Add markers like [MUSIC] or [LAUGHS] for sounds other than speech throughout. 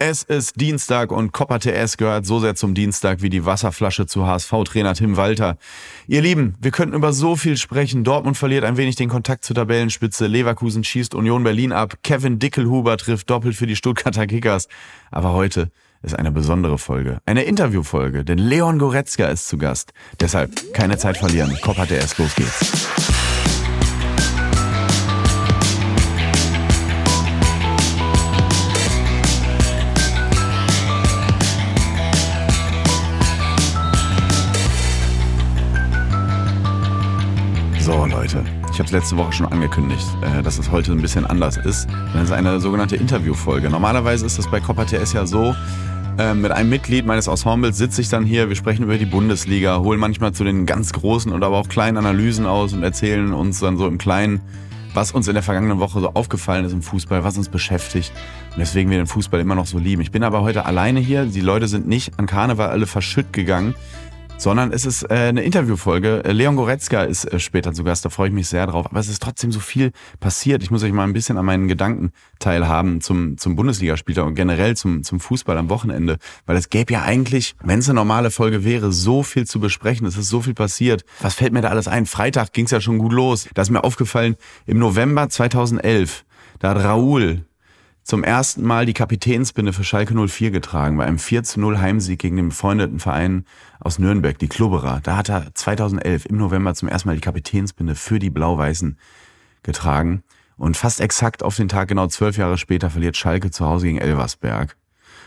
Es ist Dienstag und Copper TS gehört so sehr zum Dienstag wie die Wasserflasche zu HSV-Trainer Tim Walter. Ihr Lieben, wir könnten über so viel sprechen. Dortmund verliert ein wenig den Kontakt zur Tabellenspitze. Leverkusen schießt Union Berlin ab. Kevin Dickelhuber trifft doppelt für die Stuttgarter Kickers. Aber heute ist eine besondere Folge. Eine Interviewfolge, denn Leon Goretzka ist zu Gast. Deshalb keine Zeit verlieren. Copper TS, los geht's. Ich habe es letzte Woche schon angekündigt, äh, dass es heute ein bisschen anders ist. Das ist eine sogenannte Interviewfolge. Normalerweise ist es bei Copper TS ja so, äh, mit einem Mitglied meines Ensembles sitze ich dann hier, wir sprechen über die Bundesliga, holen manchmal zu den ganz großen und aber auch kleinen Analysen aus und erzählen uns dann so im Kleinen, was uns in der vergangenen Woche so aufgefallen ist im Fußball, was uns beschäftigt und deswegen wir den Fußball immer noch so lieben. Ich bin aber heute alleine hier, die Leute sind nicht an Karneval alle verschütt gegangen sondern es ist äh, eine Interviewfolge. Äh, Leon Goretzka ist äh, später zu Gast, da freue ich mich sehr drauf. Aber es ist trotzdem so viel passiert. Ich muss euch mal ein bisschen an meinen Gedanken teilhaben zum, zum Bundesligaspieltag und generell zum, zum Fußball am Wochenende. Weil es gäbe ja eigentlich, wenn es eine normale Folge wäre, so viel zu besprechen. Es ist so viel passiert. Was fällt mir da alles ein? Freitag ging es ja schon gut los. Da ist mir aufgefallen, im November 2011, da hat Raoul zum ersten Mal die Kapitänsbinde für Schalke 04 getragen, bei einem 4 zu 0 Heimsieg gegen den befreundeten Verein aus Nürnberg, die Klubberer. Da hat er 2011 im November zum ersten Mal die Kapitänsbinde für die Blau-Weißen getragen. Und fast exakt auf den Tag, genau zwölf Jahre später, verliert Schalke zu Hause gegen Elversberg.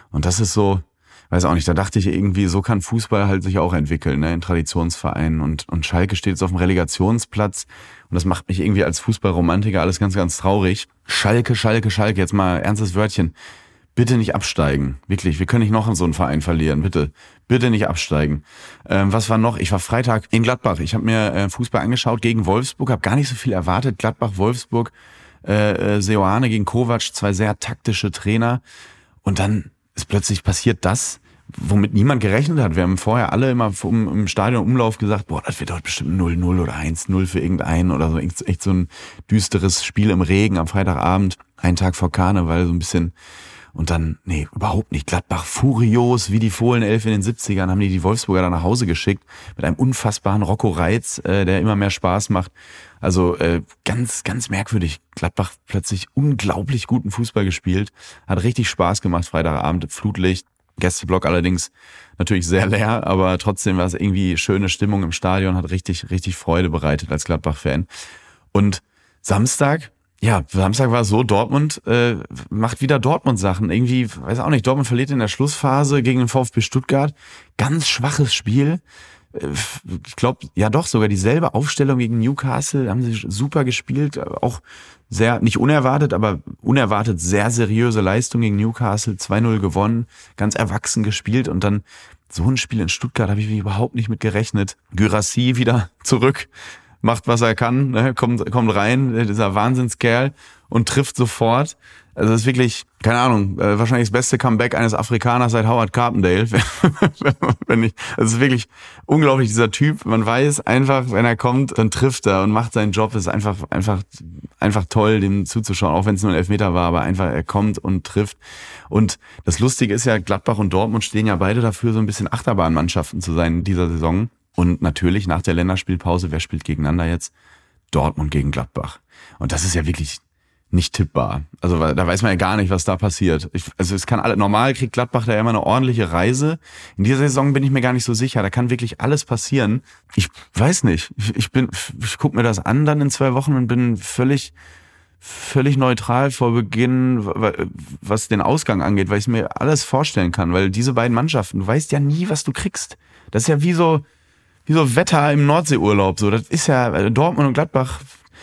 Und das ist so, weiß auch nicht, da dachte ich irgendwie, so kann Fußball halt sich auch entwickeln, ne, in Traditionsvereinen. Und, und Schalke steht jetzt auf dem Relegationsplatz. Und das macht mich irgendwie als Fußballromantiker alles ganz, ganz traurig. Schalke, Schalke, Schalke, jetzt mal ernstes Wörtchen. Bitte nicht absteigen. Wirklich, wir können nicht noch in so einen Verein verlieren. Bitte, bitte nicht absteigen. Ähm, was war noch? Ich war Freitag in Gladbach. Ich habe mir äh, Fußball angeschaut gegen Wolfsburg, habe gar nicht so viel erwartet. Gladbach, Wolfsburg, äh, äh, Seoane gegen Kovac, zwei sehr taktische Trainer. Und dann ist plötzlich passiert das, womit niemand gerechnet hat. Wir haben vorher alle immer vom, im Stadionumlauf gesagt, boah, das wird heute bestimmt 0-0 oder 1-0 für irgendeinen oder so. Echt so ein düsteres Spiel im Regen am Freitagabend, einen Tag vor Karneval, so ein bisschen. Und dann, nee, überhaupt nicht. Gladbach furios, wie die Fohlenelf in den 70ern, haben die die Wolfsburger da nach Hause geschickt mit einem unfassbaren Rocco Reitz, äh, der immer mehr Spaß macht. Also äh, ganz, ganz merkwürdig. Gladbach plötzlich unglaublich guten Fußball gespielt, hat richtig Spaß gemacht, Freitagabend, Flutlicht. Gästeblock allerdings natürlich sehr leer, aber trotzdem war es irgendwie schöne Stimmung im Stadion, hat richtig, richtig Freude bereitet als Gladbach-Fan. Und Samstag, ja, Samstag war so, Dortmund äh, macht wieder Dortmund-Sachen. Irgendwie, weiß auch nicht, Dortmund verliert in der Schlussphase gegen den VfB Stuttgart. Ganz schwaches Spiel. Äh, ich glaube, ja doch, sogar dieselbe Aufstellung gegen Newcastle, haben sie super gespielt, auch sehr, nicht unerwartet, aber unerwartet sehr seriöse Leistung gegen Newcastle, 2-0 gewonnen, ganz erwachsen gespielt und dann so ein Spiel in Stuttgart habe ich überhaupt nicht mit gerechnet. Gyrassi wieder [LAUGHS] zurück, macht was er kann, ne, kommt, kommt rein, dieser Wahnsinnskerl und trifft sofort. Also das ist wirklich, keine Ahnung, äh, wahrscheinlich das beste Comeback eines Afrikaners seit Howard Carpendale. [LAUGHS] wenn ich, also es ist wirklich unglaublich, dieser Typ. Man weiß einfach, wenn er kommt, dann trifft er und macht seinen Job. Es ist einfach, einfach, einfach toll, dem zuzuschauen, auch wenn es nur ein Elfmeter war, aber einfach, er kommt und trifft. Und das Lustige ist ja, Gladbach und Dortmund stehen ja beide dafür, so ein bisschen Achterbahnmannschaften zu sein in dieser Saison. Und natürlich nach der Länderspielpause, wer spielt gegeneinander jetzt? Dortmund gegen Gladbach. Und das ist ja wirklich nicht tippbar. Also da weiß man ja gar nicht, was da passiert. Ich, also es kann alle normal kriegt Gladbach da immer eine ordentliche Reise. In dieser Saison bin ich mir gar nicht so sicher. Da kann wirklich alles passieren. Ich weiß nicht. Ich, ich bin, ich gucke mir das an dann in zwei Wochen und bin völlig völlig neutral vor Beginn, was den Ausgang angeht, weil ich mir alles vorstellen kann, weil diese beiden Mannschaften, du weißt ja nie, was du kriegst. Das ist ja wie so wie so Wetter im Nordseeurlaub so. Das ist ja Dortmund und Gladbach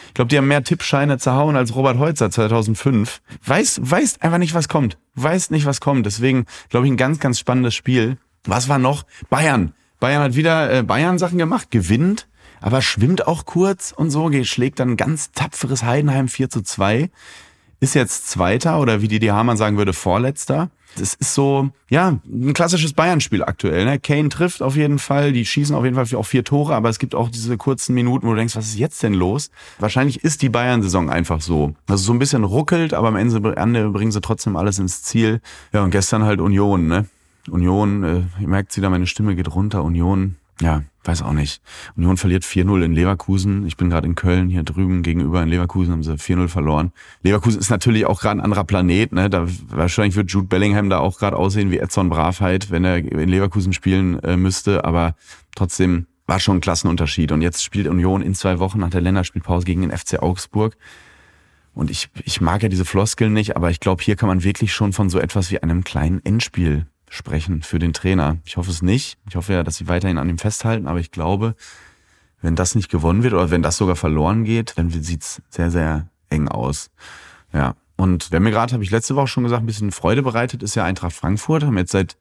ich glaube, die haben mehr Tippscheine zerhauen als Robert Heutzer 2005. Weiß, weiß einfach nicht, was kommt. Weiß nicht, was kommt. Deswegen, glaube ich, ein ganz, ganz spannendes Spiel. Was war noch? Bayern. Bayern hat wieder äh, Bayern-Sachen gemacht, gewinnt, aber schwimmt auch kurz und so, schlägt dann ganz tapferes Heidenheim 4 zu 2. ist jetzt Zweiter oder wie die Hamann sagen würde, Vorletzter. Das ist so, ja, ein klassisches Bayern-Spiel aktuell. Ne? Kane trifft auf jeden Fall, die schießen auf jeden Fall auch vier Tore, aber es gibt auch diese kurzen Minuten, wo du denkst, was ist jetzt denn los? Wahrscheinlich ist die Bayern-Saison einfach so. Also so ein bisschen ruckelt, aber am Ende bringen sie trotzdem alles ins Ziel. Ja, und gestern halt Union, ne? Union, äh, ihr merkt wieder, meine Stimme geht runter. Union, ja, weiß auch nicht. Union verliert 4-0 in Leverkusen. Ich bin gerade in Köln, hier drüben gegenüber in Leverkusen haben sie 4-0 verloren. Leverkusen ist natürlich auch gerade ein anderer Planet. Ne? Da, wahrscheinlich wird Jude Bellingham da auch gerade aussehen wie Edson Bravheit, wenn er in Leverkusen spielen äh, müsste. Aber trotzdem war schon ein Klassenunterschied. Und jetzt spielt Union in zwei Wochen nach der Länderspielpause gegen den FC Augsburg. Und ich, ich mag ja diese Floskeln nicht, aber ich glaube, hier kann man wirklich schon von so etwas wie einem kleinen Endspiel sprechen für den Trainer. Ich hoffe es nicht. Ich hoffe ja, dass sie weiterhin an ihm festhalten, aber ich glaube, wenn das nicht gewonnen wird oder wenn das sogar verloren geht, dann sieht's sehr, sehr eng aus. Ja. Und wer mir gerade, habe ich letzte Woche schon gesagt, ein bisschen Freude bereitet, ist ja Eintracht Frankfurt. Haben jetzt seit,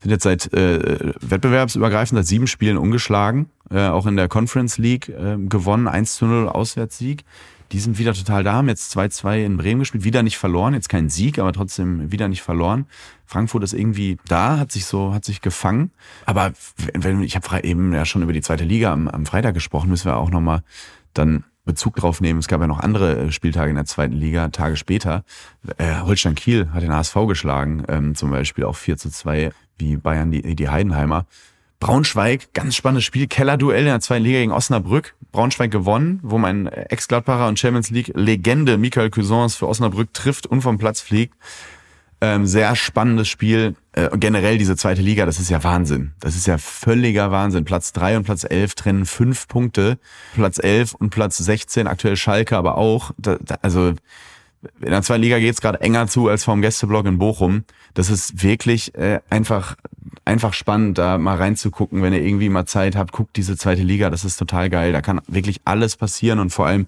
sind jetzt seit äh, wettbewerbsübergreifend seit sieben Spielen ungeschlagen, äh, auch in der Conference League äh, gewonnen, 1 zu 0 Auswärtssieg die sind wieder total da, haben jetzt 2-2 in Bremen gespielt, wieder nicht verloren, jetzt kein Sieg, aber trotzdem wieder nicht verloren. Frankfurt ist irgendwie da, hat sich so, hat sich gefangen. Aber wenn, ich habe eben ja schon über die zweite Liga am, am Freitag gesprochen, müssen wir auch nochmal dann Bezug drauf nehmen. Es gab ja noch andere äh, Spieltage in der zweiten Liga, Tage später. Äh, Holstein Kiel hat den HSV geschlagen, ähm, zum Beispiel auch 4 zu 2, wie Bayern die, die Heidenheimer. Braunschweig, ganz spannendes Spiel, Kellerduell in der zweiten Liga gegen Osnabrück. Braunschweig gewonnen, wo mein Ex-Gladbacher und Champions League Legende Michael Cousins für Osnabrück trifft und vom Platz fliegt. Ähm, sehr spannendes Spiel. Äh, generell diese zweite Liga, das ist ja Wahnsinn. Das ist ja völliger Wahnsinn. Platz drei und Platz elf trennen fünf Punkte. Platz elf und Platz 16, aktuell Schalke aber auch. Da, da, also in der zweiten Liga geht's gerade enger zu als vom Gästeblock in Bochum. Das ist wirklich äh, einfach einfach spannend, da mal reinzugucken, wenn ihr irgendwie mal Zeit habt, guckt diese zweite Liga, das ist total geil. Da kann wirklich alles passieren und vor allem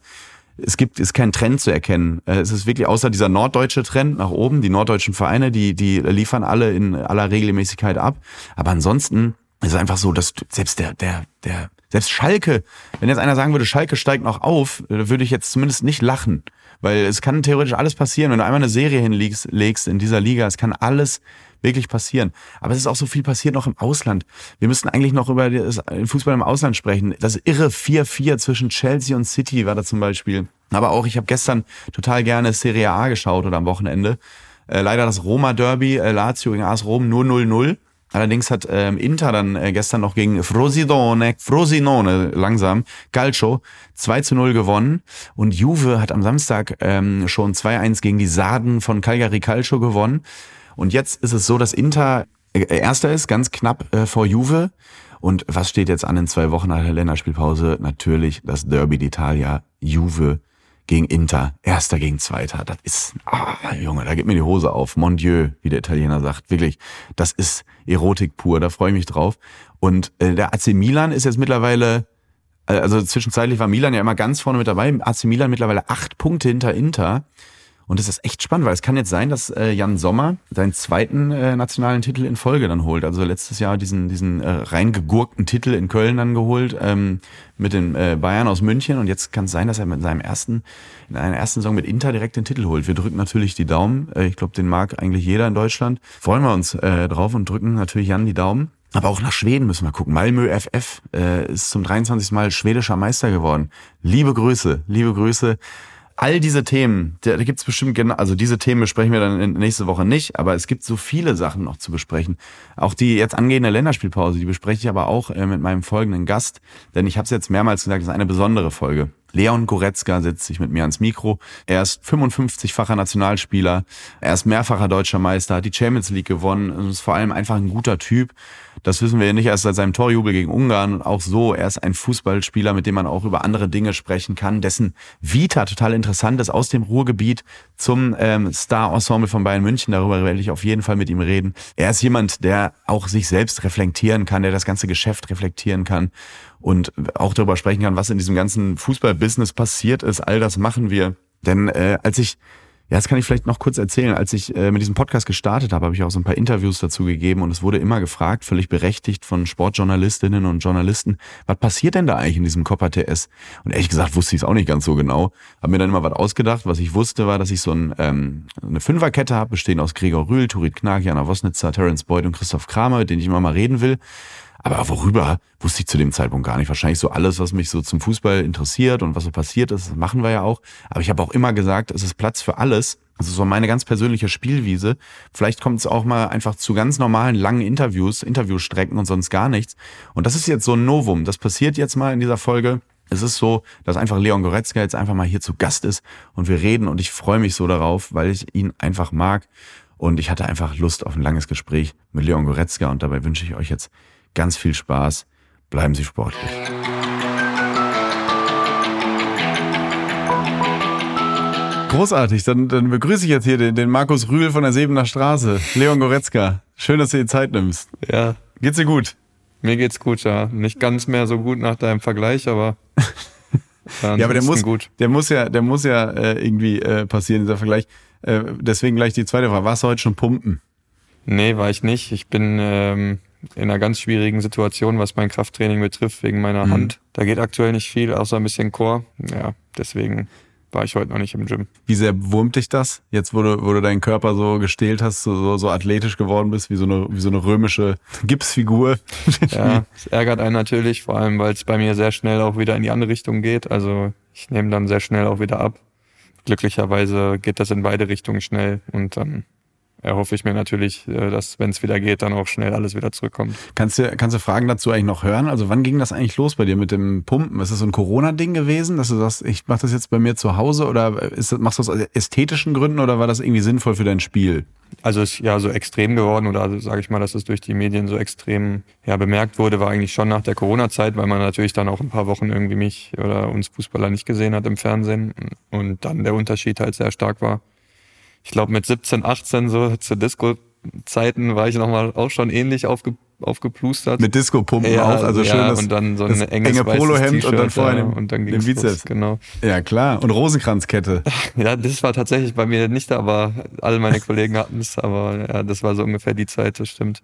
es gibt ist kein Trend zu erkennen. Äh, es ist wirklich außer dieser norddeutsche Trend nach oben, die norddeutschen Vereine, die die liefern alle in aller Regelmäßigkeit ab, aber ansonsten ist es einfach so, dass selbst der der der selbst Schalke, wenn jetzt einer sagen würde, Schalke steigt noch auf, äh, würde ich jetzt zumindest nicht lachen. Weil es kann theoretisch alles passieren, wenn du einmal eine Serie hinlegst legst in dieser Liga, es kann alles wirklich passieren. Aber es ist auch so viel passiert noch im Ausland. Wir müssten eigentlich noch über den Fußball im Ausland sprechen. Das irre 4-4 zwischen Chelsea und City war da zum Beispiel. Aber auch, ich habe gestern total gerne Serie A geschaut oder am Wochenende. Äh, leider das Roma-Derby, äh, Lazio gegen AS Rom nur 0-0. Allerdings hat ähm, Inter dann äh, gestern noch gegen Frosinone, Frosinone langsam, Calcio 2 zu 0 gewonnen. Und Juve hat am Samstag ähm, schon 2-1 gegen die Sarden von Cagliari Calcio gewonnen. Und jetzt ist es so, dass Inter äh, erster ist, ganz knapp äh, vor Juve. Und was steht jetzt an in zwei Wochen nach der Länderspielpause? Natürlich das Derby d'Italia, Juve gegen Inter, erster gegen zweiter. Das ist, ah, Junge, da geht mir die Hose auf. Mon Dieu, wie der Italiener sagt. Wirklich, das ist Erotik pur, da freue ich mich drauf. Und äh, der AC Milan ist jetzt mittlerweile, äh, also zwischenzeitlich war Milan ja immer ganz vorne mit dabei. AC Milan mittlerweile acht Punkte hinter Inter. Und das ist echt spannend, weil es kann jetzt sein, dass äh, Jan Sommer seinen zweiten äh, nationalen Titel in Folge dann holt. Also letztes Jahr diesen, diesen äh, reingegurkten Titel in Köln dann geholt ähm, mit den äh, Bayern aus München. Und jetzt kann es sein, dass er mit seinem ersten, in einer ersten Saison mit Inter direkt den Titel holt. Wir drücken natürlich die Daumen. Äh, ich glaube, den mag eigentlich jeder in Deutschland. Freuen wir uns äh, drauf und drücken natürlich Jan die Daumen. Aber auch nach Schweden müssen wir gucken. Malmö FF äh, ist zum 23. Mal schwedischer Meister geworden. Liebe Grüße, liebe Grüße all diese Themen, da, gibt es bestimmt genau, also diese Themen besprechen wir dann nächste Woche nicht, aber es gibt so viele Sachen noch zu besprechen. Auch die jetzt angehende Länderspielpause, die bespreche ich aber auch äh, mit meinem folgenden Gast, denn ich habe es jetzt mehrmals gesagt, das ist eine besondere Folge. Leon Goretzka setzt sich mit mir ans Mikro. Er ist 55-facher Nationalspieler. Er ist mehrfacher deutscher Meister, hat die Champions League gewonnen und ist vor allem einfach ein guter Typ. Das wissen wir ja nicht erst seit seinem Torjubel gegen Ungarn. Auch so, er ist ein Fußballspieler, mit dem man auch über andere Dinge sprechen kann, dessen Vita total interessant ist, aus dem Ruhrgebiet zum ähm, Star-Ensemble von Bayern München. Darüber werde ich auf jeden Fall mit ihm reden. Er ist jemand, der auch sich selbst reflektieren kann, der das ganze Geschäft reflektieren kann und auch darüber sprechen kann, was in diesem ganzen Fußballbusiness passiert ist. All das machen wir. Denn äh, als ich Ja, das kann ich vielleicht noch kurz erzählen. Als ich äh, mit diesem Podcast gestartet habe, habe ich auch so ein paar Interviews dazu gegeben und es wurde immer gefragt, völlig berechtigt von Sportjournalistinnen und Journalisten, was passiert denn da eigentlich in diesem Copper TS? Und ehrlich gesagt wusste ich es auch nicht ganz so genau. Habe mir dann immer was ausgedacht. Was ich wusste, war, dass ich so ein, ähm, eine Fünferkette habe, bestehend aus Gregor Rühl, Turit Knag, Jana Wosnitzer, Terence Boyd und Christoph Kramer, mit denen ich immer mal reden will. Aber worüber wusste ich zu dem Zeitpunkt gar nicht. Wahrscheinlich so alles, was mich so zum Fußball interessiert und was so passiert ist, machen wir ja auch. Aber ich habe auch immer gesagt, es ist Platz für alles. Das ist so meine ganz persönliche Spielwiese. Vielleicht kommt es auch mal einfach zu ganz normalen langen Interviews, Interviewstrecken und sonst gar nichts. Und das ist jetzt so ein Novum. Das passiert jetzt mal in dieser Folge. Es ist so, dass einfach Leon Goretzka jetzt einfach mal hier zu Gast ist und wir reden und ich freue mich so darauf, weil ich ihn einfach mag. Und ich hatte einfach Lust auf ein langes Gespräch mit Leon Goretzka und dabei wünsche ich euch jetzt Ganz viel Spaß. Bleiben Sie sportlich. Großartig, dann, dann begrüße ich jetzt hier den, den Markus Rühl von der Sebener Straße. Leon Goretzka, schön, dass du dir Zeit nimmst. Ja. Geht's dir gut? Mir geht's gut, ja. Nicht ganz mehr so gut nach deinem Vergleich, aber. [LAUGHS] ja, aber der muss, gut. der muss ja, der muss ja äh, irgendwie äh, passieren, dieser Vergleich. Äh, deswegen gleich die zweite Frage. Warst du heute schon pumpen? Nee, war ich nicht. Ich bin ähm, in einer ganz schwierigen Situation, was mein Krafttraining betrifft, wegen meiner mhm. Hand. Da geht aktuell nicht viel, außer ein bisschen Chor. Ja, deswegen war ich heute noch nicht im Gym. Wie sehr wurmt dich das? Jetzt, wo du, wo du deinen Körper so gestählt hast, so, so athletisch geworden bist, wie so eine, wie so eine römische Gipsfigur. [LAUGHS] ja, es ärgert einen natürlich, vor allem, weil es bei mir sehr schnell auch wieder in die andere Richtung geht. Also ich nehme dann sehr schnell auch wieder ab. Glücklicherweise geht das in beide Richtungen schnell und dann erhoffe ich mir natürlich, äh, dass, wenn es wieder geht, dann auch schnell alles wieder zurückkommt. Kannst du, kannst du Fragen dazu eigentlich noch hören? Also wann ging das eigentlich los bei dir mit dem Pumpen? Ist das so ein Corona-Ding gewesen, dass du sagst, ich mache das jetzt bei mir zu Hause oder ist das, machst du das aus ästhetischen Gründen oder war das irgendwie sinnvoll für dein Spiel? Also ist ja so extrem geworden oder also sage ich mal, dass es durch die Medien so extrem ja, bemerkt wurde, war eigentlich schon nach der Corona-Zeit, weil man natürlich dann auch ein paar Wochen irgendwie mich oder uns Fußballer nicht gesehen hat im Fernsehen und dann der Unterschied halt sehr stark war ich glaube mit 17, 18 so zu Disco-Zeiten war ich nochmal auch schon ähnlich aufge, aufgeplustert. Mit Disco-Pumpen ja, auch, also ja, schön das, und dann so ein enge Polohemd und dann vorher ja, und dann den Bizeps. genau. Ja klar und Rosenkranzkette. [LAUGHS] ja, das war tatsächlich bei mir nicht, aber alle meine [LAUGHS] Kollegen hatten es, aber ja, das war so ungefähr die Zeit, das stimmt.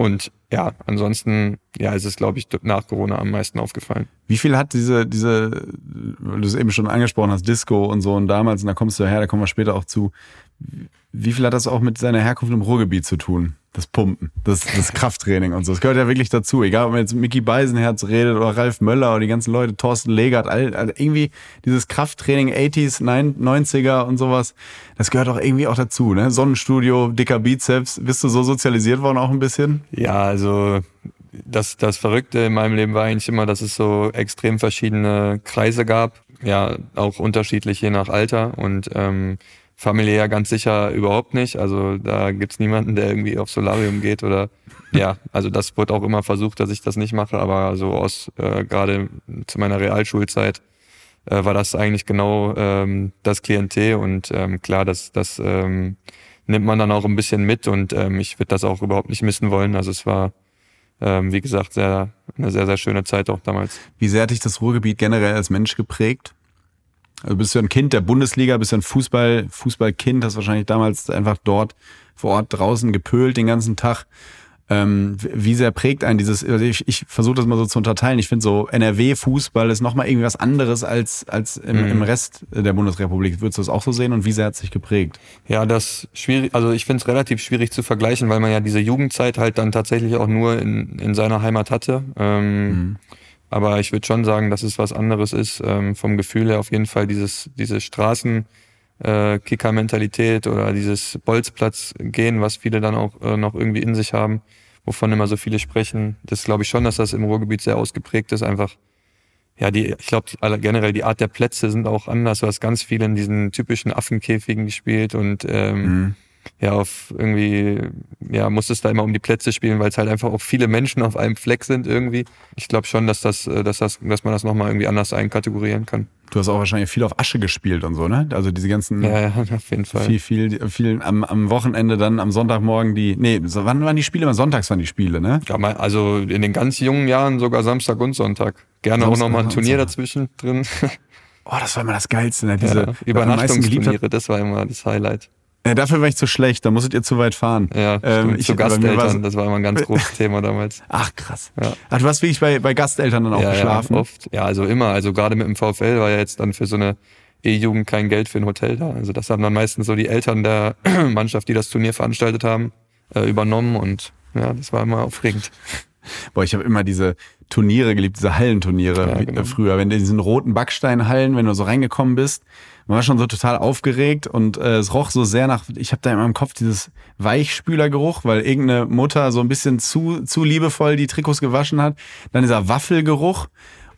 Und ja, ansonsten, ja, ist es, glaube ich, nach Corona am meisten aufgefallen. Wie viel hat diese, diese, du es eben schon angesprochen hast, Disco und so und damals, und da kommst du her, da kommen wir später auch zu. Wie viel hat das auch mit seiner Herkunft im Ruhrgebiet zu tun? Das Pumpen, das, das [LAUGHS] Krafttraining und so. Das gehört ja wirklich dazu. Egal, ob man jetzt mit Mickey Beisenherz redet oder Ralf Möller oder die ganzen Leute, Thorsten Legert, all, also irgendwie dieses Krafttraining 80s, 90er und sowas, das gehört auch irgendwie auch dazu. Ne? Sonnenstudio, dicker Bizeps. Bist du so sozialisiert worden auch ein bisschen? Ja, also das, das Verrückte in meinem Leben war eigentlich immer, dass es so extrem verschiedene Kreise gab. Ja, auch unterschiedlich je nach Alter. Und ähm, familiär ganz sicher überhaupt nicht. Also da gibt's niemanden, der irgendwie auf Solarium geht oder ja, also das wird auch immer versucht, dass ich das nicht mache, aber so aus äh, gerade zu meiner Realschulzeit äh, war das eigentlich genau ähm, das Klientel und ähm, klar, das, das ähm, nimmt man dann auch ein bisschen mit und ähm, ich würde das auch überhaupt nicht missen wollen. Also es war ähm, wie gesagt, sehr, eine sehr, sehr schöne Zeit auch damals. Wie sehr hat dich das Ruhrgebiet generell als Mensch geprägt? Also bist du ein Kind der Bundesliga, bist du ein Fußball, Fußballkind, hast wahrscheinlich damals einfach dort vor Ort draußen gepölt den ganzen Tag. Ähm, wie sehr prägt einen dieses, also ich, ich versuche das mal so zu unterteilen. Ich finde so NRW-Fußball ist nochmal irgendwie was anderes als, als im, mhm. im Rest der Bundesrepublik. Würdest du das auch so sehen und wie sehr hat es sich geprägt? Ja, das schwierig, also ich finde es relativ schwierig zu vergleichen, weil man ja diese Jugendzeit halt dann tatsächlich auch nur in, in seiner Heimat hatte. Ähm, mhm. Aber ich würde schon sagen, dass es was anderes ist. Ähm, vom Gefühl her auf jeden Fall dieses, diese Straßen, äh, Kicker-Mentalität oder dieses Bolzplatz-Gehen, was viele dann auch äh, noch irgendwie in sich haben, wovon immer so viele sprechen. Das glaube ich schon, dass das im Ruhrgebiet sehr ausgeprägt ist. Einfach, ja, die, ich glaube generell die Art der Plätze sind auch anders. Du hast ganz viel in diesen typischen Affenkäfigen gespielt und ähm, mhm ja, auf irgendwie, ja, muss es da immer um die Plätze spielen, weil es halt einfach auch viele Menschen auf einem Fleck sind irgendwie. Ich glaube schon, dass das, äh, dass das, dass man das nochmal irgendwie anders einkategorieren kann. Du hast auch wahrscheinlich viel auf Asche gespielt und so, ne? Also diese ganzen. Ja, ja, [LAUGHS] auf jeden Fall. Viel, viel, viel am, am Wochenende dann am Sonntagmorgen die. Nee, wann waren die Spiele? Sonntags waren die Spiele, ne? Ja, also in den ganz jungen Jahren sogar Samstag und Sonntag. Gerne Samstag auch nochmal ein Turnier dazwischen drin. Oh, das war immer das Geilste, ne? [LAUGHS] Diese ja, Übernachtungsturniere, das war immer das Highlight. Ja, dafür war ich zu schlecht, da musstet ihr zu weit fahren. Ja, ähm, ich, zu Gasteltern, das war immer ein ganz [LAUGHS] großes Thema damals. Ach, krass. Ja. Ach, du hast wirklich bei, bei Gasteltern dann auch ja, geschlafen? Ja, oft. Ja, also immer. Also gerade mit dem VfL war ja jetzt dann für so eine E-Jugend kein Geld für ein Hotel da. Also das haben dann meistens so die Eltern der [CLEARS THROAT] Mannschaft, die das Turnier veranstaltet haben, äh, übernommen und ja, das war immer aufregend. [LAUGHS] Boah, ich habe immer diese Turniere geliebt, diese Hallenturniere ja, genau. früher. Wenn du in diesen roten Backsteinhallen, wenn du so reingekommen bist, man war schon so total aufgeregt und äh, es roch so sehr nach, ich habe da in meinem Kopf dieses Weichspülergeruch, weil irgendeine Mutter so ein bisschen zu, zu liebevoll die Trikots gewaschen hat. Dann dieser Waffelgeruch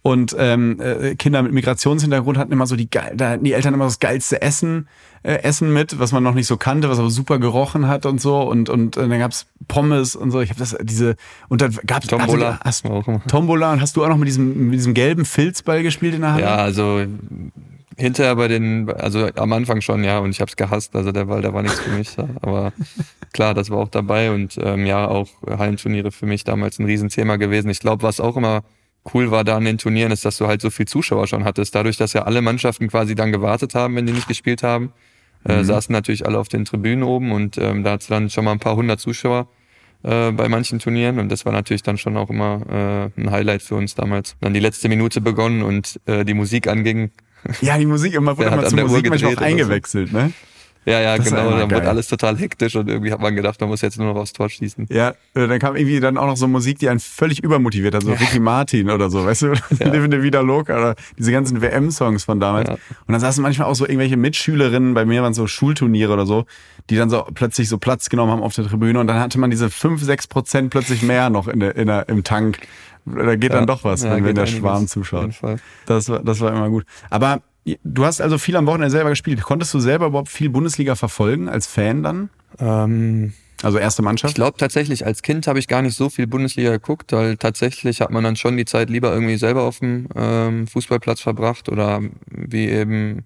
und ähm, äh, Kinder mit Migrationshintergrund hatten immer so die geil, da hatten die Eltern immer das geilste Essen, äh, Essen mit, was man noch nicht so kannte, was aber super gerochen hat und so. Und, und äh, dann gab's Pommes und so. Ich habe das, diese, und dann gab's Tombola. Hast, Tombola und hast du auch noch mit diesem, mit diesem gelben Filzball gespielt in der Hand? Ja, also hinterher bei den, also am Anfang schon, ja, und ich habe es gehasst, also der Ball, der war nichts für mich. Aber [LAUGHS] klar, das war auch dabei und ähm, ja, auch Hallenturniere für mich damals ein Riesenthema gewesen. Ich glaube, was auch immer cool war da an den Turnieren, ist, dass du halt so viel Zuschauer schon hattest. Dadurch, dass ja alle Mannschaften quasi dann gewartet haben, wenn die nicht gespielt haben, äh, mhm. saßen natürlich alle auf den Tribünen oben und ähm, da hat dann schon mal ein paar hundert Zuschauer äh, bei manchen Turnieren und das war natürlich dann schon auch immer äh, ein Highlight für uns damals. Dann die letzte Minute begonnen und äh, die Musik anging. [LAUGHS] Ja, die Musik immer wurde immer zur Musik manchmal auch eingewechselt, so. ne? Ja, ja, das genau. Dann wird alles total hektisch und irgendwie hat man gedacht, man muss jetzt nur noch aufs Tor schießen. Ja, äh, dann kam irgendwie dann auch noch so Musik, die einen völlig übermotiviert hat, so ja. Ricky Martin oder so, weißt du? Ja. [LAUGHS] Livende Vida Loca oder diese ganzen WM-Songs von damals. Ja. Und dann saßen manchmal auch so irgendwelche Mitschülerinnen, bei mir waren so Schulturniere oder so, die dann so plötzlich so Platz genommen haben auf der Tribüne und dann hatte man diese 5, 6 Prozent plötzlich mehr noch in der, in der, im Tank. Da geht ja. dann doch was, wenn, wenn der Schwarm zuschaut. Das war, das war immer gut. Aber Du hast also viel am Wochenende selber gespielt. Konntest du selber überhaupt viel Bundesliga verfolgen als Fan dann? Ähm, also erste Mannschaft? Ich glaube tatsächlich, als Kind habe ich gar nicht so viel Bundesliga geguckt, weil tatsächlich hat man dann schon die Zeit lieber irgendwie selber auf dem ähm, Fußballplatz verbracht oder wie eben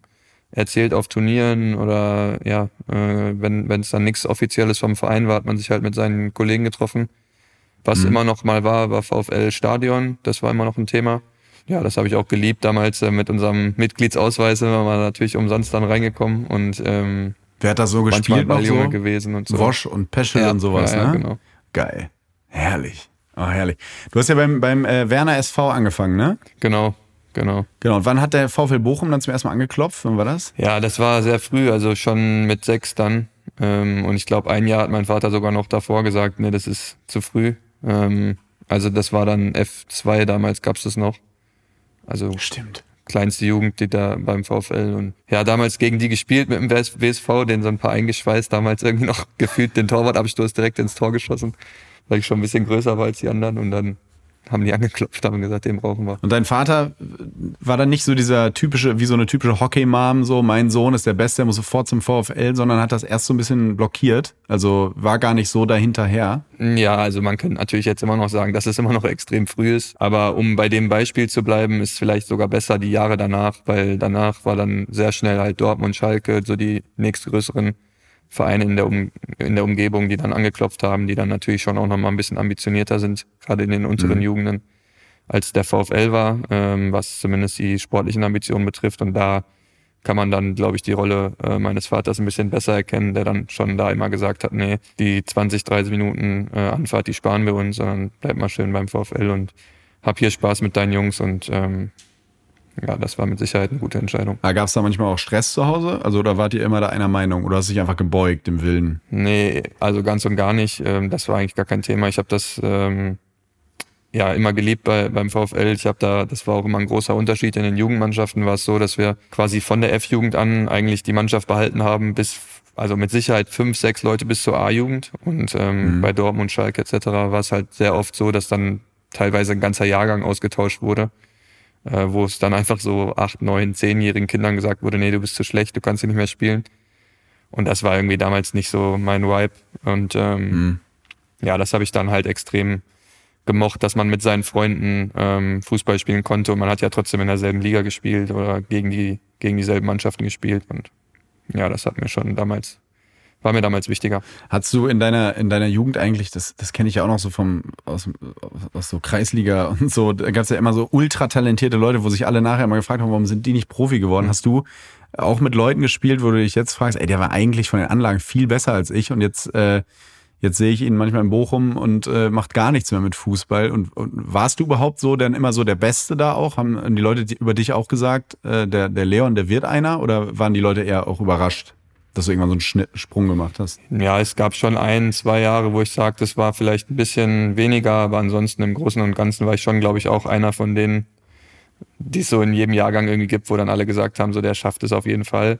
erzählt auf Turnieren oder ja, äh, wenn es dann nichts Offizielles vom Verein war, hat man sich halt mit seinen Kollegen getroffen. Was mhm. immer noch mal war, war VfL Stadion, das war immer noch ein Thema ja, das habe ich auch geliebt damals äh, mit unserem Mitgliedsausweis sind wir natürlich umsonst dann reingekommen und ähm, Wer hat da so gespielt noch so? gewesen und so. Wosch und Peschel ja, und sowas, ja, ja, ne? genau. Geil. Herrlich. Oh, herrlich. Du hast ja beim, beim äh, Werner SV angefangen, ne? Genau, genau. Genau. Und wann hat der VfL Bochum dann zum ersten Mal angeklopft? Wann war das? Ja, das war sehr früh, also schon mit sechs dann. Ähm, und ich glaube, ein Jahr hat mein Vater sogar noch davor gesagt, nee, das ist zu früh. Ähm, also das war dann F2, damals gab's das noch. Also Stimmt. kleinste Jugend, die da beim VfL und ja, damals gegen die gespielt mit dem WSV, den so ein paar eingeschweißt, damals irgendwie noch [LAUGHS] gefühlt den Torwartabstoß direkt ins Tor geschossen, weil ich schon ein bisschen größer war als die anderen und dann haben die angeklopft, haben gesagt, den brauchen wir. Und dein Vater war dann nicht so dieser typische, wie so eine typische Hockey-Mom, so mein Sohn ist der Beste, der muss sofort zum VfL, sondern hat das erst so ein bisschen blockiert. Also war gar nicht so dahinterher. Ja, also man könnte natürlich jetzt immer noch sagen, dass es immer noch extrem früh ist. Aber um bei dem Beispiel zu bleiben, ist vielleicht sogar besser die Jahre danach, weil danach war dann sehr schnell halt Dortmund, Schalke, so die nächstgrößeren Vereine in der, um, in der Umgebung, die dann angeklopft haben, die dann natürlich schon auch nochmal ein bisschen ambitionierter sind, gerade in den unteren mhm. Jugenden, als der VfL war, ähm, was zumindest die sportlichen Ambitionen betrifft. Und da kann man dann, glaube ich, die Rolle äh, meines Vaters ein bisschen besser erkennen, der dann schon da immer gesagt hat, nee, die 20, 30 Minuten äh, Anfahrt, die sparen wir uns, sondern bleib mal schön beim VfL und hab hier Spaß mit deinen Jungs und ähm, ja, das war mit Sicherheit eine gute Entscheidung. Gab es da manchmal auch Stress zu Hause? Also oder wart ihr immer da einer Meinung oder hast du dich einfach gebeugt im Willen? Nee, also ganz und gar nicht. Ähm, das war eigentlich gar kein Thema. Ich habe das ähm, ja immer geliebt bei, beim VfL. Ich habe da, das war auch immer ein großer Unterschied. In den Jugendmannschaften war es so, dass wir quasi von der F-Jugend an eigentlich die Mannschaft behalten haben bis also mit Sicherheit fünf, sechs Leute bis zur A-Jugend. Und ähm, mhm. bei Dortmund, Schalke etc. war es halt sehr oft so, dass dann teilweise ein ganzer Jahrgang ausgetauscht wurde äh, wo es dann einfach so acht, neun, zehnjährigen Kindern gesagt wurde, nee, du bist zu schlecht, du kannst hier nicht mehr spielen. Und das war irgendwie damals nicht so mein Vibe. Und ähm, mhm. ja, das habe ich dann halt extrem gemocht, dass man mit seinen Freunden ähm, Fußball spielen konnte. Und man hat ja trotzdem in derselben Liga gespielt oder gegen die gegen dieselben Mannschaften gespielt. Und ja, das hat mir schon damals war mir damals wichtiger. Hast du in deiner, in deiner Jugend eigentlich, das, das kenne ich ja auch noch so vom, aus, aus so Kreisliga [LAUGHS] und so, da gab es ja immer so ultra talentierte Leute, wo sich alle nachher immer gefragt haben, warum sind die nicht Profi geworden? Mhm. Hast du auch mit Leuten gespielt, wo du dich jetzt fragst, ey, der war eigentlich von den Anlagen viel besser als ich und jetzt, äh, jetzt sehe ich ihn manchmal in Bochum und äh, macht gar nichts mehr mit Fußball. Und, und warst du überhaupt so denn immer so der Beste da auch? Haben die Leute über dich auch gesagt, äh, der, der Leon, der wird einer? Oder waren die Leute eher auch überrascht? Dass du irgendwann so einen Schnitt, Sprung gemacht hast? Ja, es gab schon ein, zwei Jahre, wo ich sage, das war vielleicht ein bisschen weniger, aber ansonsten im Großen und Ganzen war ich schon, glaube ich, auch einer von denen, die es so in jedem Jahrgang irgendwie gibt, wo dann alle gesagt haben, so der schafft es auf jeden Fall.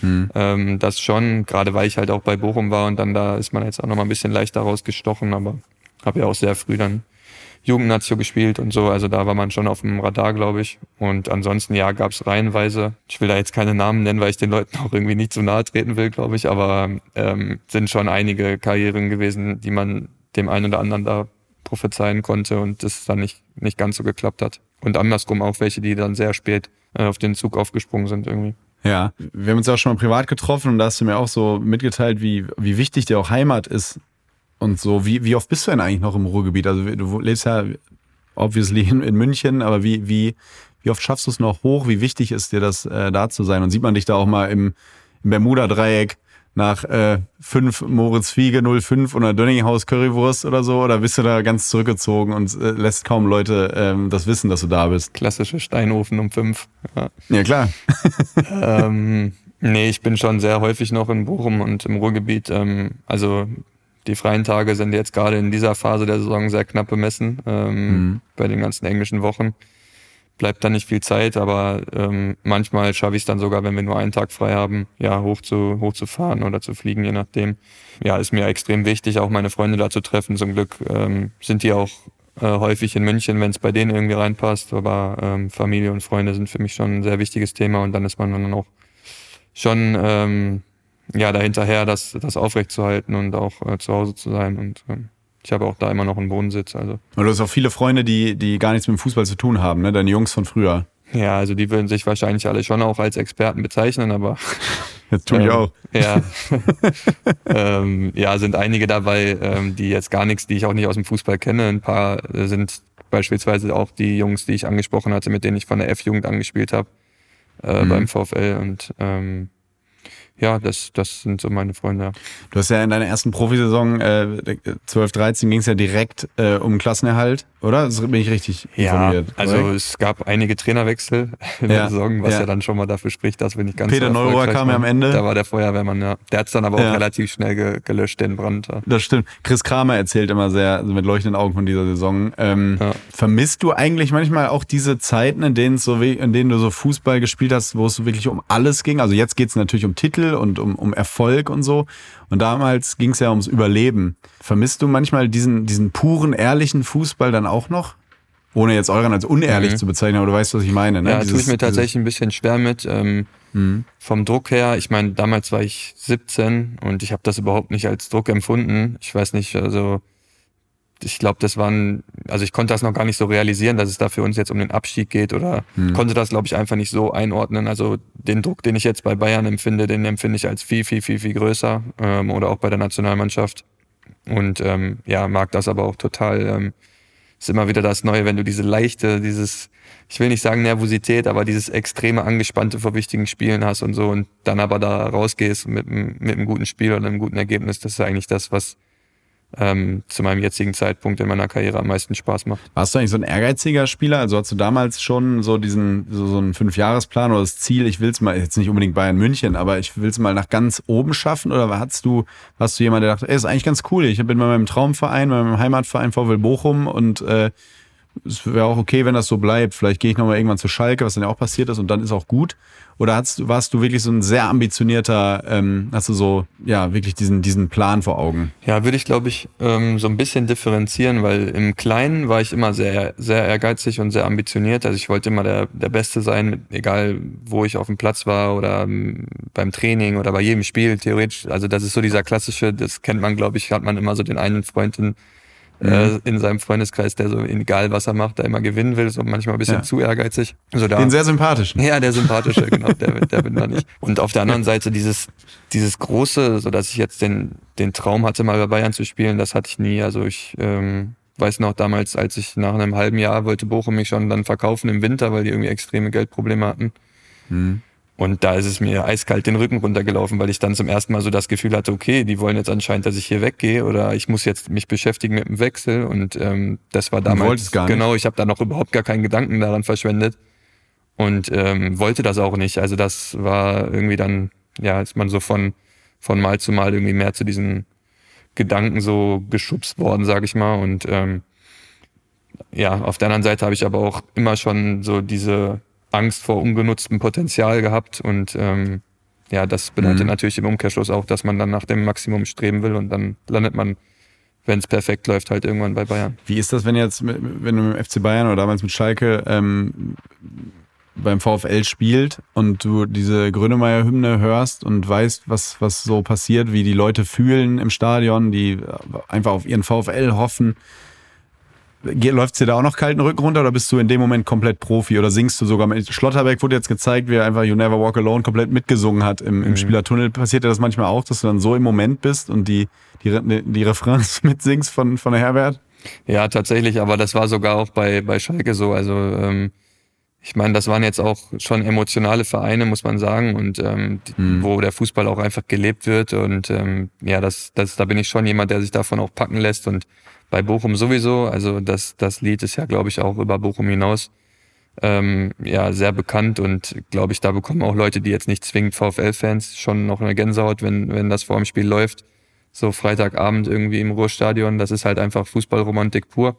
Hm. Ähm, das schon, gerade weil ich halt auch bei Bochum war und dann da ist man jetzt auch nochmal ein bisschen leichter rausgestochen, aber habe ja auch sehr früh dann Jugendnazio gespielt und so, also da war man schon auf dem Radar, glaube ich. Und ansonsten, ja, gab es reihenweise, ich will da jetzt keine Namen nennen, weil ich den Leuten [LAUGHS] auch irgendwie nicht zu nahe treten will, glaube ich, aber ähm, sind schon einige Karrieren gewesen, die man dem einen oder anderen da prophezeien konnte und das dann nicht, nicht ganz so geklappt hat. Und andersrum auch welche, die dann sehr spät äh, auf den Zug aufgesprungen sind irgendwie. Ja, wir haben uns auch schon mal privat getroffen und da hast du mir auch so mitgeteilt, wie, wie wichtig dir auch Heimat ist. Und so, wie, wie oft bist du denn eigentlich noch im Ruhrgebiet? Also du lebst ja obviously in, in München, aber wie, wie, wie oft schaffst du es noch hoch? Wie wichtig ist dir das, äh, da zu sein? Und sieht man dich da auch mal im, im Bermuda-Dreieck nach äh, fünf Moritz Fiege 05 oder Dönninghaus Currywurst oder so? Oder bist du da ganz zurückgezogen und äh, lässt kaum Leute ähm, das wissen, dass du da bist? Klassische Steinofen um fünf. Ja, ja klar. [LAUGHS] ähm, nee, ich bin schon sehr häufig noch in Bochum und im Ruhrgebiet. Ähm, also die freien Tage sind jetzt gerade in dieser Phase der Saison sehr knapp bemessen ähm, mhm. bei den ganzen englischen Wochen bleibt da nicht viel Zeit, aber ähm, manchmal schaffe ich es dann sogar, wenn wir nur einen Tag frei haben, ja, hoch zu, hoch zu fahren oder zu fliegen, je nachdem. Ja, ist mir extrem wichtig, auch meine Freunde da zu treffen. Zum Glück ähm, sind die auch äh, häufig in München, wenn es bei denen irgendwie reinpasst. Aber ähm, Familie und Freunde sind für mich schon ein sehr wichtiges Thema und dann ist man dann auch schon ähm, ja dahinterher, das, das aufrechtzuerhalten und auch äh, zu Hause zu sein und ähm, ich habe auch da immer noch einen Wohnsitz. Also. Und du hast auch viele Freunde, die, die gar nichts mit dem Fußball zu tun haben, ne? Deine Jungs von früher. Ja, also die würden sich wahrscheinlich alle schon auch als Experten bezeichnen, aber. [LAUGHS] Das tue ich ähm, auch. Ja. [LAUGHS] ähm, ja, sind einige dabei, ähm, die jetzt gar nichts, die ich auch nicht aus dem Fußball kenne. Ein paar sind beispielsweise auch die Jungs, die ich angesprochen hatte, mit denen ich von der F-Jugend angespielt habe äh, mhm. beim VfL. Und ähm, ja, das, das sind so meine Freunde. Du hast ja in deiner ersten Profisaison äh, 12, 13 ging es ja direkt äh, um Klassenerhalt, oder? Das bin ich richtig informiert. Ja, also korrekt? es gab einige Trainerwechsel [LAUGHS] in ja, der Saison, was ja. ja. dann schon mal dafür spricht, dass wir nicht ganz Peter so Neurohr kam ja am Ende. Da war der Feuerwehrmann, ja. Der hat es dann aber auch relativ schnell ge gelöscht, den Brand. Das stimmt. Chris Kramer erzählt immer sehr also mit leuchtenden Augen von dieser Saison. Ähm, vermisst du eigentlich manchmal auch diese Zeiten, in denen, so, in denen du so Fußball gespielt hast, wo es wirklich um alles ging? Also jetzt geht es natürlich um Titel und um, um Erfolg und so. Und damals ging es ja ums Überleben. Vermisst du manchmal diesen, diesen puren, ehrlichen Fußball dann auch noch? Ohne jetzt euren als unehrlich mhm. zu bezeichnen, aber du weißt, was ich meine. Ne? Ja, dieses, tue ich mir tatsächlich ein bisschen schwer mit. Ähm, mhm. Vom Druck her, ich meine, damals war ich 17 und ich habe das überhaupt nicht als Druck empfunden. Ich weiß nicht, also ich glaube, das waren, also ich konnte das noch gar nicht so realisieren, dass es da für uns jetzt um den Abstieg geht oder hm. konnte das, glaube ich, einfach nicht so einordnen. Also den Druck, den ich jetzt bei Bayern empfinde, den empfinde ich als viel, viel, viel, viel größer ähm, oder auch bei der Nationalmannschaft. Und ähm, ja, mag das aber auch total. Ähm, ist immer wieder das Neue, wenn du diese leichte, dieses, ich will nicht sagen Nervosität, aber dieses extreme Angespannte vor wichtigen Spielen hast und so und dann aber da rausgehst mit, mit einem guten Spiel oder einem guten Ergebnis, das ist eigentlich das, was ähm, zu meinem jetzigen Zeitpunkt in meiner Karriere am meisten Spaß macht. Warst du eigentlich so ein ehrgeiziger Spieler? Also hast du damals schon so diesen so, so einen Fünfjahresplan oder das Ziel, ich will es mal, jetzt nicht unbedingt Bayern München, aber ich will es mal nach ganz oben schaffen? Oder hast du, warst du jemand, der dachte, ey, ist eigentlich ganz cool, ich bin bei meinem Traumverein, bei meinem Heimatverein VW Bochum und äh, es wäre auch okay, wenn das so bleibt. Vielleicht gehe ich nochmal irgendwann zu Schalke, was dann ja auch passiert ist, und dann ist auch gut. Oder hast, warst du wirklich so ein sehr ambitionierter, ähm, hast du so, ja, wirklich diesen, diesen Plan vor Augen? Ja, würde ich, glaube ich, ähm, so ein bisschen differenzieren, weil im Kleinen war ich immer sehr, sehr ehrgeizig und sehr ambitioniert. Also ich wollte immer der, der Beste sein, egal wo ich auf dem Platz war oder ähm, beim Training oder bei jedem Spiel, theoretisch. Also das ist so dieser klassische, das kennt man, glaube ich, hat man immer so den einen Freund in äh, in seinem Freundeskreis, der so egal was er macht, da immer gewinnen will, so manchmal ein bisschen Ja. zu ehrgeizig. Also da, Den sehr sympathischen. ja, der sympathische, genau, der, [LAUGHS] der bin da nicht. Und auf der anderen Seite dieses, dieses große, so dass ich jetzt den, den Traum hatte, mal bei Bayern zu spielen, das hatte ich nie. Also ich ähm, weiß noch damals, als ich nach einem halben Jahr wollte Bochum mich schon dann verkaufen im Winter, weil die irgendwie extreme Geldprobleme hatten. Und da ist es mir eiskalt den Rücken runtergelaufen, weil ich dann zum ersten Mal so das Gefühl hatte, okay, die wollen jetzt anscheinend, dass ich hier weggehe oder ich muss jetzt mich beschäftigen mit dem Wechsel. Und ähm, das war damals gar nicht. genau, ich habe da noch überhaupt gar keinen Gedanken daran verschwendet und ähm, wollte das auch nicht. Also das war irgendwie dann, ja, ist man so von von Mal zu Mal irgendwie mehr zu diesen Gedanken so geschubst worden, sage ich mal. Und ähm, ja, auf der anderen Seite habe ich aber auch immer schon so diese Angst vor ungenutztem Potenzial gehabt und ähm, ja, das bedeutet Mhm. natürlich im Umkehrschluss auch, dass man dann nach dem Maximum streben will und dann landet man, wenn es perfekt läuft, halt irgendwann bei Bayern. Wie ist das, wenn jetzt, wenn du mit FC Bayern oder damals mit Schalke ähm, beim VfL spielt und du diese Grönemeyer-Hymne hörst und weißt, was, was so passiert, wie die Leute fühlen im Stadion, die einfach auf ihren VfL hoffen. Läuft dir da auch noch kalten Rücken runter oder bist du in dem Moment komplett Profi oder singst du sogar mit? Schlotterbeck wurde jetzt gezeigt, wie er einfach You Never Walk Alone komplett mitgesungen hat im, im Spielertunnel. Passiert dir das manchmal auch, dass du dann so im Moment bist und die, die, die Refrains [LAUGHS] mitsingst von, von Herbert? Ja, tatsächlich, aber das war sogar auch bei, bei Schalke so. Also ähm, ich meine, das waren jetzt auch schon emotionale Vereine, muss man sagen, und ähm, die, wo der Fußball auch einfach gelebt wird. Und ähm, ja, das, das, da bin ich schon jemand, der sich davon auch packen lässt. Und bei Bochum sowieso. Also das, das Lied ist ja, glaube ich, auch über Bochum hinaus ähm, ja sehr bekannt und glaube ich, da bekommen auch Leute, die jetzt nicht zwingend VfL-Fans, schon noch eine Gänsehaut, wenn, wenn das vor dem Spiel läuft. So Freitagabend irgendwie im Ruhrstadion, das ist halt einfach Fußballromantik pur.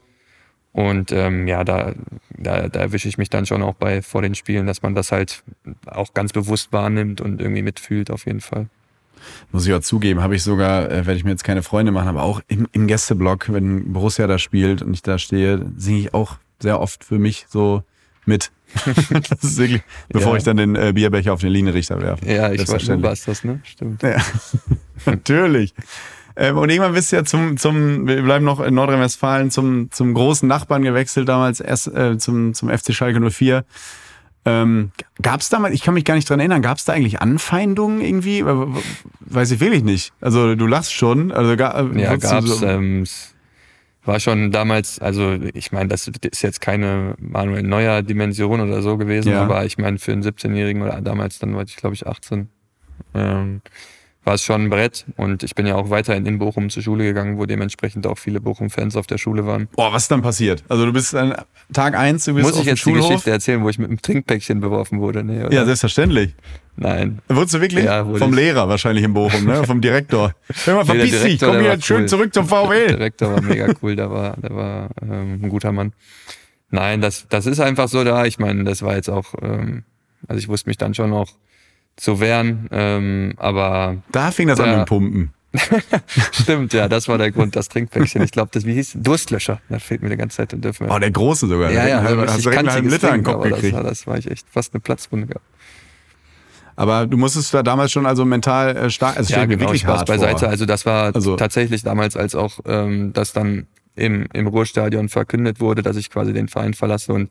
Und ähm, ja, da, da, da erwische ich mich dann schon auch bei vor den Spielen, dass man das halt auch ganz bewusst wahrnimmt und irgendwie mitfühlt auf jeden Fall. Muss ich auch zugeben, habe ich sogar, äh, werde ich mir jetzt keine Freunde machen, aber auch im, im Gästeblock, wenn Borussia da spielt und ich da stehe, singe ich auch sehr oft für mich so mit. [LAUGHS] wirklich, bevor Ja. ich dann den äh, Bierbecher auf den Linienrichter werfe. Ja, ich weiß, du Selbstverständlich. warst das, ne? Stimmt. Ja, [LAUGHS] natürlich. Ähm, und irgendwann bist du ja zum, zum, wir bleiben noch in Nordrhein-Westfalen, zum, zum großen Nachbarn gewechselt, damals erst äh, zum, zum FC Schalke 04. Ähm, gab es damals, ich kann mich gar nicht dran erinnern, gab es da eigentlich Anfeindungen irgendwie? Äh, Weiß ich wirklich nicht. Also du lachst schon. Also, ga, Ja, wurdest du gab's. so- Ähm, es war schon damals, also ich meine, das ist jetzt keine Manuel Neuer Dimension oder so gewesen, Ja. aber ich meine, für einen 17-Jährigen oder damals, dann war ich glaube ich 18, ähm, war es schon ein Brett und ich bin ja auch weiterhin in Bochum zur Schule gegangen, wo dementsprechend auch viele Bochum-Fans auf der Schule waren. Boah, was ist dann passiert? Also du bist an Tag eins, du bist Muss ich jetzt die Schulhof. Geschichte erzählen, wo ich mit einem Trinkpäckchen beworfen wurde? Nee, oder? Ja, selbstverständlich. Nein. Wurdest du wirklich? Ja, wurde Vom ich. Lehrer wahrscheinlich in Bochum, ne? Vom Direktor. [LAUGHS] Hör mal, der verpiss dich, komm der war schön cool. zurück zum Der VW. Direktor war mega [LAUGHS] cool, der war, der war ähm, ein guter Mann. Nein, das, das ist einfach so da. Ich meine, das war jetzt auch, ähm, also ich wusste mich dann schon noch zu wehren, ähm, aber Da fing das an Ja. mit dem Pumpen. [LAUGHS] stimmt, ja, das war der Grund, das Trinkpäckchen. Ich glaube, das, wie hieß Durstlöscher, das fehlt mir die ganze Zeit, den dürfen wir. Oh, der große sogar. ja, ja, also, hast du einen halben Liter in den Kopf das, gekriegt. war, das war ich echt fast eine Platzwunde gehabt. Aber du musstest da damals schon also mental äh, stark, also Ja, genau, wirklich Spaß hart beiseite. vor. Also das war Also- tatsächlich damals, als auch ähm, das dann im, im Ruhrstadion verkündet wurde, dass ich quasi den Verein verlasse. Und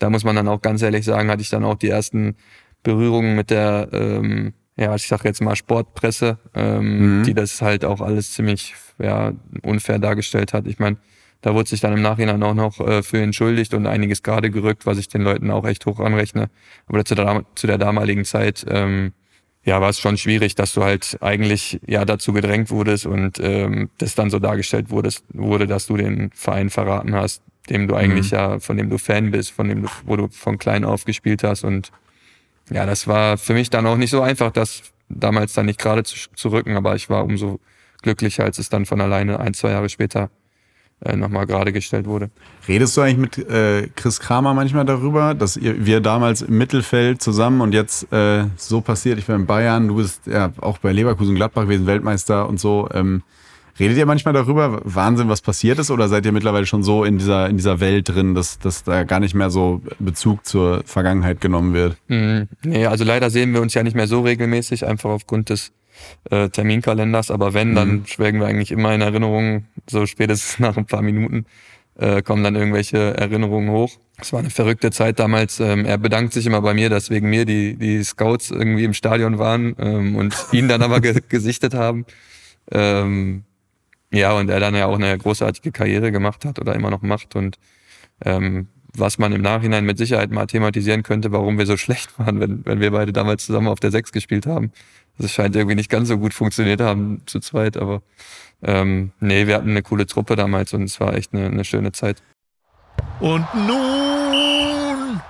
da muss man dann auch ganz ehrlich sagen, hatte ich dann auch die ersten Berührungen mit der, ähm, ja, ich sag jetzt mal Sportpresse, ähm, Mhm. die das halt auch alles ziemlich ja, unfair dargestellt hat. Ich meine, da wurde sich dann im Nachhinein auch noch äh, für entschuldigt und einiges gerade gerückt, was ich den Leuten auch echt hoch anrechne. Aber zu der, zu der damaligen Zeit ähm, ja, war es schon schwierig, dass du halt eigentlich ja dazu gedrängt wurdest und ähm, das dann so dargestellt wurdest, wurde, dass du den Verein verraten hast, dem du eigentlich ja, von dem du Fan bist, von dem du, wo du von klein auf gespielt hast und ja, das war für mich dann auch nicht so einfach, das damals dann nicht gerade zu, zu rücken, aber ich war umso glücklicher, als es dann von alleine ein, zwei Jahre später äh, nochmal gerade gestellt wurde. Redest du eigentlich mit äh, Chris Kramer manchmal darüber, dass ihr, wir damals im Mittelfeld zusammen und jetzt äh, so passiert, ich bin in Bayern, du bist ja auch bei Leverkusen Gladbach gewesen, Weltmeister und so. Ähm, redet ihr manchmal darüber, Wahnsinn, was passiert ist, oder seid ihr mittlerweile schon so in dieser, in dieser Welt drin, dass, dass da gar nicht mehr so Bezug zur Vergangenheit genommen wird? Mhm. Nee, also leider sehen wir uns ja nicht mehr so regelmäßig, einfach aufgrund des äh, Terminkalenders, aber wenn, dann mhm. schwelgen wir eigentlich immer in Erinnerungen, so spätestens [LAUGHS] nach ein paar Minuten äh, kommen dann irgendwelche Erinnerungen hoch. Es war eine verrückte Zeit damals. Ähm, er bedankt sich immer bei mir, dass wegen mir die, die Scouts irgendwie im Stadion waren ähm, und ihn dann aber [LAUGHS] ge gesichtet haben. Ähm, ja, und er dann ja auch eine großartige Karriere gemacht hat oder immer noch macht und ähm, was man im Nachhinein mit Sicherheit mal thematisieren könnte, warum wir so schlecht [LAUGHS] waren, wenn, wenn wir beide damals zusammen auf der Sechs gespielt haben. Das scheint irgendwie nicht ganz so gut funktioniert haben zu zweit, aber ähm, nee, wir hatten eine coole Truppe damals und es war echt eine, eine schöne Zeit. Und nun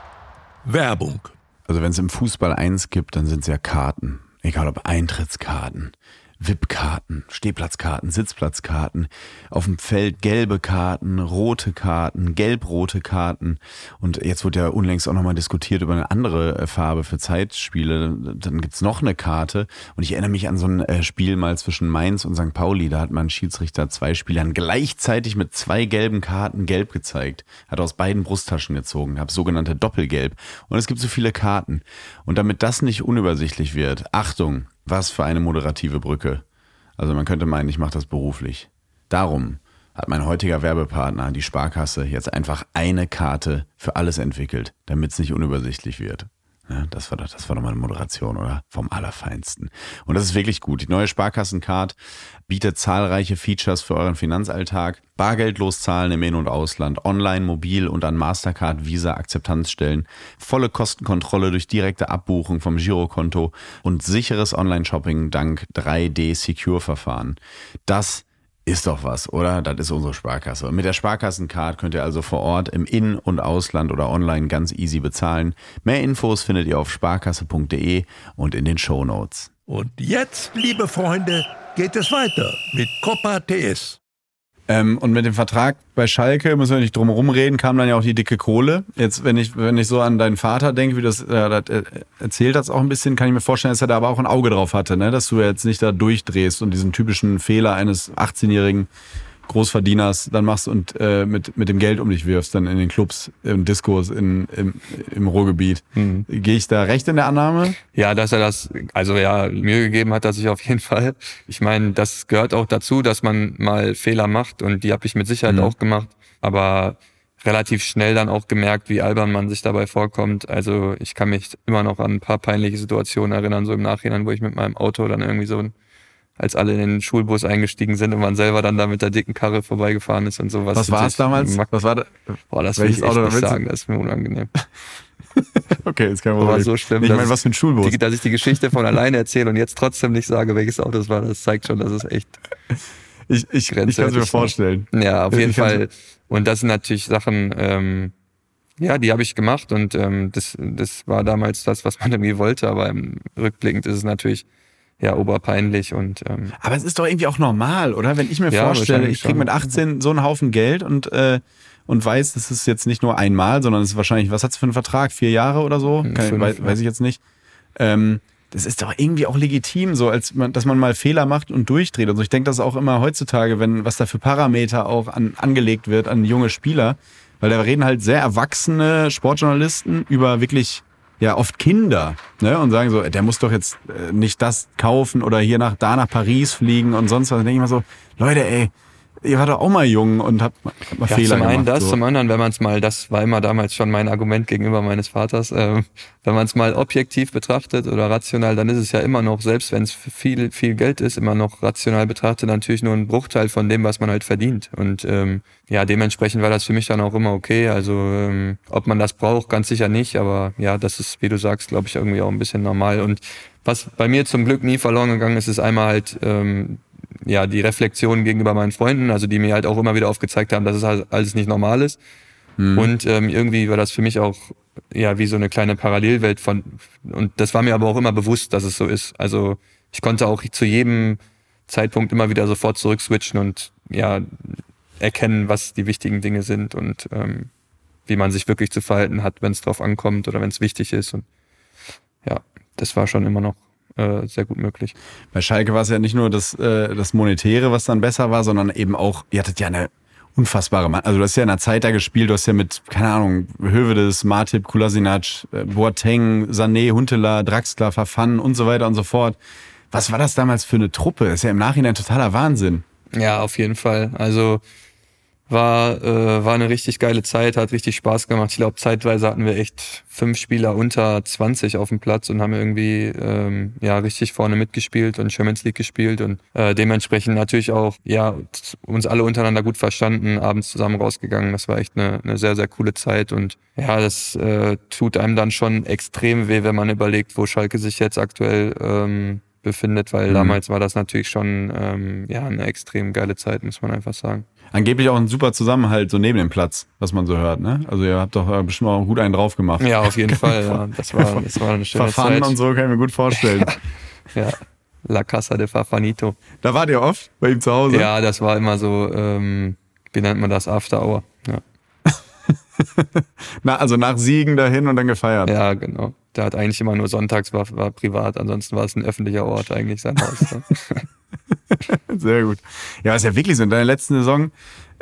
Werbung. Also wenn es im Fußball eins gibt, dann sind es ja Karten. Egal ob Eintrittskarten, VIP-Karten, Stehplatzkarten, Sitzplatzkarten, auf dem Feld gelbe Karten, rote Karten, gelb-rote Karten. Und jetzt wird ja unlängst auch nochmal diskutiert über eine andere äh, Farbe für Zeitspiele. Dann gibt's noch eine Karte. Und ich erinnere mich an so ein äh, Spiel mal zwischen Mainz und St. Pauli. Da hat man Schiedsrichter zwei Spielern gleichzeitig mit zwei gelben Karten gelb gezeigt. Hat aus beiden Brusttaschen gezogen. Hab sogenannte Doppelgelb. Und es gibt so viele Karten. Und damit das nicht unübersichtlich wird, Achtung, was für eine moderative Brücke. Also man könnte meinen, ich mache das beruflich. Darum hat mein heutiger Werbepartner, die Sparkasse, jetzt einfach eine Karte für alles entwickelt, damit es nicht unübersichtlich wird. Ja, das war doch, das war doch mal eine Moderation, oder? Vom Allerfeinsten. Und das ist wirklich gut. Die neue Sparkassencard bietet zahlreiche Features für euren Finanzalltag. Bargeldlos zahlen im In- und Ausland, online, mobil und an Mastercard, Visa, Akzeptanzstellen, volle Kostenkontrolle durch direkte Abbuchung vom Girokonto und sicheres Online-Shopping dank 3D-Secure-Verfahren. Das ist doch was, oder? Das ist unsere Sparkasse. Mit der Sparkassencard könnt ihr also vor Ort im In- und Ausland oder online ganz easy bezahlen. Mehr Infos findet ihr auf sparkasse.de und in den Show Notes. Und jetzt, liebe Freunde, geht es weiter mit Copa TS. Ähm, und mit dem Vertrag bei Schalke, müssen wir nicht drum herum reden, kam dann ja auch die dicke Kohle. Jetzt, wenn ich, wenn ich so an deinen Vater denke, wie das, äh, das äh, erzählt hat auch ein bisschen, kann ich mir vorstellen, dass er da aber auch ein Auge drauf hatte, ne? dass du jetzt nicht da durchdrehst und diesen typischen Fehler eines 18-Jährigen Großverdieners dann machst und äh, mit, mit dem Geld um dich wirfst, dann in den Clubs, im Diskos, in, im, im Ruhrgebiet. Mhm. Gehe ich da recht in der Annahme? Ja, dass er das, also ja, Mühe gegeben hat er sich auf jeden [LAUGHS] Fall. Ich meine, das gehört auch dazu, dass man mal Fehler macht und die habe ich mit Sicherheit mhm. auch gemacht. Aber relativ schnell dann auch gemerkt, wie albern man sich dabei vorkommt. Also ich kann mich immer noch an ein paar peinliche Situationen erinnern, so im Nachhinein, wo ich mit meinem Auto dann irgendwie so ein als alle in den Schulbus eingestiegen sind und man selber dann da mit der dicken Karre vorbeigefahren ist und sowas. Was war es damals? Was war da? Boah, das will ich echt Auto nicht sagen, das ist mir unangenehm. [LAUGHS] okay, jetzt kann man mal so schlimm. Ich meine, was für ein Schulbus. Die, dass ich die Geschichte von alleine erzähle und jetzt trotzdem nicht sage, welches Auto es war, das zeigt schon, dass es echt ich, ich, ich kann es mir vorstellen. Ja, auf jeden ich Fall. Und das sind natürlich Sachen, ähm, ja, die habe ich gemacht und ähm, das, das war damals das, was man irgendwie wollte, aber im rückblickend ist es natürlich ja, oberpeinlich und ähm, Aber es ist doch irgendwie auch normal, oder? Wenn ich mir ja, vorstelle, ich kriege mit 18 so einen Haufen Geld und äh, und weiß, das ist jetzt nicht nur einmal, sondern es ist wahrscheinlich, was hat's für einen Vertrag? Vier Jahre oder so? Hm, Kann, Fünf, weiß, weiß, ich jetzt nicht. Ähm, das ist doch irgendwie auch legitim, so als man, dass man mal Fehler macht und durchdreht. Und so. Ich denke das auch immer heutzutage, wenn was da für Parameter auch an, angelegt wird an junge Spieler, weil da reden halt sehr erwachsene Sportjournalisten über wirklich ja oft Kinder ne, und sagen so, der muss doch jetzt äh, nicht das kaufen oder hier nach da nach Paris fliegen und sonst was. Dann denke ich mal so, Leute, ey, ihr wart doch auch mal jung und habt, habt mal ja, Fehler zum einen gemacht. das, so. zum anderen, wenn man es mal, das war immer damals schon mein Argument gegenüber meines Vaters, äh, wenn man es mal objektiv betrachtet oder rational, dann ist es ja immer noch, selbst wenn es viel, viel Geld ist, immer noch rational betrachtet, natürlich nur ein Bruchteil von dem, was man halt verdient. Und ähm, ja, dementsprechend war das für mich dann auch immer okay. Also ähm, ob man das braucht, ganz sicher nicht, aber ja, das ist, wie du sagst, glaube ich, irgendwie auch ein bisschen normal. Und was bei mir zum Glück nie verloren gegangen ist, ist einmal halt ähm, ja, die Reflexion gegenüber meinen Freunden, also die mir halt auch immer wieder aufgezeigt haben, dass es halt alles nicht normal ist. Mhm. Und ähm, irgendwie war das für mich auch ja wie so eine kleine Parallelwelt von und das war mir aber auch immer bewusst, dass es so ist. Also ich konnte auch zu jedem Zeitpunkt immer wieder sofort zurückswitchen und ja erkennen, was die wichtigen Dinge sind und ähm, wie man sich wirklich zu verhalten hat, wenn es drauf ankommt oder wenn es wichtig ist. Und ja, das war schon immer noch äh, sehr gut möglich. Bei Schalke war es ja nicht nur das, äh, das Monetäre, was dann besser war, sondern eben auch, ihr hattet ja eine unfassbare Mann. Also du hast ja in einer Zeit da gespielt, du hast ja mit, keine Ahnung, Hövedes, Martip, Kulasinac, äh, Boateng, Sané, Huntela, Draxler, Verfannen und so weiter und so fort. Was war das damals für eine Truppe? Das ist ja im Nachhinein totaler Wahnsinn. Ja, auf jeden Fall. Also war, äh, war eine richtig geile Zeit, hat richtig Spaß gemacht. Ich glaube, zeitweise hatten wir echt fünf Spieler unter 20 auf dem Platz und haben irgendwie ähm, ja richtig vorne mitgespielt und Champions League gespielt und äh, dementsprechend natürlich auch ja uns alle untereinander gut verstanden, abends zusammen rausgegangen. Das war echt eine, eine sehr, sehr coole Zeit und ja, das äh, tut einem dann schon extrem weh, wenn man überlegt, wo Schalke sich jetzt aktuell ähm, befindet, weil mhm. damals war das natürlich schon ähm, ja eine extrem geile Zeit, muss man einfach sagen. Angeblich auch ein super Zusammenhalt so neben dem Platz, was man so hört, ne? Also ihr habt doch äh, bestimmt auch gut einen drauf gemacht. Ja, auf jeden [LAUGHS] Fall. Ja. Das war, das war eine schöne Verfahren Zeit. und so kann ich mir gut vorstellen. [LAUGHS] ja. La Casa de Fafanito. Da wart ihr oft bei ihm zu Hause? Ja, das war immer so, ähm, wie nennt man das, After Hour. Ja. [LAUGHS] Na, also nach Siegen dahin und dann gefeiert. Ja, genau. Der hat eigentlich immer nur sonntags war, war privat, ansonsten war es ein öffentlicher Ort eigentlich sein Haus. [LAUGHS] Sehr gut. Ja, ist ja wirklich so. In deiner letzten Saison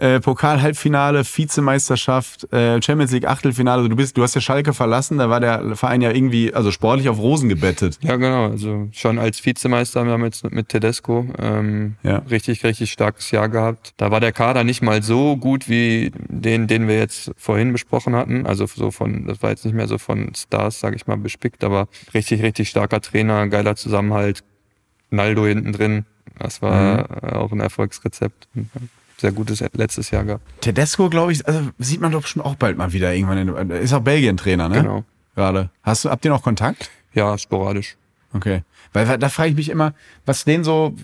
äh, Pokal-Halbfinale, Vizemeisterschaft, äh, Champions League Achtelfinale. Du bist, du hast ja Schalke verlassen. Da war der Verein ja irgendwie, also sportlich auf Rosen gebettet. Ja, genau. Also schon als Vizemeister haben wir jetzt mit Tedesco ähm, ja. richtig, richtig starkes Jahr gehabt. Da war der Kader nicht mal so gut wie den, den wir jetzt vorhin besprochen hatten. Also so von, das war jetzt nicht mehr so von Stars, sage ich mal, bespickt, aber richtig, richtig starker Trainer, geiler Zusammenhalt. Naldo hinten drin. Das war mhm. auch ein Erfolgsrezept. Sehr gutes letztes Jahr gehabt. Tedesco, glaube ich, also sieht man doch schon auch bald mal wieder irgendwann. In, ist auch Belgien-Trainer, ne? Genau. Gerade. Hast du, habt ihr noch Kontakt? Ja, sporadisch. Okay. Weil da frage ich mich immer, was den so,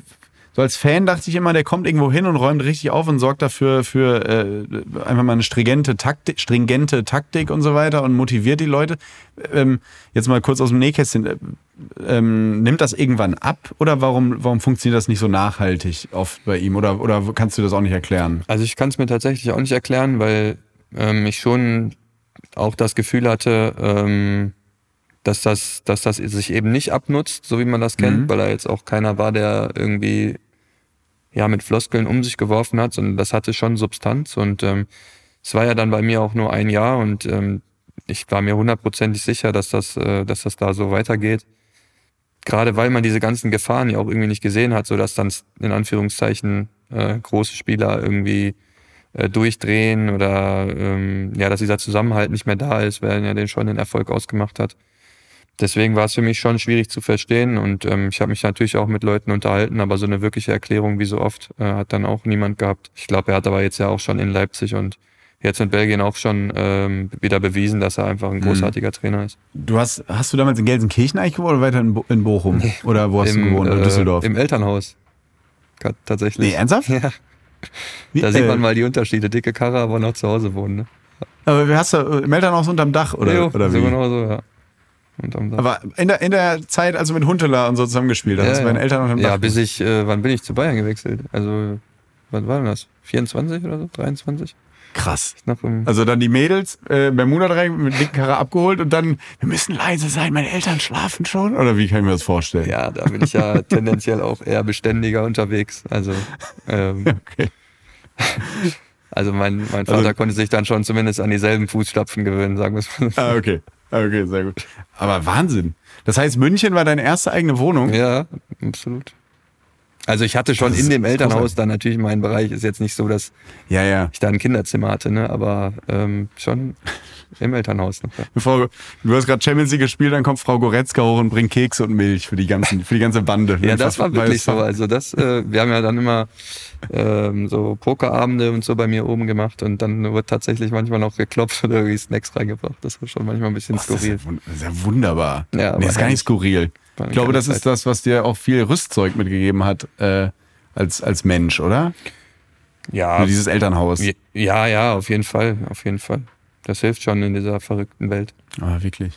so als Fan dachte ich immer, der kommt irgendwo hin und räumt richtig auf und sorgt dafür für äh, einfach mal eine stringente Taktik, stringente Taktik und so weiter und motiviert die Leute. Ähm, jetzt mal kurz aus dem Nähkästchen. Äh, ähm, nimmt das irgendwann ab oder warum, warum funktioniert das nicht so nachhaltig oft bei ihm? Oder, oder kannst du das auch nicht erklären? Also ich kann es mir tatsächlich auch nicht erklären, weil ähm, ich schon auch das Gefühl hatte, ähm, dass das, dass das sich eben nicht abnutzt, so wie man das kennt, mhm. weil er jetzt auch keiner war, der irgendwie ja mit Floskeln um sich geworfen hat, sondern das hatte schon Substanz und ähm, es war ja dann bei mir auch nur ein Jahr und ähm, ich war mir hundertprozentig sicher, dass das, äh, dass das da so weitergeht. Gerade weil man diese ganzen Gefahren ja auch irgendwie nicht gesehen hat, so dass dann in Anführungszeichen äh, große Spieler irgendwie äh, durchdrehen oder ähm, ja, dass dieser Zusammenhalt nicht mehr da ist, weil er ja den schon den Erfolg ausgemacht hat deswegen war es für mich schon schwierig zu verstehen und ähm, ich habe mich natürlich auch mit Leuten unterhalten, aber so eine wirkliche Erklärung wie so oft äh, hat dann auch niemand gehabt. Ich glaube, er hat aber jetzt ja auch schon in Leipzig und jetzt in Belgien auch schon ähm, wieder bewiesen, dass er einfach ein mhm. großartiger mhm. Trainer ist. Du hast, hast du damals in Gelsenkirchen eigentlich gewohnt oder weiter in, Bo in Bochum? Oder wo hast Im, du gewohnt? In äh, Düsseldorf? Im Elternhaus. Tatsächlich. Nee, ernsthaft? Ja. Wie, da sieht äh, man mal die Unterschiede. Dicke Karre, aber noch zu Hause wohnen. Ne? Aber hast du im Elternhaus unterm Dach oder, jo, oder wie? So genau so, ja. Aber in der, in der Zeit, also mit Huntela und so zusammengespielt, ja, hast du ja. Eltern unterm Dach. Ja, bis ich, äh, wann bin ich zu Bayern gewechselt? Also, wann war denn das? 24 oder so? 23? Krass. Also dann die Mädels, äh, Bermuda direkt mit dicken Karre abgeholt und dann, wir müssen leise sein, meine Eltern schlafen schon? Oder wie kann ich mir das vorstellen? Ja, da bin ich ja [LAUGHS] tendenziell auch eher beständiger unterwegs. Also, ähm, [LAUGHS] okay. [LAUGHS] Also mein, mein Vater also, konnte sich dann schon zumindest an dieselben Fußstapfen gewöhnen, sagen wir es mal. Ah, okay. Okay, sehr gut. Aber Wahnsinn. Das heißt, München war deine erste eigene Wohnung? Ja, absolut. Also ich hatte schon in dem Elternhaus dann natürlich meinen Bereich. Ist jetzt nicht so, dass ja, ja. ich da ein Kinderzimmer hatte, ne? aber ähm, schon [LAUGHS] im Elternhaus. Noch, ja. Frau, du hast gerade Champions League gespielt, dann kommt Frau Goretzka hoch und bringt Kekse und Milch für die, ganzen, für die ganze Bande. ja, das war wirklich so. Also das, äh, wir haben ja dann immer ähm, so Pokerabende und so bei mir oben gemacht und dann wird tatsächlich manchmal noch geklopft oder irgendwie Snacks reingebracht. Das war schon manchmal ein bisschen oh, skurril. Das ist ja, wunderbar. Ja, nee, ist gar nicht skurril. Ich glaube, das Zeit. ist das, was dir auch viel Rüstzeug mitgegeben hat äh, als, als Mensch, oder? Ja. Nur dieses Elternhaus. Ja, ja, auf jeden Fall, auf jeden Fall. Das hilft schon in dieser verrückten Welt. Ah, wirklich.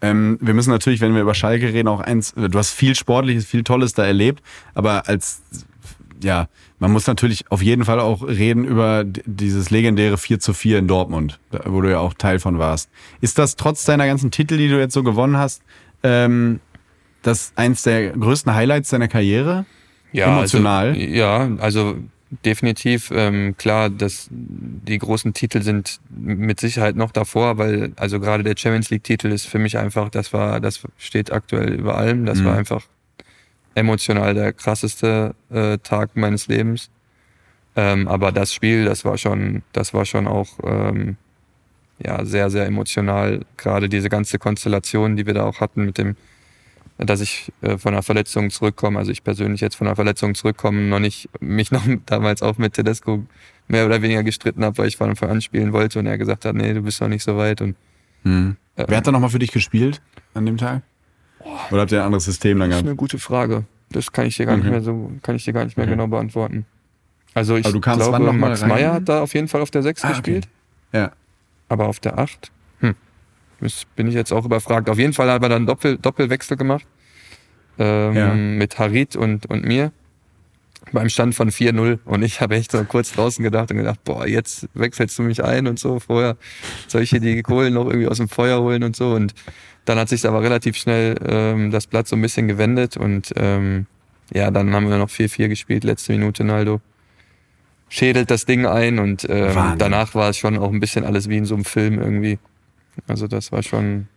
Ähm, wir müssen natürlich, wenn wir über Schalke reden, auch eins, du hast viel Sportliches, viel Tolles da erlebt, aber als, ja, man muss natürlich auf jeden Fall auch reden über dieses legendäre 4 zu 4 in Dortmund, wo du ja auch Teil von warst. Ist das trotz deiner ganzen Titel, die du jetzt so gewonnen hast, ähm, das eins der größten Highlights deiner Karriere? Ja, Emotional? Also, ja, also definitiv. Ähm, klar, dass die großen Titel sind mit Sicherheit noch davor, weil also gerade der Champions League-Titel ist für mich einfach, das war, das steht aktuell über allem. Das mhm. war einfach emotional der krasseste äh, Tag meines Lebens. Ähm, aber das Spiel, das war schon, das war schon auch ähm, ja sehr, sehr emotional. Gerade diese ganze Konstellation, die wir da auch hatten mit dem, dass ich äh, von einer Verletzung zurückkomme, also ich persönlich jetzt von einer Verletzung zurückkomme, noch nicht mich noch [LAUGHS] damals auch mit Tedesco mehr oder weniger gestritten habe, weil ich von Anfang an spielen wollte und er gesagt hat, nee, du bist noch nicht so weit. Und, hm. äh, Wer hat da nochmal für dich gespielt an dem Tag? Oder habt ihr ein anderes System dann gehabt? Das ist eine gute Frage. Das kann ich dir gar okay. nicht mehr so, kann ich dir gar nicht mehr okay. genau beantworten. Also ich glaube, Max Meyer hat da auf jeden Fall auf der 6 ah, gespielt. Okay. Ja. Aber auf der 8? Hm. Bin ich jetzt auch überfragt. Auf jeden Fall hat er dann Doppel, Doppelwechsel gemacht. Ähm, ja. Mit Harit und, und mir. Beim Stand von 4-0. Und ich habe echt so kurz draußen gedacht und gedacht, boah, jetzt wechselst du mich ein und so. Vorher soll ich hier die Kohlen noch irgendwie aus dem Feuer holen und so. Und dann hat sich aber relativ schnell ähm, das Blatt so ein bisschen gewendet und ähm, ja, dann haben wir noch 4-4 gespielt, letzte Minute Naldo schädelt das Ding ein und ähm, danach war es schon auch ein bisschen alles wie in so einem Film irgendwie. Also das war schon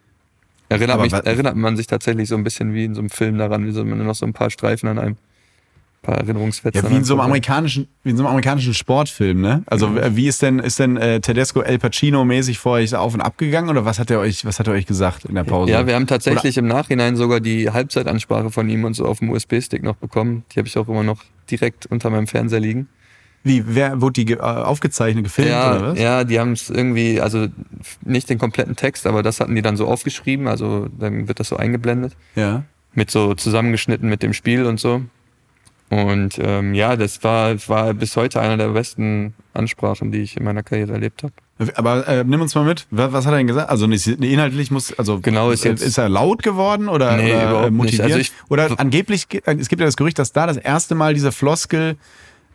erinnert mich erinnert man sich tatsächlich so ein bisschen wie in so einem Film daran, wie so man noch so ein paar Streifen an einem paar Erinnerungsfetzen. Ja, wie in so einem amerikanischen, wie in so einem amerikanischen Sportfilm, ne? Also mhm. wie ist denn, ist denn äh, Tedesco El Pacino mäßig vor euch auf und ab gegangen oder was hat er euch, was hat er euch gesagt in der Pause? Ja, wir haben tatsächlich oder? im Nachhinein sogar die Halbzeitansprache von ihm und so auf dem USB-Stick noch bekommen. Die habe ich auch immer noch direkt unter meinem Fernseher liegen. Wie, wer wurde die äh, aufgezeichnet, gefilmt ja, oder was? Ja, die haben es irgendwie, also nicht den kompletten Text, aber das hatten die dann so aufgeschrieben, also dann wird das so eingeblendet. Ja. Mit so zusammengeschnitten mit dem Spiel und so. Und ähm, ja, das war, war bis heute einer der besten Ansprachen, die ich in meiner Karriere erlebt habe. Aber äh, nimm uns mal mit. Was, was, hat er denn gesagt? Also nicht, inhaltlich muss, also genau ist, jetzt, ist er laut geworden oder, nee, oder äh, motiviert? Also ich, oder angeblich, es gibt ja das Gerücht, dass da das erste Mal diese Floskel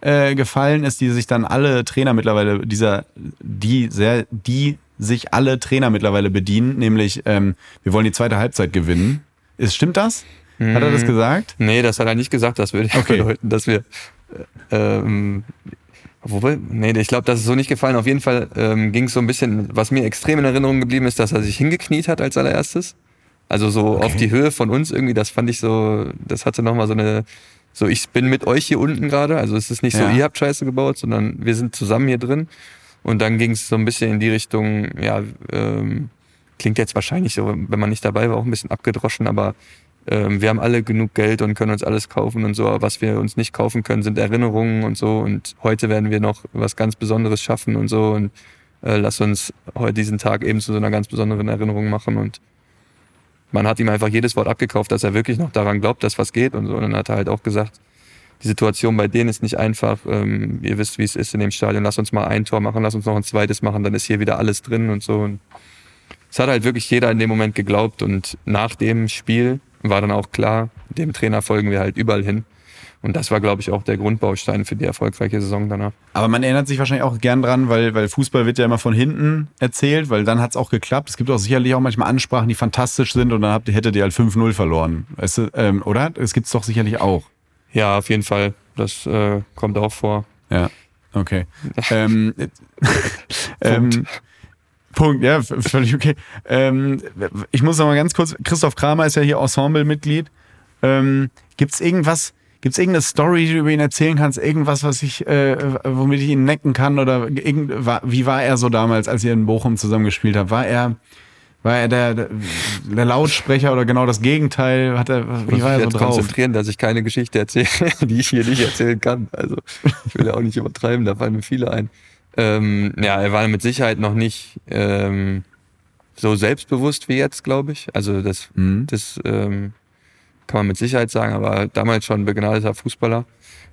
äh, gefallen ist, die sich dann alle Trainer mittlerweile dieser, die sehr, die sich alle Trainer mittlerweile bedienen, nämlich ähm, wir wollen die zweite Halbzeit gewinnen. Ist, stimmt das? Hat er das hm. gesagt? Nee, das hat er nicht gesagt. Das würde okay. bedeuten, dass wir. Äh, ähm, Wobei, nee, ich glaube, das ist so nicht gefallen. Auf jeden Fall ähm, ging es so ein bisschen, was mir extrem in Erinnerung geblieben ist, dass er sich hingekniet hat als allererstes. Also so okay. auf die Höhe von uns irgendwie, das fand ich so, das hatte nochmal so eine, so ich bin mit euch hier unten gerade. Also es ist nicht ja. so, ihr habt Scheiße gebaut, sondern wir sind zusammen hier drin. Und dann ging es so ein bisschen in die Richtung, ja, ähm, klingt jetzt wahrscheinlich so, wenn man nicht dabei war, auch ein bisschen abgedroschen, aber ähm, wir haben alle genug Geld und können uns alles kaufen und so, aber was wir uns nicht kaufen können, sind Erinnerungen und so. Und heute werden wir noch was ganz Besonderes schaffen und so. Und äh, lass uns heute diesen Tag eben zu so einer ganz besonderen Erinnerung machen. Und man hat ihm einfach jedes Wort abgekauft, dass er wirklich noch daran glaubt, dass was geht und so. Und dann hat er halt auch gesagt, die Situation bei denen ist nicht einfach. Ähm, ihr wisst, wie es ist in dem Stadion. Lass uns mal ein Tor machen, lass uns noch ein zweites machen, dann ist hier wieder alles drin und so. Und es hat halt wirklich jeder in dem Moment geglaubt. Und nach dem Spiel war dann auch klar, dem Trainer folgen wir halt überall hin. Und das war, glaube ich, auch der Grundbaustein für die erfolgreiche Saison danach. Aber man erinnert sich wahrscheinlich auch gern dran, weil, weil Fußball wird ja immer von hinten erzählt, weil dann hat es auch geklappt. Es gibt auch sicherlich auch manchmal Ansprachen, die fantastisch sind und dann habt, hättet ihr halt 5-0 verloren. Weißt du, ähm, oder? Es gibt es doch sicherlich auch. Ja, auf jeden Fall. Das äh, kommt auch vor. Ja, okay. [LAUGHS] ähm, ähm, Punkt, ja, völlig okay. Ähm, ich muss noch mal ganz kurz, Christoph Kramer ist ja hier Ensemble-Mitglied. Ähm, Gibt es irgendwas, gibt es irgendeine Story, die du über ihn erzählen kannst? Irgendwas, was ich, äh, womit ich ihn necken kann? Oder irgend, wie war er so damals, als ihr in Bochum zusammengespielt habt? War er, war er der, der, der Lautsprecher oder genau das Gegenteil? Hat er, wie war er so drauf? konzentrieren, dass ich keine Geschichte erzähle, [LAUGHS] die ich hier nicht erzählen kann. Also ich will ja auch nicht übertreiben, da fallen mir viele ein. Ähm, ja, er war mit Sicherheit noch nicht ähm, so selbstbewusst wie jetzt, glaube ich. Also das, mhm. das ähm, kann man mit Sicherheit sagen, aber damals schon begnadeter Fußballer.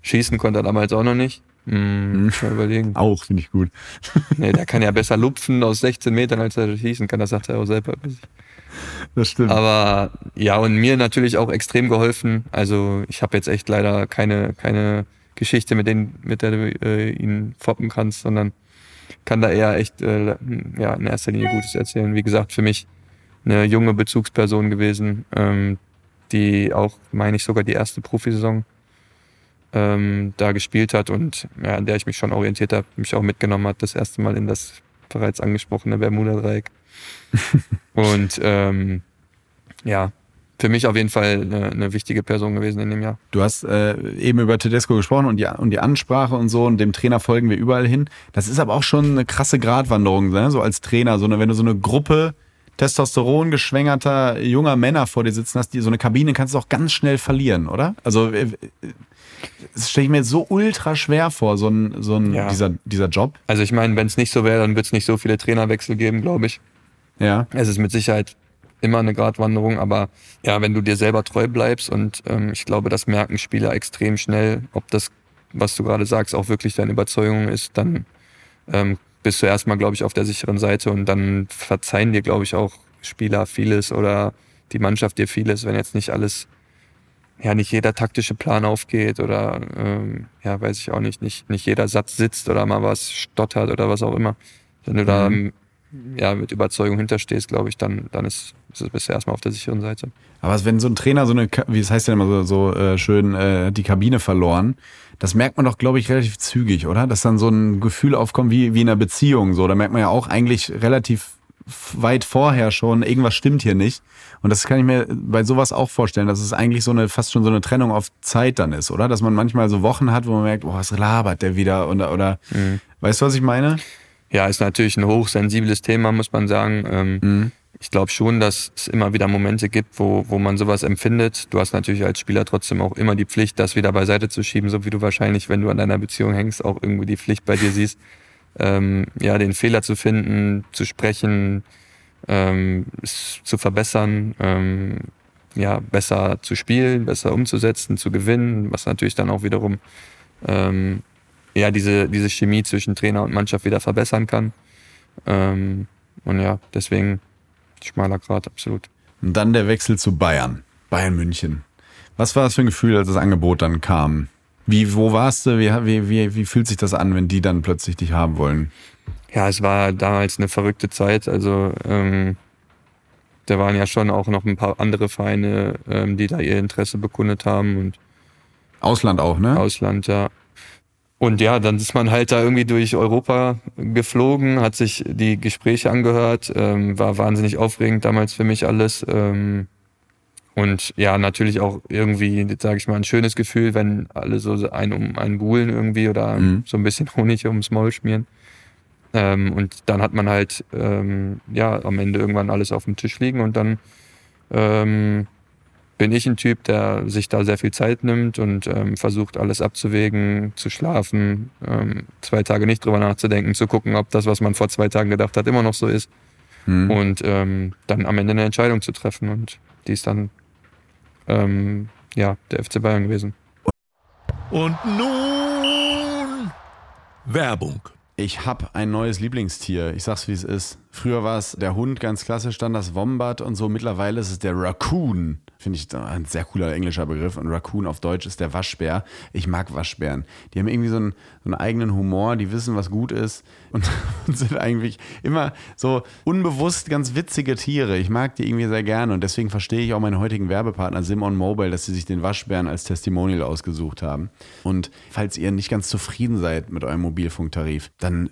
Schießen konnte er damals auch noch nicht. Hm, mhm. Mal überlegen. Auch, finde ich gut. [LAUGHS] nee, der kann ja besser lupfen aus 16 Metern, als er schießen kann. Das sagt er auch selber. Das stimmt. Aber ja, und mir natürlich auch extrem geholfen. Also ich habe jetzt echt leider keine, keine Geschichte, mit, denen, mit der du äh, ihn foppen kannst, sondern kann da eher echt äh, ja, in erster Linie Gutes erzählen. Wie gesagt, für mich eine junge Bezugsperson gewesen, ähm, die auch, meine ich, sogar die erste Profisaison ähm, da gespielt hat und ja, an der ich mich schon orientiert habe, mich auch mitgenommen hat, das erste Mal in das bereits angesprochene Bermuda-Dreieck. [LAUGHS] und ähm, ja, für mich auf jeden Fall eine, eine, wichtige Person gewesen in dem Jahr. Du hast äh, eben über Tedesco gesprochen und die, und die Ansprache und so und dem Trainer folgen wir überall hin. Das ist aber auch schon eine krasse Gratwanderung, ne? so als Trainer, so eine, wenn du so eine Gruppe Testosteron geschwängerter junger Männer vor dir sitzen hast, die so eine Kabine kannst du auch ganz schnell verlieren, oder? Also äh, das stelle ich mir so ultra schwer vor, so ein, so ein ja. dieser, dieser Job. Also ich meine, wenn es nicht so wäre, dann wird es nicht so viele Trainerwechsel geben, glaube ich. Ja. Es ist mit Sicherheit immer eine Gratwanderung, aber ja, wenn du dir selber treu bleibst und ähm, ich glaube, das merken Spieler extrem schnell, ob das, was du gerade sagst, auch wirklich deine Überzeugung ist, dann ähm, bist du erstmal, glaube ich, auf der sicheren Seite und dann verzeihen dir, glaube ich, auch Spieler vieles oder die Mannschaft dir vieles, wenn jetzt nicht alles, ja, nicht jeder taktische Plan aufgeht oder ähm, ja, weiß ich auch nicht, nicht, nicht jeder Satz sitzt oder mal was stottert oder was auch immer. Wenn du mhm. da ja, mit Überzeugung hinterstehst, glaube ich, dann, dann ist, ist, bist du erstmal auf der sicheren Seite. Aber wenn so ein Trainer so eine, wie es heißt ja immer so, so äh, schön, äh, die Kabine verloren, das merkt man doch, glaube ich, relativ zügig, oder? Dass dann so ein Gefühl aufkommt wie, wie in einer Beziehung. So, da merkt man ja auch eigentlich relativ weit vorher schon, irgendwas stimmt hier nicht. Und das kann ich mir bei sowas auch vorstellen, dass es eigentlich so eine, fast schon so eine Trennung auf Zeit dann ist, oder? Dass man manchmal so Wochen hat, wo man merkt, oh, was labert der wieder? Oder, oder mhm. weißt du, was ich meine? Ja, ist natürlich ein hochsensibles Thema, muss man sagen. Ähm, mhm. Ich glaube schon, dass es immer wieder Momente gibt, wo, wo man sowas empfindet. Du hast natürlich als Spieler trotzdem auch immer die Pflicht, das wieder beiseite zu schieben, so wie du wahrscheinlich, wenn du an deiner Beziehung hängst, auch irgendwie die Pflicht bei dir siehst, ähm, ja, den Fehler zu finden, zu sprechen, ähm, es zu verbessern, ähm, ja, besser zu spielen, besser umzusetzen, zu gewinnen, was natürlich dann auch wiederum ähm, ja, diese, diese Chemie zwischen Trainer und Mannschaft wieder verbessern kann. Ähm, und ja, deswegen schmaler Grad, absolut. Und dann der Wechsel zu Bayern, Bayern München. Was war das für ein Gefühl, als das Angebot dann kam? Wie, wo warst du? Wie, wie, wie, wie fühlt sich das an, wenn die dann plötzlich dich haben wollen? Ja, es war damals eine verrückte Zeit. Also ähm, da waren ja schon auch noch ein paar andere Vereine, ähm, die da ihr Interesse bekundet haben. Und Ausland auch, ne? Ausland, ja. Und ja, dann ist man halt da irgendwie durch Europa geflogen, hat sich die Gespräche angehört, ähm, war wahnsinnig aufregend damals für mich alles. Ähm, und ja, natürlich auch irgendwie, sage ich mal, ein schönes Gefühl, wenn alle so einen um einen buhlen irgendwie oder mhm. so ein bisschen [LAUGHS] Honig ums Maul schmieren. Ähm, und dann hat man halt ähm, ja am Ende irgendwann alles auf dem Tisch liegen und dann ähm, bin ich ein Typ, der sich da sehr viel Zeit nimmt und ähm, versucht, alles abzuwägen, zu schlafen, ähm, zwei Tage nicht drüber nachzudenken, zu gucken, ob das, was man vor zwei Tagen gedacht hat, immer noch so ist. Mhm. Und ähm, dann am Ende eine Entscheidung zu treffen. Und die ist dann ähm, ja, der FC Bayern gewesen. Und nun Werbung. Ich habe ein neues Lieblingstier. Ich sag's wie es ist. Früher war es der Hund, ganz klassisch, dann das Wombat und so. Mittlerweile ist es der Raccoon. Finde ich ein sehr cooler englischer Begriff. Und Raccoon auf Deutsch ist der Waschbär. Ich mag Waschbären. Die haben irgendwie so einen, so einen eigenen Humor, die wissen, was gut ist [LAUGHS] und, und, sind eigentlich immer so unbewusst ganz witzige Tiere. Ich mag die irgendwie sehr gerne und deswegen verstehe ich auch meinen heutigen Werbepartner Simon Mobile, dass sie sich den Waschbären als Testimonial ausgesucht haben. Und falls ihr nicht ganz zufrieden seid mit eurem Mobilfunktarif, dann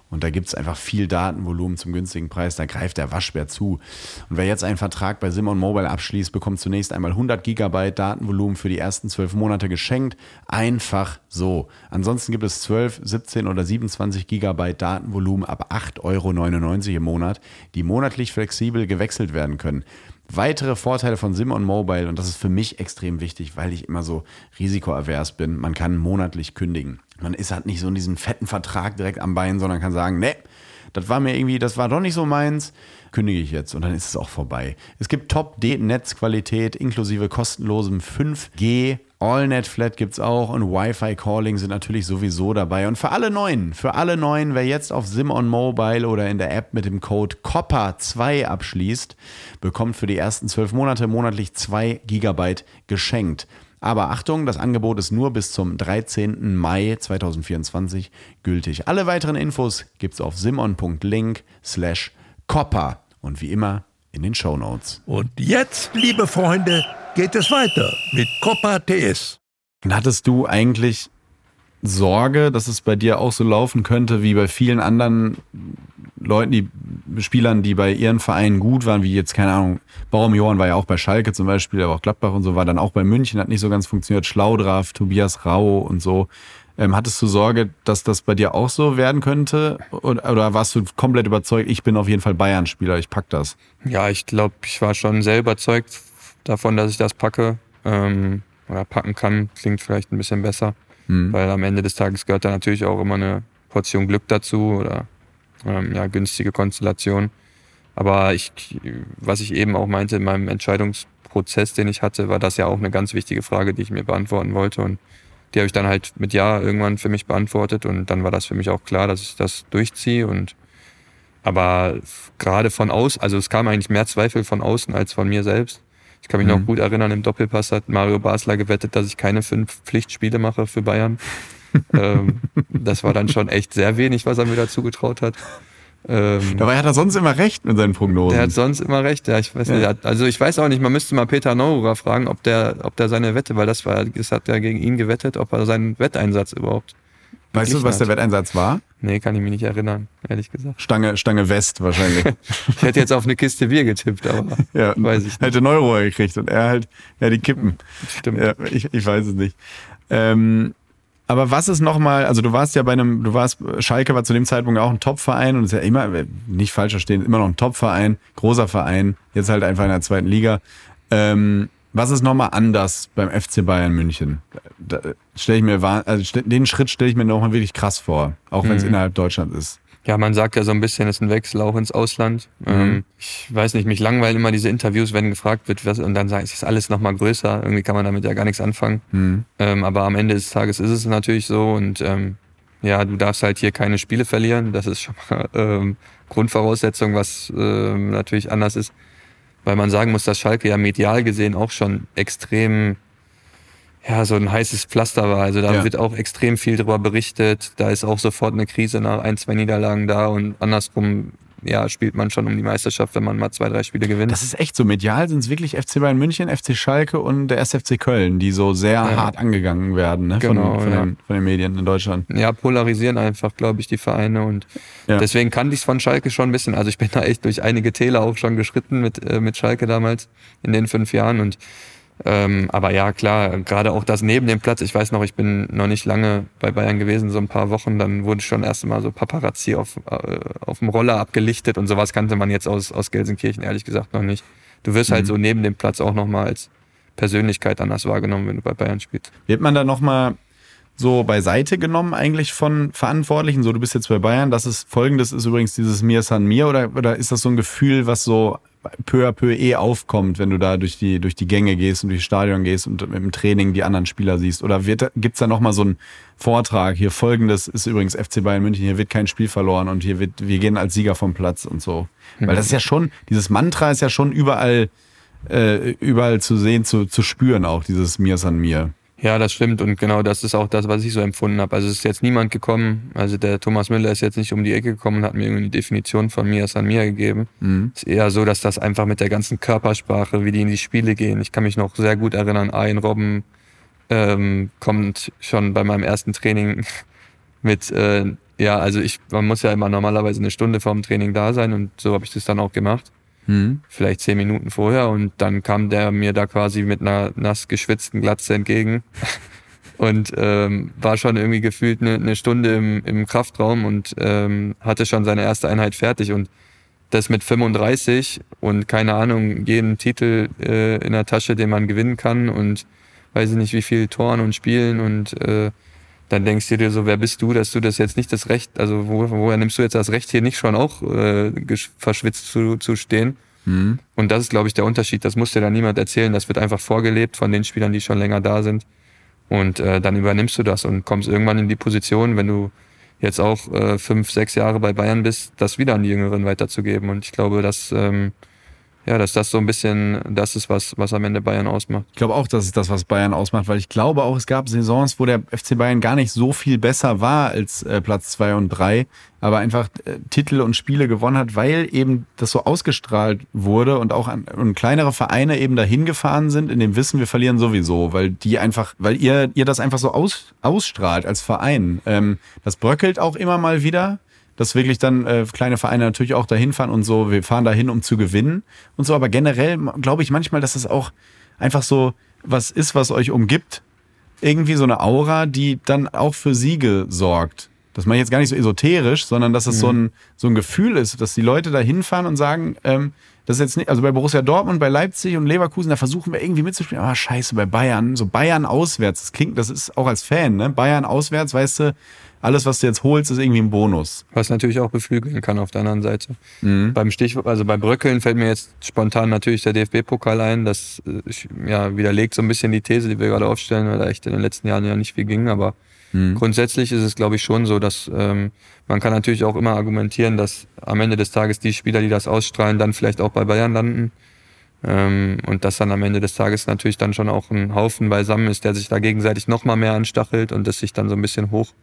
Und da gibt es einfach viel Datenvolumen zum günstigen Preis. Da greift der Waschbär zu. Und wer jetzt einen Vertrag bei Simon Mobile abschließt, bekommt zunächst einmal 100 Gigabyte Datenvolumen für die ersten 12 Monate geschenkt. Einfach so. Ansonsten gibt es 12, 17 oder 27 Gigabyte Datenvolumen ab 8,99 Euro im Monat, die monatlich flexibel gewechselt werden können. Weitere Vorteile von Simon Mobile, und das ist für mich extrem wichtig, weil ich immer so risikoavers bin, man kann monatlich kündigen. Man ist halt nicht so in diesem fetten Vertrag direkt am Bein, sondern kann sagen, ne, das war mir irgendwie, das war doch nicht so meins, kündige ich jetzt und dann ist es auch vorbei. Es gibt Top-Netzqualität inklusive kostenlosem 5G. AllNet Flat gibt es auch und Wi-Fi Calling sind natürlich sowieso dabei. Und für alle Neuen, für alle Neuen, wer jetzt auf Simon Mobile oder in der App mit dem Code COPPA2 abschließt, bekommt für die ersten zwölf Monate monatlich 2 Gigabyte geschenkt. Aber Achtung, das Angebot ist nur bis zum 13. Mai 2024 gültig. Alle weiteren Infos gibt es auf simon.link slash copper und wie immer in den Show Notes. Und jetzt, liebe Freunde, geht es weiter mit Copper TS. Und hattest du eigentlich Sorge, dass es bei dir auch so laufen könnte wie bei vielen anderen Leuten, die Spielern, die bei ihren Vereinen gut waren, wie jetzt, keine Ahnung, Baum Johann war ja auch bei Schalke zum Beispiel, aber auch Gladbach und so, war dann auch bei München, hat nicht so ganz funktioniert, Schlaudraff, Tobias Rau und so. Ähm, hattest du Sorge, dass das bei dir auch so werden könnte? Oder, oder warst du komplett überzeugt, ich bin auf jeden Fall Bayern-Spieler, ich pack das? Ja, ich glaube, ich war schon sehr überzeugt davon, dass ich das packe. Ähm, oder packen kann, klingt vielleicht ein bisschen besser. Mhm. Weil am Ende des Tages gehört da natürlich auch immer eine Portion Glück dazu oder ähm, ja, günstige Konstellation. Aber ich, was ich eben auch meinte in meinem Entscheidungsprozess, den ich hatte, war das ja auch eine ganz wichtige Frage, die ich mir beantworten wollte. Und die habe ich dann halt mit Ja irgendwann für mich beantwortet. Und dann war das für mich auch klar, dass ich das durchziehe. Und aber gerade von außen, also es kam eigentlich mehr Zweifel von außen als von mir selbst. Ich kann mich mhm. noch gut erinnern, im Doppelpass hat Mario Basler gewettet, dass ich keine fünf Pflichtspiele mache für Bayern. [LAUGHS] ähm, das war dann schon echt sehr wenig, was er mir dazu getraut hat. Ähm, Dabei hat er sonst immer recht mit seinen Prognosen. Der hat sonst immer recht, ja. Ich weiß ja. nicht, also ich weiß auch nicht, man müsste mal Peter Neururer fragen, ob der, ob der seine Wette, weil das war, das hat er gegen ihn gewettet, ob er seinen Wetteinsatz überhaupt Weißt du, was der Wetteinsatz war? Nee, kann ich mich nicht erinnern, ehrlich gesagt. Stange, Stange West wahrscheinlich. [LAUGHS] ich hätte jetzt auf eine Kiste Bier getippt, aber [LAUGHS] ja, weiß ich nicht. Hätte Neuro gekriegt und er halt, ja, die Kippen. Stimmt. Ja, ich, ich weiß es nicht. Ähm, aber was ist nochmal, also du warst ja bei einem, du warst, Schalke war zu dem Zeitpunkt auch ein Top-Verein und ist ja immer, nicht falsch verstehen, immer noch ein Top-Verein, großer Verein, jetzt halt einfach in der zweiten Liga. Ähm, was ist nochmal anders beim FC Bayern München? Da stelle ich mir, also den Schritt stelle ich mir nochmal wirklich krass vor, auch wenn es mhm. innerhalb Deutschlands ist. Ja, man sagt ja so ein bisschen, es ist ein Wechsel auch ins Ausland. Mhm. Ähm, ich weiß nicht, mich langweilen immer diese Interviews, wenn gefragt wird, was, und dann sagen, es ist alles nochmal größer. Irgendwie kann man damit ja gar nichts anfangen. Mhm. Ähm, aber am Ende des Tages ist es natürlich so und ähm, ja, du darfst halt hier keine Spiele verlieren. Das ist schon mal [LAUGHS] ähm, Grundvoraussetzung, was natürlich anders ist weil man sagen muss, dass Schalke ja medial gesehen auch schon extrem ja, so ein heißes Pflaster war. Also da ja. wird auch extrem viel darüber berichtet. Da ist auch sofort eine Krise nach ein, zwei Niederlagen da und andersrum ja, spielt man schon um die Meisterschaft, wenn man mal zwei, drei Spiele gewinnt. Das ist echt so. Medial sind es wirklich FC Bayern München, FC Schalke und der SFC Köln, die so sehr ja. hart angegangen werden ne? genau, von, von, ja. den, von, den, Medien in Deutschland. Ja, polarisieren einfach, glaube ich, die Vereine. Und ja. deswegen kannte ich es von Schalke schon ein bisschen. Also ich bin da echt durch einige Täler auch schon geschritten mit, äh, mit Schalke damals in den fünf Jahren. Und ähm, aber ja, klar, gerade auch das neben dem Platz. Ich weiß noch, ich bin noch nicht lange bei Bayern gewesen, so ein paar Wochen. Dann wurde schon erst mal so Paparazzi auf, äh, auf dem Roller abgelichtet und sowas kannte man jetzt aus, aus Gelsenkirchen ehrlich gesagt noch nicht. Du wirst halt mhm. halt so neben dem Platz auch nochmal als Persönlichkeit anders wahrgenommen, wenn du bei Bayern spielst. Wird man da nochmal so beiseite genommen eigentlich von Verantwortlichen? So, du bist jetzt bei Bayern, das ist folgendes, ist übrigens dieses Mir San Mir oder, oder ist das so ein Gefühl, was so peu à peu eh aufkommt, wenn du da durch die, durch die Gänge gehst und durch das Stadion gehst und im Training die anderen Spieler siehst? Oder gibt es da nochmal so einen Vortrag? Hier folgendes ist übrigens FC Bayern München, hier wird kein Spiel verloren und hier wird, wir gehen als Sieger vom Platz und so. Mhm. Weil das ist ja schon, dieses Mantra ist ja schon überall, äh, überall zu sehen, zu, zu spüren auch, dieses Mir san mir. Ja, das stimmt und genau das ist auch das, was ich so empfunden habe. Also es ist jetzt niemand gekommen, also der Thomas Müller ist jetzt nicht um die Ecke gekommen und hat mir irgendwie eine Definition von mir an mir gegeben. Mhm. Es ist eher so, dass das einfach mit der ganzen Körpersprache, wie die in die Spiele gehen. Ich kann mich noch sehr gut erinnern, Ein Robben ähm, kommt schon bei meinem ersten Training [LAUGHS] mit, äh, ja, also ich, man muss ja immer normalerweise eine Stunde vorm Training da sein und so habe ich das dann auch gemacht. Mhm. Vielleicht zehn Minuten vorher und dann kam der mir da quasi mit einer nass geschwitzten Glatze entgegen [LAUGHS] und ähm, war schon irgendwie gefühlt eine, eine Stunde im, im Kraftraum und ähm, hatte schon seine erste Einheit fertig und das mit 35 und keine Ahnung, jeden Titel äh, in der Tasche, den man gewinnen kann und weiß ich nicht, wie viel Toren und Spielen und äh, dann denkst du dir so, wer bist du, dass du das jetzt nicht das Recht, also wo, woher nimmst du jetzt das Recht, hier nicht schon auch äh, verschwitzt zu, zu stehen? Mhm. Und das ist, glaube ich, der Unterschied. Das muss dir dann niemand erzählen. Das wird einfach vorgelebt von den Spielern, die schon länger da sind. Und äh, dann übernimmst du das und kommst irgendwann in die Position, wenn du jetzt auch äh, fünf, sechs Jahre bei Bayern bist, das wieder an die Jüngeren weiterzugeben. Und ich glaube, das ähm, ja, dass das so ein bisschen das ist, was, was am Ende Bayern ausmacht. Ich glaube auch, das ist das, was Bayern ausmacht, weil ich glaube auch, es gab Saisons, wo der FC Bayern gar nicht so viel besser war als äh, Platz zwei und drei, aber einfach äh, Titel und Spiele gewonnen hat, weil eben das so ausgestrahlt wurde und auch an, und kleinere Vereine eben dahin gefahren sind, in dem Wissen, wir verlieren sowieso, weil die einfach, weil ihr, ihr das einfach so aus, ausstrahlt als Verein. Ähm, das bröckelt auch immer mal wieder dass wirklich dann äh, kleine Vereine natürlich auch dahin fahren und so, wir fahren dahin, um zu gewinnen und so. Aber generell glaube ich manchmal, dass es auch einfach so was ist, was euch umgibt. Irgendwie so eine Aura, die dann auch für Siege sorgt. Das mache ich jetzt gar nicht so esoterisch, sondern dass es mhm. so, ein, so ein Gefühl ist, dass die Leute da hinfahren und sagen, ähm, das ist jetzt nicht, also bei Borussia Dortmund, bei Leipzig und Leverkusen, da versuchen wir irgendwie mitzuspielen. Aber scheiße, bei Bayern, so Bayern auswärts, das klingt, das ist auch als Fan, ne? Bayern auswärts, weißt du, alles, was du jetzt holst, ist irgendwie ein Bonus. Was natürlich auch beflügeln kann auf der anderen Seite. Mhm. Beim Stichwort, also bei Bröckeln fällt mir jetzt spontan natürlich der DFB-Pokal ein. Das äh, ja, widerlegt so ein bisschen die These, die wir gerade aufstellen, weil da echt in den letzten Jahren ja nicht viel ging. Aber mhm. grundsätzlich ist es, glaube ich, schon so, dass ähm, man kann natürlich auch immer argumentieren, dass am Ende des Tages die Spieler, die das ausstrahlen, dann vielleicht auch bei Bayern landen. Ähm, und dass dann am Ende des Tages natürlich dann schon auch ein Haufen beisammen ist, der sich da gegenseitig noch mal mehr anstachelt und das sich dann so ein bisschen hoch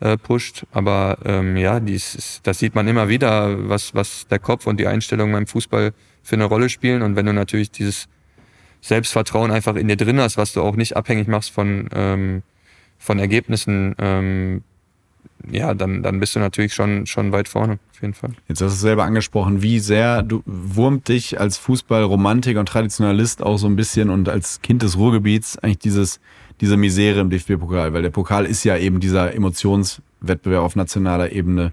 äh, pusht. Aber ähm, ja, dies, das sieht man immer wieder, was, was der Kopf und die Einstellung beim Fußball für eine Rolle spielen. Und wenn du natürlich dieses Selbstvertrauen einfach in dir drin hast, was du auch nicht abhängig machst von, ähm, von Ergebnissen, ähm, ja, dann, dann bist du natürlich schon, schon weit vorne, auf jeden Fall. Jetzt hast du es selber angesprochen, wie sehr du wurmt dich als Fußballromantiker und Traditionalist auch so ein bisschen und als Kind des Ruhrgebiets eigentlich dieses diese Misere im DFB-Pokal, weil der Pokal ist ja eben dieser Emotionswettbewerb auf nationaler Ebene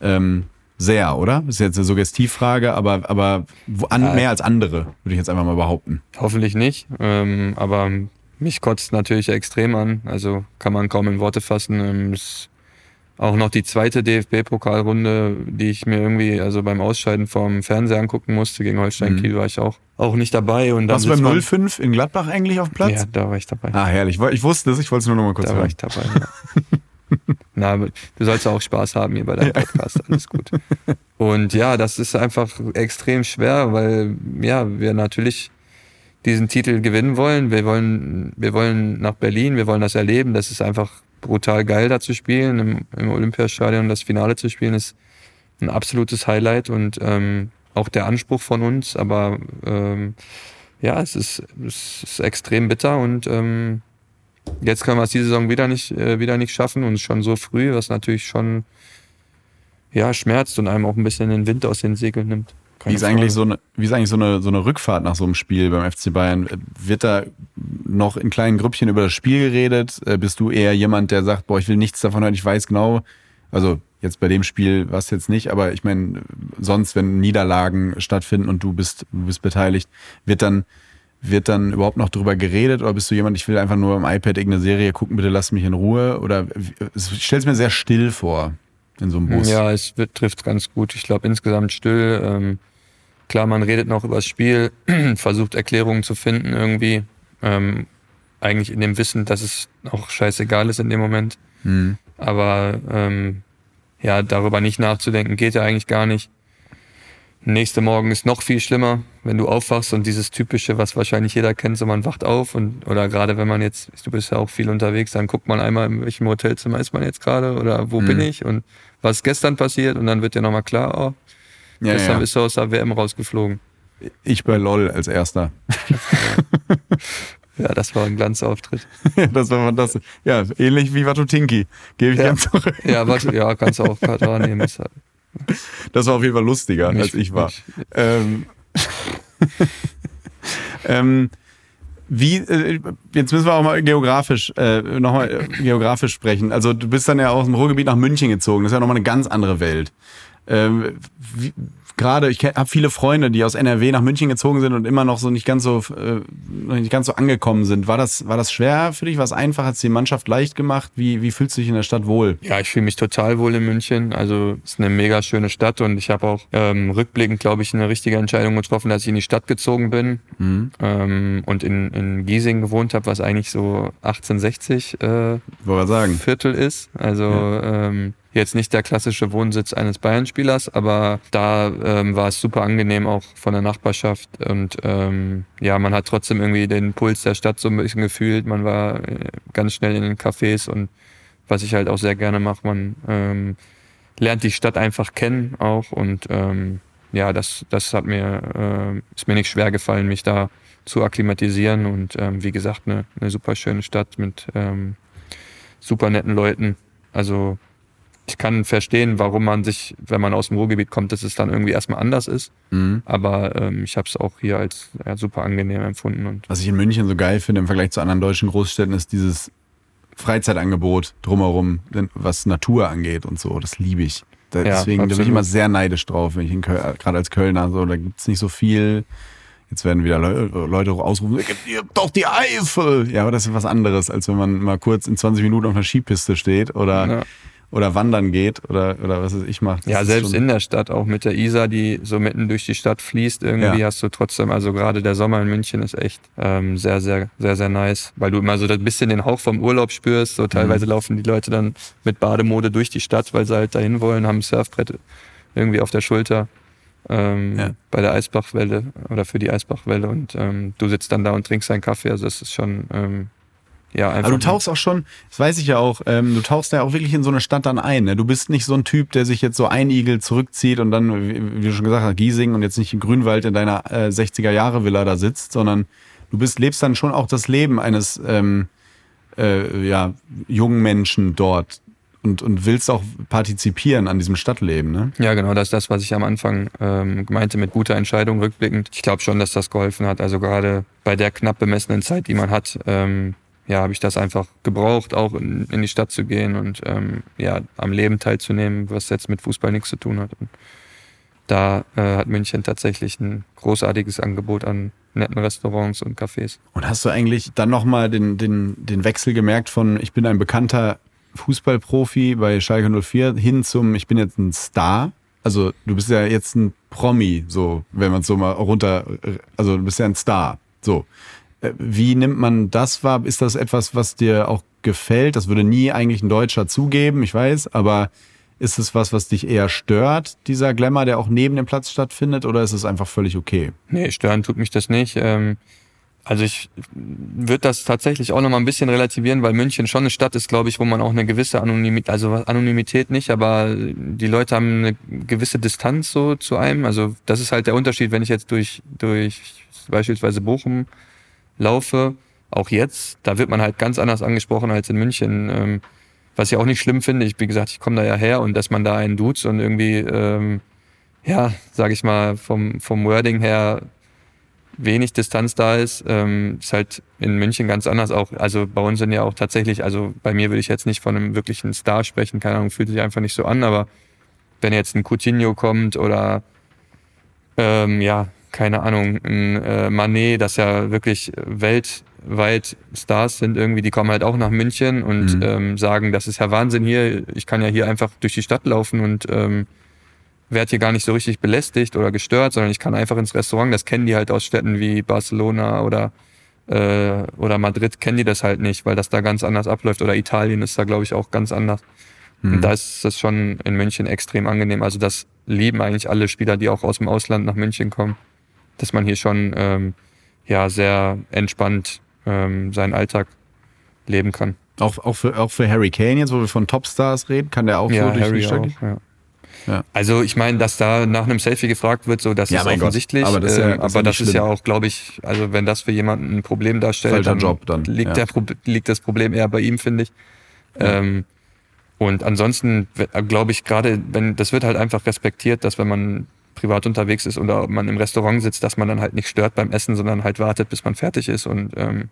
ähm, sehr, oder? Das ist jetzt eine Suggestivfrage, aber, aber an, mehr als andere, würde ich jetzt einfach mal behaupten. Hoffentlich nicht, ähm, aber mich kotzt natürlich extrem an, also kann man kaum in Worte fassen. Ähm, es auch noch die zweite DFB-Pokalrunde, die ich mir irgendwie, also beim Ausscheiden vom Fernseher angucken musste, gegen Holstein mhm. Kiel war ich auch, auch nicht dabei. Und Warst du beim 05 in Gladbach eigentlich auf dem Platz? Ja, da war ich dabei. Ah, herrlich. Ich wusste es, ich wollte es nur noch mal kurz Da hören. war ich dabei, ja. [LAUGHS] Na, du sollst auch Spaß haben hier bei deinem Podcast, alles gut. Und ja, das ist einfach extrem schwer, weil ja, wir natürlich diesen Titel gewinnen wollen. Wir wollen, wir wollen nach Berlin, wir wollen das erleben. Das ist einfach brutal geil, da zu spielen. Im, im Olympiastadion das Finale zu spielen, ist ein absolutes Highlight und ähm, auch der Anspruch von uns. Aber ähm, ja, es ist, es ist extrem bitter und ähm, jetzt können wir es diese Saison wieder nicht, äh, wieder nicht schaffen und schon so früh, was natürlich schon ja, schmerzt und einem auch ein bisschen den Wind aus den Segeln nimmt. Wie ist, eigentlich so eine, wie ist eigentlich so eine, so eine Rückfahrt nach so einem Spiel beim FC Bayern? Wird da noch in kleinen Grüppchen über das Spiel geredet? Äh, bist du eher jemand, der sagt, boah, ich will nichts davon hören, ich weiß genau, also jetzt bei dem Spiel war es jetzt nicht, aber ich meine, sonst, wenn Niederlagen stattfinden und du bist, du bist beteiligt, wird dann, wird dann überhaupt noch drüber geredet oder bist du jemand, ich will einfach nur am iPad irgendeine Serie gucken, bitte lass mich in Ruhe? Oder ich stelle es mir sehr still vor in so einem Bus. Ja, es trifft ganz gut. Ich glaube insgesamt still. Ähm Klar, man redet noch über das Spiel, [CLEARS THROAT] versucht Erklärungen zu finden irgendwie. Ähm, eigentlich in dem Wissen, dass es auch scheißegal ist in dem Moment. Mhm. Aber ähm, ja, darüber nicht nachzudenken, geht ja eigentlich gar nicht. Nächste Morgen ist noch viel schlimmer, wenn du aufwachst und dieses typische, was wahrscheinlich jeder kennt, so man wacht auf und oder gerade wenn man jetzt, du bist ja auch viel unterwegs, dann guckt man einmal, in welchem Hotelzimmer ist man jetzt gerade oder wo mhm. bin ich und was gestern passiert und dann wird dir nochmal klar, oh, ja, Gestern ja. bist du aus der WM rausgeflogen. Ich bei LOL als erster. [LAUGHS] ja, das war ein Glanzauftritt. [LAUGHS] das war fantastisch. Ja, ähnlich wie Watutinki. Gebe ich ja. ganz zurück. Ja, Watu, ja, kannst du auch Katar nehmen. Das war auf jeden Fall lustiger, mich, als ich war. Ähm, [LAUGHS] ähm, wie, äh, jetzt müssen wir auch mal geografisch, äh, nochmal äh, geografisch sprechen. Also du bist dann ja aus dem Ruhrgebiet nach München gezogen. Das ist ja nochmal eine ganz andere Welt ähm, gerade, ich habe viele Freunde, die aus NRW nach München gezogen sind und immer noch so nicht ganz so äh, nicht ganz so angekommen sind. War das, war das schwer für dich? War es einfach? Hat es die Mannschaft leicht gemacht? Wie, wie fühlst du dich in der Stadt wohl? Ja, ich fühle mich total wohl in München. Also es ist eine mega schöne Stadt und ich habe auch ähm, rückblickend, glaube ich, eine richtige Entscheidung getroffen, dass ich in die Stadt gezogen bin mhm. ähm, und in, in Giesing gewohnt habe, was eigentlich so 1860 äh. Viertel ist. Also ja. ähm, jetzt nicht der klassische Wohnsitz eines Bayern-Spielers, aber da ähm, war es super angenehm auch von der Nachbarschaft und ähm, ja, man hat trotzdem irgendwie den Puls der Stadt so ein bisschen gefühlt. Man war äh, ganz schnell in den Cafés und was ich halt auch sehr gerne mache, man ähm, lernt die Stadt einfach kennen auch und ähm, ja, das, das hat mir, äh, ist mir nicht schwer gefallen, mich da zu akklimatisieren und ähm, wie gesagt, eine, eine super schöne Stadt mit ähm, super netten Leuten. Also ich kann verstehen, warum man sich, wenn man aus dem Ruhrgebiet kommt, dass es dann irgendwie erstmal anders ist. Mhm. Aber ähm, ich habe es auch hier als ja, super angenehm empfunden. Und Was ich in München so geil finde im Vergleich zu anderen deutschen Großstädten, ist dieses Freizeitangebot drumherum, was Natur angeht und so. Das liebe ich. Da, ja, deswegen absolut. bin ich immer sehr neidisch drauf, wenn ich gerade als Kölner so, da gibt es nicht so viel. Jetzt werden wieder Le Leute ausrufen, ihr habt doch die Eifel. Ja, aber das ist was anderes, als wenn man mal kurz in 20 Minuten auf einer Skipiste steht oder ja oder wandern geht oder, oder was ich mache. Ja, selbst in der Stadt, auch mit der Isar, die so mitten durch die Stadt fließt, irgendwie ja. hast du trotzdem, also gerade der Sommer in München ist echt ähm, sehr, sehr, sehr, sehr nice, weil du immer so ein bisschen den Hauch vom Urlaub spürst. So teilweise mhm. laufen die Leute dann mit Bademode durch die Stadt, weil sie halt dahin wollen, haben ein Surfbrett irgendwie auf der Schulter. Ähm, ja. bei der Eisbachwelle oder für die Eisbachwelle und ähm, du sitzt dann da und trinkst einen Kaffee. Also das ist schon ähm, ja, einfach. Aber du tauchst auch schon, das weiß ich ja auch, ähm, du tauchst ja auch wirklich in so eine Stadt dann ein. Ne? Du bist nicht so ein Typ, der sich jetzt so einigelt, zurückzieht und dann, wie, wie du schon gesagt hast, Giesing und jetzt nicht in Grünwald in deiner äh, 60er-Jahre-Villa da sitzt, sondern du bist, lebst dann schon auch das Leben eines ähm, äh, ja, jungen Menschen dort und, und willst auch partizipieren an diesem Stadtleben. Ne? Ja, genau, das ist das, was ich am Anfang ähm, meinte mit guter Entscheidung rückblickend. Ich glaube schon, dass das geholfen hat. Also gerade bei der knapp bemessenen Zeit, die man hat, ähm, ja, habe ich das einfach gebraucht, auch in, in die Stadt zu gehen und ähm, ja, am Leben teilzunehmen, was jetzt mit Fußball nichts zu tun hat. Und da äh, hat München tatsächlich ein großartiges Angebot an netten Restaurants und Cafés. Und hast du eigentlich dann nochmal den, den, den Wechsel gemerkt von ich bin ein bekannter Fußballprofi bei Schalke 04 hin zum ich bin jetzt ein Star? Also du bist ja jetzt ein Promi, so wenn man es so mal runter, also du bist ja ein Star. So. Äh, wie nimmt man das wahr? Ist das etwas, was dir auch gefällt? Das würde nie eigentlich ein Deutscher zugeben, ich weiß, aber ist es was, was dich eher stört, dieser Glamour, der auch neben dem Platz stattfindet, oder ist es einfach völlig okay? Nee, stören tut mich das nicht. Ähm, also ich würde das tatsächlich auch nochmal ein bisschen relativieren, weil München schon eine Stadt ist, glaube ich, wo man auch eine gewisse Anonymität, also Anonymität nicht, aber die Leute haben eine gewisse Distanz so zu einem. Also das ist halt der Unterschied, wenn ich jetzt durch, durch beispielsweise Bochum laufe, auch jetzt, da wird man halt ganz anders angesprochen als in München. Ähm, was ich auch nicht schlimm finde. Ich, wie gesagt, ich komme da ja her und dass man da einen duzt und irgendwie, ähm, ja, sage ich mal, vom, vom Wording her wenig Distanz da ist, ähm, ist halt in München ganz anders auch. Also bei uns sind ja auch tatsächlich, also bei mir würde ich jetzt nicht von einem wirklichen Star sprechen, keine Ahnung, fühlt sich einfach nicht so an, aber wenn jetzt ein Coutinho kommt oder ähm, ja, keine Ahnung, ein äh, Manet, das ja wirklich weltweit Stars sind irgendwie, die kommen halt auch nach München und mhm. ähm, sagen, das ist ja Wahnsinn hier, ich kann ja hier einfach durch die Stadt laufen und ähm, werde hier gar nicht so richtig belästigt oder gestört, sondern ich kann einfach ins Restaurant, das kennen die halt aus Städten wie Barcelona oder äh, oder Madrid kennen die das halt nicht, weil das da ganz anders abläuft oder Italien ist da glaube ich auch ganz anders. Mhm. Und da ist das schon in München extrem angenehm. Also das lieben eigentlich alle Spieler, die auch aus dem Ausland nach München kommen dass man hier schon ähm, ja sehr entspannt ähm, seinen Alltag leben kann. Auch, auch, für, auch für Harry Kane jetzt, wo wir von Topstars reden, kann der auch ja, so durch Harry die Stadt auch, ja. Ja. Also ich meine, dass da nach einem Selfie gefragt wird, so das ja, ist offensichtlich. Gott. Aber das, ist ja, äh, das, aber das ist ja auch, glaube ich, also wenn das für jemanden ein Problem darstellt, dann, Job dann, liegt, der, liegt das Problem eher bei ihm, finde ich. Ähm, und ansonsten glaube ich gerade, wenn das wird halt einfach respektiert, dass wenn man privat unterwegs ist oder ob man im Restaurant sitzt, dass man dann halt nicht stört beim Essen, sondern halt wartet, bis man fertig ist und ähm,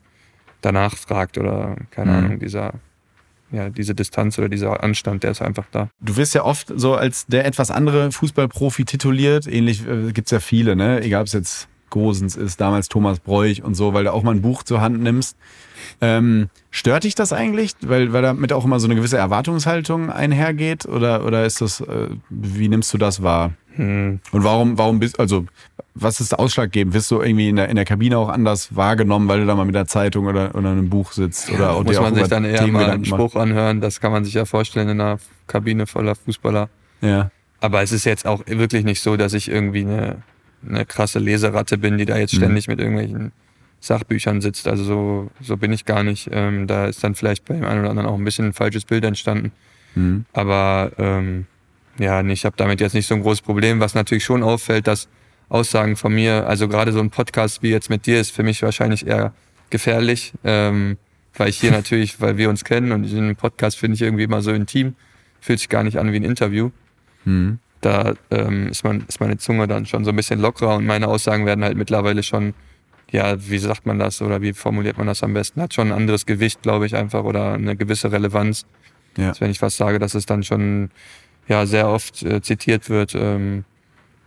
danach fragt oder keine mhm. Ahnung, dieser ja, diese Distanz oder dieser Anstand, der ist einfach da. Du wirst ja oft so als der etwas andere Fußballprofi tituliert. Ähnlich äh, gibt es ja viele, ne? Egal ob es jetzt Gosens ist, damals Thomas Bräuch und so, weil du auch mal ein Buch zur Hand nimmst. Ähm, stört dich das eigentlich? Weil, weil damit auch immer so eine gewisse Erwartungshaltung einhergeht? Oder, oder ist das, äh, wie nimmst du das wahr? Hm. Und warum, warum bist, also, was ist ausschlaggebend? Wirst du irgendwie in der, in der Kabine auch anders wahrgenommen, weil du da mal mit der Zeitung oder, oder einem Buch sitzt? Oder ja, muss man sich dann eher Themen mal einen Spruch anhören, das kann man sich ja vorstellen in einer Kabine voller Fußballer. Ja. Aber es ist jetzt auch wirklich nicht so, dass ich irgendwie eine, eine krasse Leseratte bin, die da jetzt Mhm. ständig mit irgendwelchen Sachbüchern sitzt. Also so, so bin ich gar nicht. Ähm, da ist dann vielleicht bei dem einen oder anderen auch ein bisschen ein falsches Bild entstanden. Mhm. Aber ähm, ja, nee, ich habe damit jetzt nicht so ein großes Problem. Was natürlich schon auffällt, dass Aussagen von mir, also gerade so ein Podcast wie jetzt mit dir, ist für mich wahrscheinlich eher gefährlich, ähm, weil ich hier [LAUGHS] natürlich, weil wir uns kennen und diesen Podcast finde ich irgendwie immer so intim, fühlt sich gar nicht an wie ein Interview. Mhm. Da ähm, ist, man, ist meine Zunge dann schon so ein bisschen lockerer und meine Aussagen werden halt mittlerweile schon, ja, wie sagt man das oder wie formuliert man das am besten? Hat schon ein anderes Gewicht, glaube ich, einfach oder eine gewisse Relevanz. Ja. Als wenn ich was sage, dass es dann schon ja, sehr oft äh, zitiert wird. Ähm,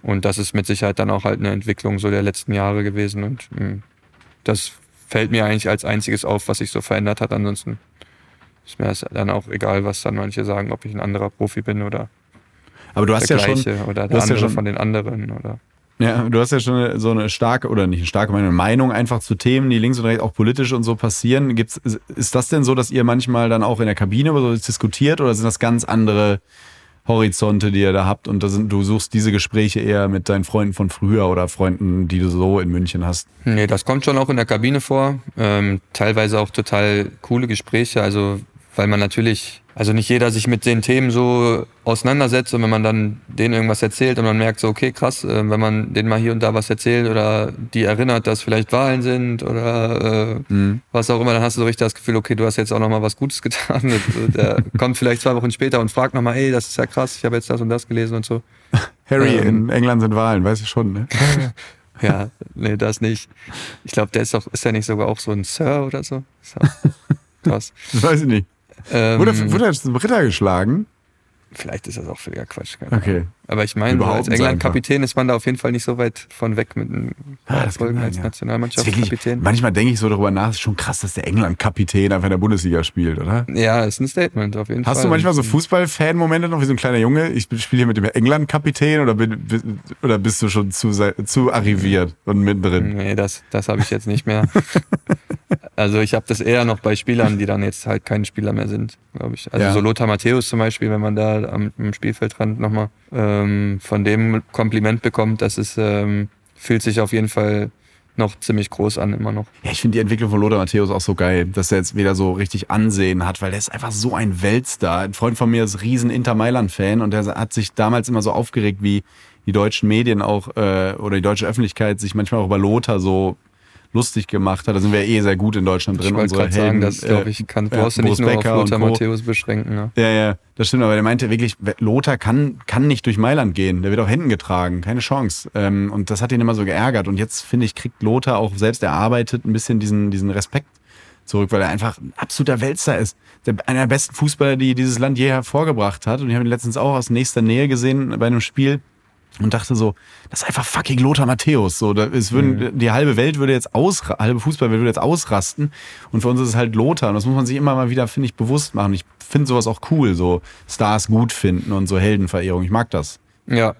und das ist mit Sicherheit dann auch halt eine Entwicklung so der letzten Jahre gewesen. Und mh, das fällt mir eigentlich als einziges auf, was sich so verändert hat. Ansonsten ist mir das dann auch egal, was dann manche sagen, ob ich ein anderer Profi bin oder Aber du hast ja schon, gleiche oder der hast ja andere schon- von den anderen. Oder ja, du hast ja schon so eine starke, oder nicht eine starke Meinung, Meinung einfach zu Themen, die links und rechts auch politisch und so passieren. Gibt's, ist, ist das denn so, dass ihr manchmal dann auch in der Kabine über so diskutiert oder sind das ganz andere Horizonte, die ihr da habt und da sind, du suchst diese Gespräche eher mit deinen Freunden von früher oder Freunden, die du so in München hast? Nee, das kommt schon auch in der Kabine vor. Ähm, teilweise auch total coole Gespräche. Also, weil man natürlich, also nicht jeder sich mit den Themen so auseinandersetzt und wenn man dann denen irgendwas erzählt und man merkt so, okay, krass, äh, wenn man denen mal hier und da was erzählt oder die erinnert, dass vielleicht Wahlen sind oder äh, Mhm. was auch immer, dann hast du so richtig das Gefühl, okay, du hast jetzt auch nochmal was Gutes [LAUGHS] getan. Der kommt vielleicht zwei Wochen später und fragt nochmal, ey, das ist ja krass, ich habe jetzt das und das gelesen und so. [LAUGHS] Harry, Ähm. in England sind Wahlen, weißt du schon, ne? [LAUGHS] Ja, nee, das nicht. Ich glaube, der ist doch, ist ja nicht sogar auch so ein Sir oder so? Krass. Das weiß ich nicht. Ähm, Wurde, wurde er zum Ritter geschlagen? vielleicht ist das auch völliger Quatsch. keine Ahnung. Aber ich meine, als England-Kapitän ist man da auf jeden Fall nicht so weit von weg mit einem Ah, kann Erfolgen sein, als ja. Nationalmannschaftskapitän. manchmal denke ich so darüber nach, es ist schon krass, dass der England-Kapitän einfach in der Bundesliga spielt, oder? Ja, ist ein Statement auf jeden Fall. Hast du manchmal so Fußball-Fan-Momente noch wie so ein kleiner Junge? Ich spiele hier mit dem England-Kapitän oder, bin, oder bist du schon zu, zu arriviert und mittendrin? Nee, das, das habe ich jetzt nicht mehr. [LAUGHS] also ich habe das eher noch bei Spielern, die dann jetzt halt keine Spieler mehr sind, glaube ich. Also Ja. so Lothar Matthäus zum Beispiel, wenn man da am, am Spielfeldrand nochmal ähm, von dem Kompliment bekommt, das ist, ähm, fühlt sich auf jeden Fall noch ziemlich groß an, immer noch. Ja, ich finde die Entwicklung von Lothar Matthäus auch so geil, dass er jetzt wieder so richtig Ansehen hat, weil der ist einfach so ein Weltstar. Ein Freund von mir ist riesen Inter Mailand-Fan und der hat sich damals immer so aufgeregt, wie die deutschen Medien auch äh, oder die deutsche Öffentlichkeit sich manchmal auch über Lothar so lustig gemacht hat. Da sind wir eh sehr gut in Deutschland drin. ich wollte unsere gerade sagen, das glaube äh, ich, kann, ja, brauchst du nicht nur Becker auf Lothar. Matthäus beschränken. Ne? Ja, ja, das stimmt, aber der meinte wirklich, Lothar kann, kann nicht durch Mailand gehen. Der wird auf Händen getragen, keine Chance. Ähm, und das hat ihn immer so geärgert. Und jetzt, finde ich, kriegt Lothar auch selbst erarbeitet ein bisschen diesen, diesen Respekt zurück, weil er einfach ein absoluter Weltstar ist. Der, einer der besten Fußballer, die dieses Land je hervorgebracht hat. Und ich habe ihn letztens auch aus nächster Nähe gesehen bei einem Spiel und dachte so, das ist einfach fucking Lothar Matthäus. So, es würden, Die halbe Welt würde jetzt ausra halbe Fußballwelt würde jetzt ausrasten. Und für uns ist es halt Lothar. Und das muss man sich immer mal wieder, finde ich, bewusst machen. Ich finde sowas auch cool, so Stars gut finden und so Heldenverehrung. Ich mag das. Ja,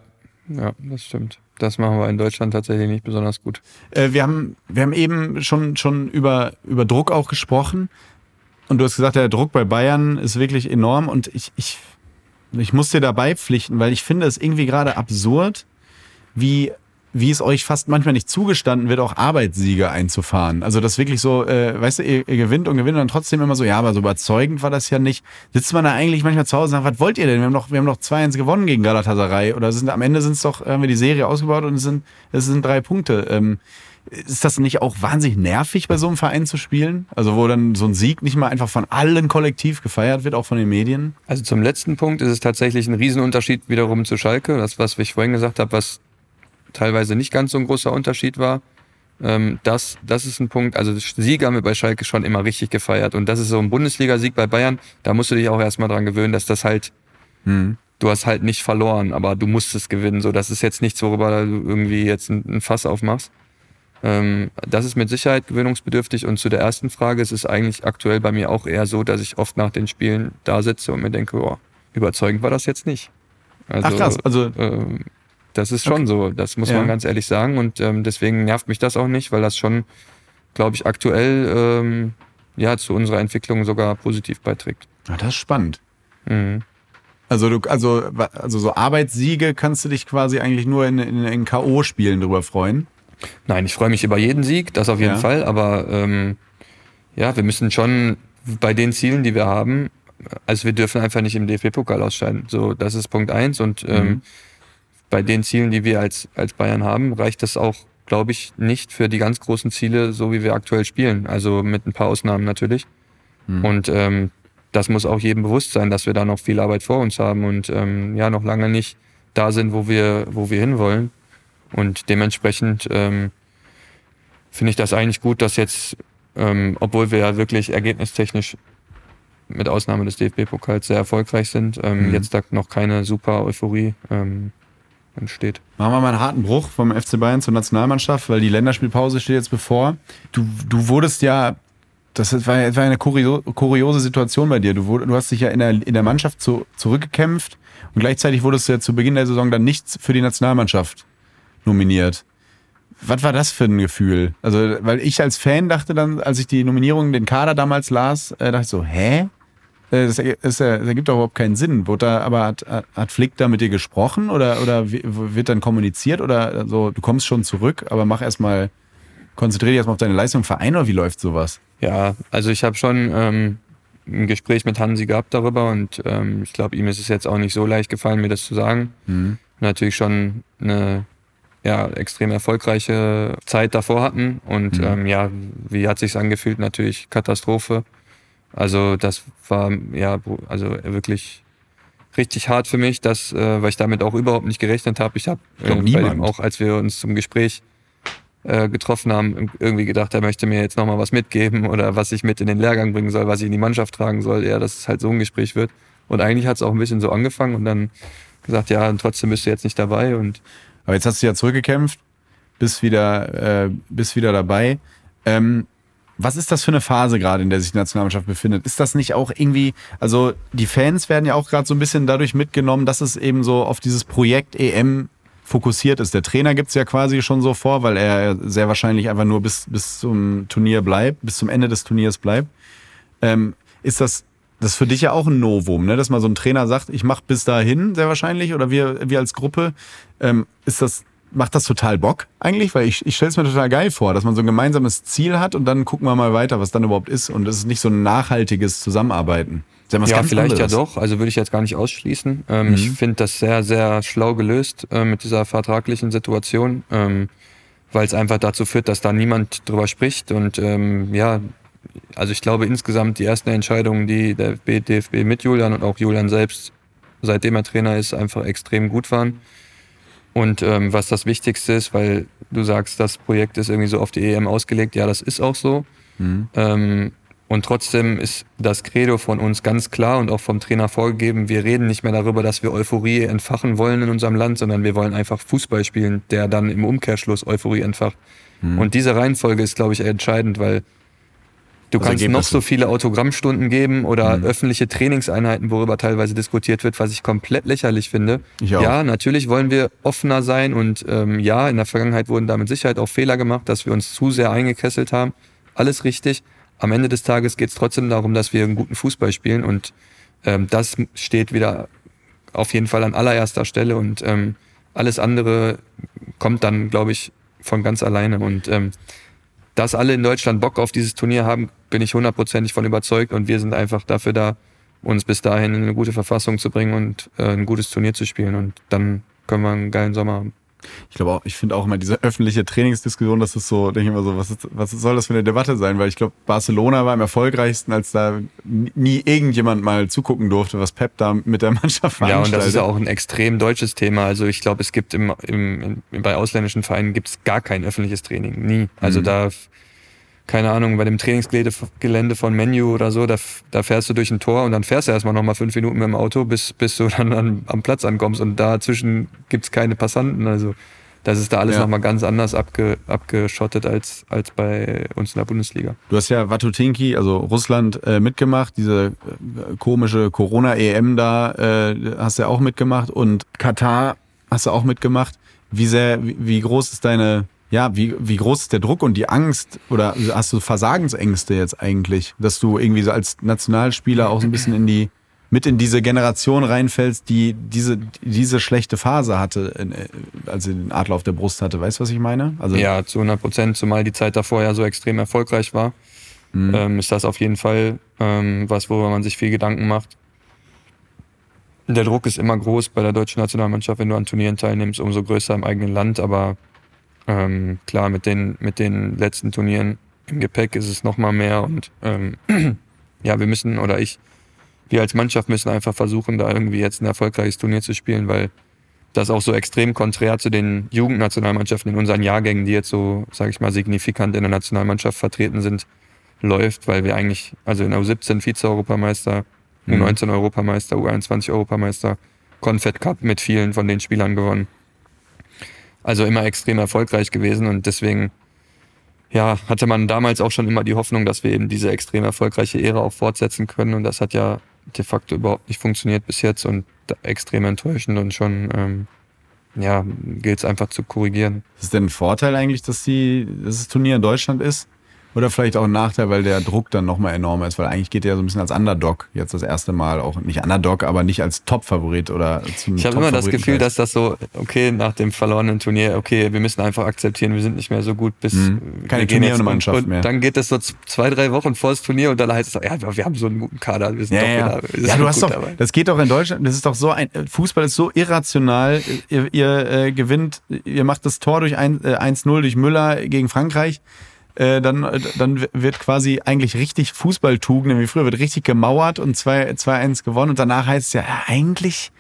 ja, das stimmt. Das machen wir in Deutschland tatsächlich nicht besonders gut. Äh, wir, haben, wir haben eben schon, schon über, über Druck auch gesprochen. Und du hast gesagt, der Druck bei Bayern ist wirklich enorm. Und ich, ich, ich muss dir dabei pflichten, weil ich finde es irgendwie gerade absurd, wie, wie es euch fast manchmal nicht zugestanden wird, auch Arbeitssiege einzufahren. Also das wirklich so, äh, weißt du, ihr, ihr gewinnt und gewinnt und trotzdem immer so, ja, aber so überzeugend war das ja nicht. Sitzt man da eigentlich manchmal zu Hause und sagt, was wollt ihr denn? Wir haben doch, wir haben doch 2-1 gewonnen gegen Galatasaray. Oder sind, am Ende sind es doch, haben wir die Serie ausgebaut und es sind, es sind drei Punkte. Ähm, ist das nicht auch wahnsinnig nervig, bei so einem Verein zu spielen? Also wo dann so ein Sieg nicht mal einfach von allen kollektiv gefeiert wird, auch von den Medien? Also zum letzten Punkt ist es tatsächlich ein Riesenunterschied wiederum zu Schalke. Das, was ich vorhin gesagt habe, was teilweise nicht ganz so ein großer Unterschied war. Ähm, das, das ist ein Punkt. Also Siege haben wir bei Schalke schon immer richtig gefeiert. Und das ist so ein Bundesligasieg bei Bayern. Da musst du dich auch erstmal dran gewöhnen, dass das halt, du hast halt nicht verloren, aber du musstest gewinnen. So, das ist jetzt nichts, worüber du irgendwie jetzt ein Fass aufmachst. Ähm, das ist mit Sicherheit gewöhnungsbedürftig. Und zu der ersten Frage, es ist eigentlich aktuell bei mir auch eher so, dass ich oft nach den Spielen da sitze und mir denke, oh, überzeugend war das jetzt nicht. Also, Ach krass, also ähm, das ist schon so, das muss Ja. man ganz ehrlich sagen. Und ähm, deswegen nervt mich das auch nicht, weil das schon, glaube ich, aktuell ähm, ja, zu unserer Entwicklung sogar positiv beiträgt. ah, das ist spannend. Mhm. Also, du, also, also so Arbeitssiege kannst du dich quasi eigentlich nur in, in, in K.O.-Spielen drüber freuen. Nein, ich freue mich über jeden Sieg, das auf jeden Ja. Fall, aber ähm, ja, wir müssen schon bei den Zielen, die wir haben, also wir dürfen einfach nicht im DFB-Pokal ausscheiden. So, das ist Punkt eins und ähm, bei den Zielen, die wir als, als Bayern haben, reicht das auch, glaube ich, nicht für die ganz großen Ziele, so wie wir aktuell spielen. Also mit ein paar Ausnahmen natürlich. Und ähm, das muss auch jedem bewusst sein, dass wir da noch viel Arbeit vor uns haben und ähm, ja noch lange nicht da sind, wo wir, wo wir hinwollen. Und dementsprechend ähm, finde ich das eigentlich gut, dass jetzt, ähm, obwohl wir ja wirklich ergebnistechnisch mit Ausnahme des DFB-Pokals sehr erfolgreich sind, ähm, Mhm. jetzt da noch keine super Euphorie ähm, entsteht. Machen wir mal einen harten Bruch vom FC Bayern zur Nationalmannschaft, weil die Länderspielpause steht jetzt bevor. Du, du wurdest ja, das war, das war eine kurio, kuriose Situation bei dir. Du, wurd- du hast dich ja in der, in der Mannschaft zu, zurückgekämpft und gleichzeitig wurdest du ja zu Beginn der Saison dann nicht für die Nationalmannschaft nominiert. Was war das für ein Gefühl? Also, weil ich als Fan dachte dann, als ich die Nominierung, den Kader damals las, äh, dachte ich so, hä? Äh, Das, das, äh, das ergibt doch überhaupt keinen Sinn. Wurde da, aber hat, hat- Flick da mit dir gesprochen oder, oder wird dann kommuniziert oder so, du kommst schon zurück, aber mach erstmal, konzentriere dich erstmal auf deine Leistung im Verein oder wie läuft sowas? Ja, also ich habe schon ähm, ein Gespräch mit Hansi gehabt darüber und ähm, ich glaube, ihm ist es jetzt auch nicht so leicht gefallen, mir das zu sagen. Natürlich schon eine ja, extrem erfolgreiche Zeit davor hatten und ähm, ja, wie hat sich's angefühlt? Natürlich Katastrophe. Also das war ja also wirklich richtig hart für mich, dass, äh, weil ich damit auch überhaupt nicht gerechnet habe. Ich habe äh, auch als wir uns zum Gespräch äh, getroffen haben, irgendwie gedacht, er möchte mir jetzt nochmal was mitgeben oder was ich mit in den Lehrgang bringen soll, was ich in die Mannschaft tragen soll, ja, dass es halt so ein Gespräch wird. Und eigentlich hat es auch ein bisschen so angefangen und dann gesagt, ja, und trotzdem bist du jetzt nicht dabei und Aber jetzt hast du ja zurückgekämpft, bist wieder, äh, bist wieder dabei. Ähm, was ist das für eine Phase gerade, in der sich die Nationalmannschaft befindet? Ist das nicht auch irgendwie, also die Fans werden ja auch gerade so ein bisschen dadurch mitgenommen, dass es eben so auf dieses Projekt EM fokussiert ist. Der Trainer gibt es ja quasi schon so vor, weil er sehr wahrscheinlich einfach nur bis, bis zum Turnier bleibt, bis zum Ende des Turniers bleibt. Ähm, ist das, das ist für dich ja auch ein Novum, ne? dass mal so ein Trainer sagt, ich mache bis dahin sehr wahrscheinlich oder wir, wir als Gruppe. Ähm, ist das, macht das total Bock eigentlich? Weil ich, ich stelle es mir total geil vor, dass man so ein gemeinsames Ziel hat und dann gucken wir mal weiter, was dann überhaupt ist. Und es ist nicht so ein nachhaltiges Zusammenarbeiten. Ja vielleicht anderes. Mhm. ja doch. Also würde ich jetzt gar nicht ausschließen. Ähm, Ich finde das sehr, sehr schlau gelöst äh, mit dieser vertraglichen Situation, ähm, weil es einfach dazu führt, dass da niemand drüber spricht. Und ähm, ja, also ich glaube insgesamt die ersten Entscheidungen, die der DFB mit Julian und auch Julian selbst, seitdem er Trainer ist, einfach extrem gut waren. Und ähm, was das Wichtigste ist, weil du sagst, das Projekt ist irgendwie so auf die EM ausgelegt, ja, das ist auch so. Ähm, und trotzdem ist das Credo von uns ganz klar und auch vom Trainer vorgegeben, wir reden nicht mehr darüber, dass wir Euphorie entfachen wollen in unserem Land, sondern wir wollen einfach Fußball spielen, der dann im Umkehrschluss Euphorie entfacht. Und diese Reihenfolge ist, glaube ich, entscheidend, weil du Das kannst noch so viele Autogrammstunden geben oder öffentliche Trainingseinheiten, worüber teilweise diskutiert wird, was ich komplett lächerlich finde. Auch. Ja, natürlich wollen wir offener sein und ähm, ja, in der Vergangenheit wurden da mit Sicherheit auch Fehler gemacht, dass wir uns zu sehr eingekesselt haben. Alles richtig. Am Ende des Tages geht es trotzdem darum, dass wir einen guten Fußball spielen und ähm, das steht wieder auf jeden Fall an allererster Stelle und ähm, alles andere kommt dann, glaube ich, von ganz alleine. Und ähm, dass alle in Deutschland Bock auf dieses Turnier haben, bin ich hundertprozentig von überzeugt und wir sind einfach dafür da, uns bis dahin in eine gute Verfassung zu bringen und äh, ein gutes Turnier zu spielen und dann können wir einen geilen Sommer haben. Ich glaube auch, ich finde auch immer diese öffentliche Trainingsdiskussion, das ist so, denke ich immer so, was, ist, was soll das für eine Debatte sein? Weil ich glaube, Barcelona war am erfolgreiigsten, als da nie irgendjemand mal zugucken durfte, was Pep da mit der [LAUGHS] Mannschaft Ja, veranstaltet. und das ist ja auch ein extrem deutsches Thema. Also ich glaube, es gibt im, im, in, bei ausländischen Vereinen gibt es gar kein öffentliches Training. Nie. Also da, keine Ahnung, bei dem Trainingsgelände Gelände von Menu oder so, da, da fährst du durch ein Tor und dann fährst du erstmal nochmal fünf Minuten mit dem Auto, bis, bis du [LAUGHS] dann an, am Platz ankommst. Und dazwischen gibt's keine Passanten. Also das ist da alles Ja. nochmal ganz anders abge, abgeschottet als, als bei uns in der Bundesliga. Du hast ja Watutinki, also Russland, äh, mitgemacht, diese äh, komische Corona-EM da äh, hast du ja auch mitgemacht und Katar hast du auch mitgemacht. Wie sehr, wie, wie groß ist deine, ja, wie, wie groß ist der Druck und die Angst oder hast du Versagensängste jetzt eigentlich, dass du irgendwie so als Nationalspieler auch so ein bisschen in die mit in diese Generation reinfällst, die diese, diese schlechte Phase hatte, als sie den Adler auf der Brust hatte. Weißt du, was ich meine? Also ja, zu 100 Prozent, zumal die Zeit davor ja so extrem erfolgreich war, mhm. ähm, ist das auf jeden Fall ähm, was, worüber man sich viel Gedanken macht. Der Druck ist immer groß bei der deutschen Nationalmannschaft, wenn du an Turnieren teilnimmst, umso größer im eigenen Land. Aber ähm, klar, mit den, mit den letzten Turnieren im Gepäck ist es nochmal mehr. Und ähm, [CLEARS THROAT] ja, wir müssen, oder ich, wir als Mannschaft müssen einfach versuchen, da irgendwie jetzt ein erfolgreiches Turnier zu spielen, weil das auch so extrem konträr zu den Jugendnationalmannschaften in unseren Jahrgängen, die jetzt so, sage ich mal, signifikant in der Nationalmannschaft vertreten sind, läuft, weil wir eigentlich, also in der U17 Vize-Europameister, mhm. U19 Europameister, U21 Europameister, Confed Cup mit vielen von den Spielern gewonnen. Also immer extrem erfolgreich gewesen und deswegen ja, hatte man damals auch schon immer die Hoffnung, dass wir eben diese extrem erfolgreiche Ära auch fortsetzen können und das hat ja de facto überhaupt nicht funktioniert bis jetzt und extrem enttäuschend und schon ähm, ja, gilt es einfach zu korrigieren. Ist es denn ein Vorteil eigentlich, dass, die, dass das Turnier in Deutschland ist? Oder vielleicht auch ein Nachteil, weil der Druck dann nochmal enorm ist, weil eigentlich geht er so ein bisschen als Underdog jetzt das erste Mal auch nicht Underdog, aber nicht als Top-Favorit oder zum Ich habe immer das Gefühl, dass das so, okay, nach dem verlorenen Turnier, okay, wir müssen einfach akzeptieren, wir sind nicht mehr so gut bis mhm. keine Turniermannschaft und, mehr. Dann geht das so zwei, drei Wochen vor das Turnier und dann heißt es, ja, wir haben so einen guten Kader, wir sind ja, doch ja. wieder. Ja, du hast doch, dabei. das geht doch in Deutschland, das ist doch so ein, Fußball ist so irrational, ihr, ihr äh, gewinnt, ihr macht das Tor durch 1-0 äh, durch Müller gegen Frankreich äh, dann, dann wird quasi eigentlich richtig Fußballtugend, wie früher, wird richtig gemauert und 2-1 gewonnen und danach heißt es ja, ja eigentlich,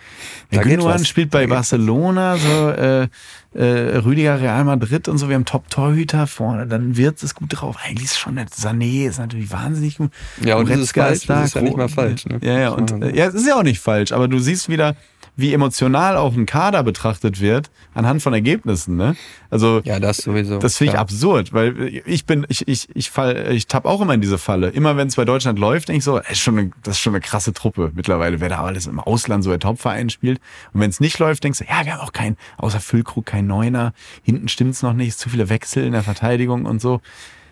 der Gündogan spielt bei Barcelona, so äh, äh, Rüdiger Real Madrid und so, wir haben Top-Torhüter vorne, dann wird es gut drauf. Eigentlich ist schon nett. Sané ist natürlich wahnsinnig gut. Ja, und das ist, falsch, da, das ist ja nicht mal falsch. Ne? Ja, ja, und, äh, ja, es ist ja auch nicht falsch, aber du siehst wieder, wie emotional auch ein Kader betrachtet wird anhand von Ergebnissen. Ne? Also ja, das sowieso. Das finde ich absurd, weil ich bin, ich, ich, ich fall, ich tapp auch immer in diese Falle. Immer wenn es bei Deutschland läuft, denke ich so, das ist, schon eine, das ist schon eine krasse Truppe mittlerweile, wer da alles im Ausland so ein Topverein spielt. Und wenn es nicht läuft, denkst du, ja, wir haben auch keinen, außer Füllkrug, kein Neuner. Hinten stimmt's noch nicht, zu viele Wechsel in der Verteidigung und so.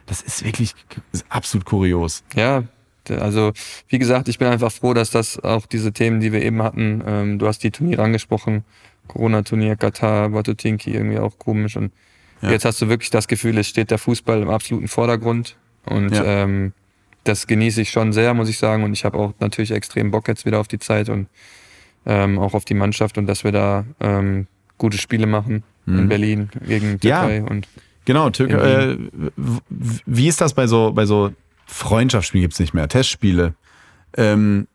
Das ist wirklich ist absolut kurios. Ja, also wie gesagt, ich bin einfach froh, dass das auch diese Themen, die wir eben hatten, ähm, du hast die Turniere angesprochen, Corona-Turnier, Katar, Watotinki, irgendwie auch komisch. Und ja. jetzt hast du wirklich das Gefühl, es steht der Fußball im absoluten Vordergrund. Und ja. ähm, das genieße ich schon sehr, muss ich sagen. Und ich habe auch natürlich extrem Bock jetzt wieder auf die Zeit und ähm, auch auf die Mannschaft und dass wir da ähm, gute Spiele machen mhm. in Berlin gegen Türkei ja. und Genau, Türkei. Äh, wie ist das bei so, bei so Freundschaftsspiele gibt es nicht mehr, Testspiele. Ähm,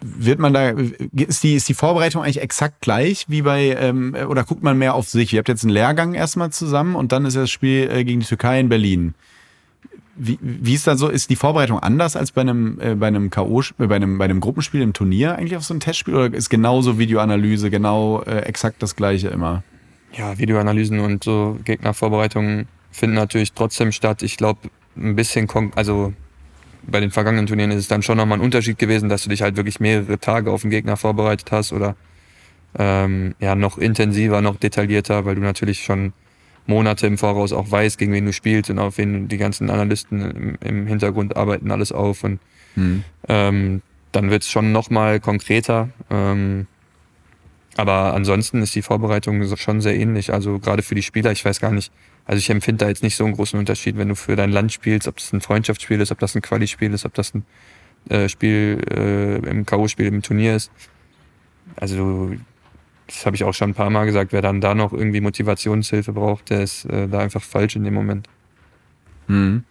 wird man da, ist die, ist die Vorbereitung eigentlich exakt gleich wie bei, ähm, oder guckt man mehr auf sich? Ihr habt jetzt einen Lehrgang erstmal zusammen und dann ist das Spiel äh, gegen die Türkei in Berlin. Wie, wie ist da so, ist die Vorbereitung anders als bei einem, äh, bei einem K.O., äh, bei einem, bei einem Gruppenspiel im Turnier eigentlich auf so ein Testspiel oder ist genauso Videoanalyse, genau äh, exakt das gleiche immer? Ja, Videoanalysen und so Gegnervorbereitungen finden natürlich trotzdem statt. Ich glaube, ein bisschen, also bei den vergangenen Turnieren ist es dann schon nochmal ein Unterschied gewesen, dass du dich halt wirklich mehrere Tage auf den Gegner vorbereitet hast oder ähm, ja noch intensiver, noch detaillierter, weil du natürlich schon Monate im Voraus auch weißt, gegen wen du spielst und auf wen die ganzen Analysten im, im Hintergrund arbeiten alles auf und mhm. ähm, dann wird es schon nochmal konkreter. Ähm, aber ansonsten ist die Vorbereitung schon sehr ähnlich. Also gerade für die Spieler, ich weiß gar nicht, also ich empfinde da jetzt nicht so einen großen Unterschied, wenn du für dein Land spielst, ob das ein Freundschaftsspiel ist, ob das ein Quali-Spiel ist, ob das ein äh, Spiel äh, im K.O.-Spiel im Turnier ist. Also das habe ich auch schon ein paar Mal gesagt, wer dann da noch irgendwie Motivationshilfe braucht, der ist äh, da einfach falsch in dem Moment. Mhm.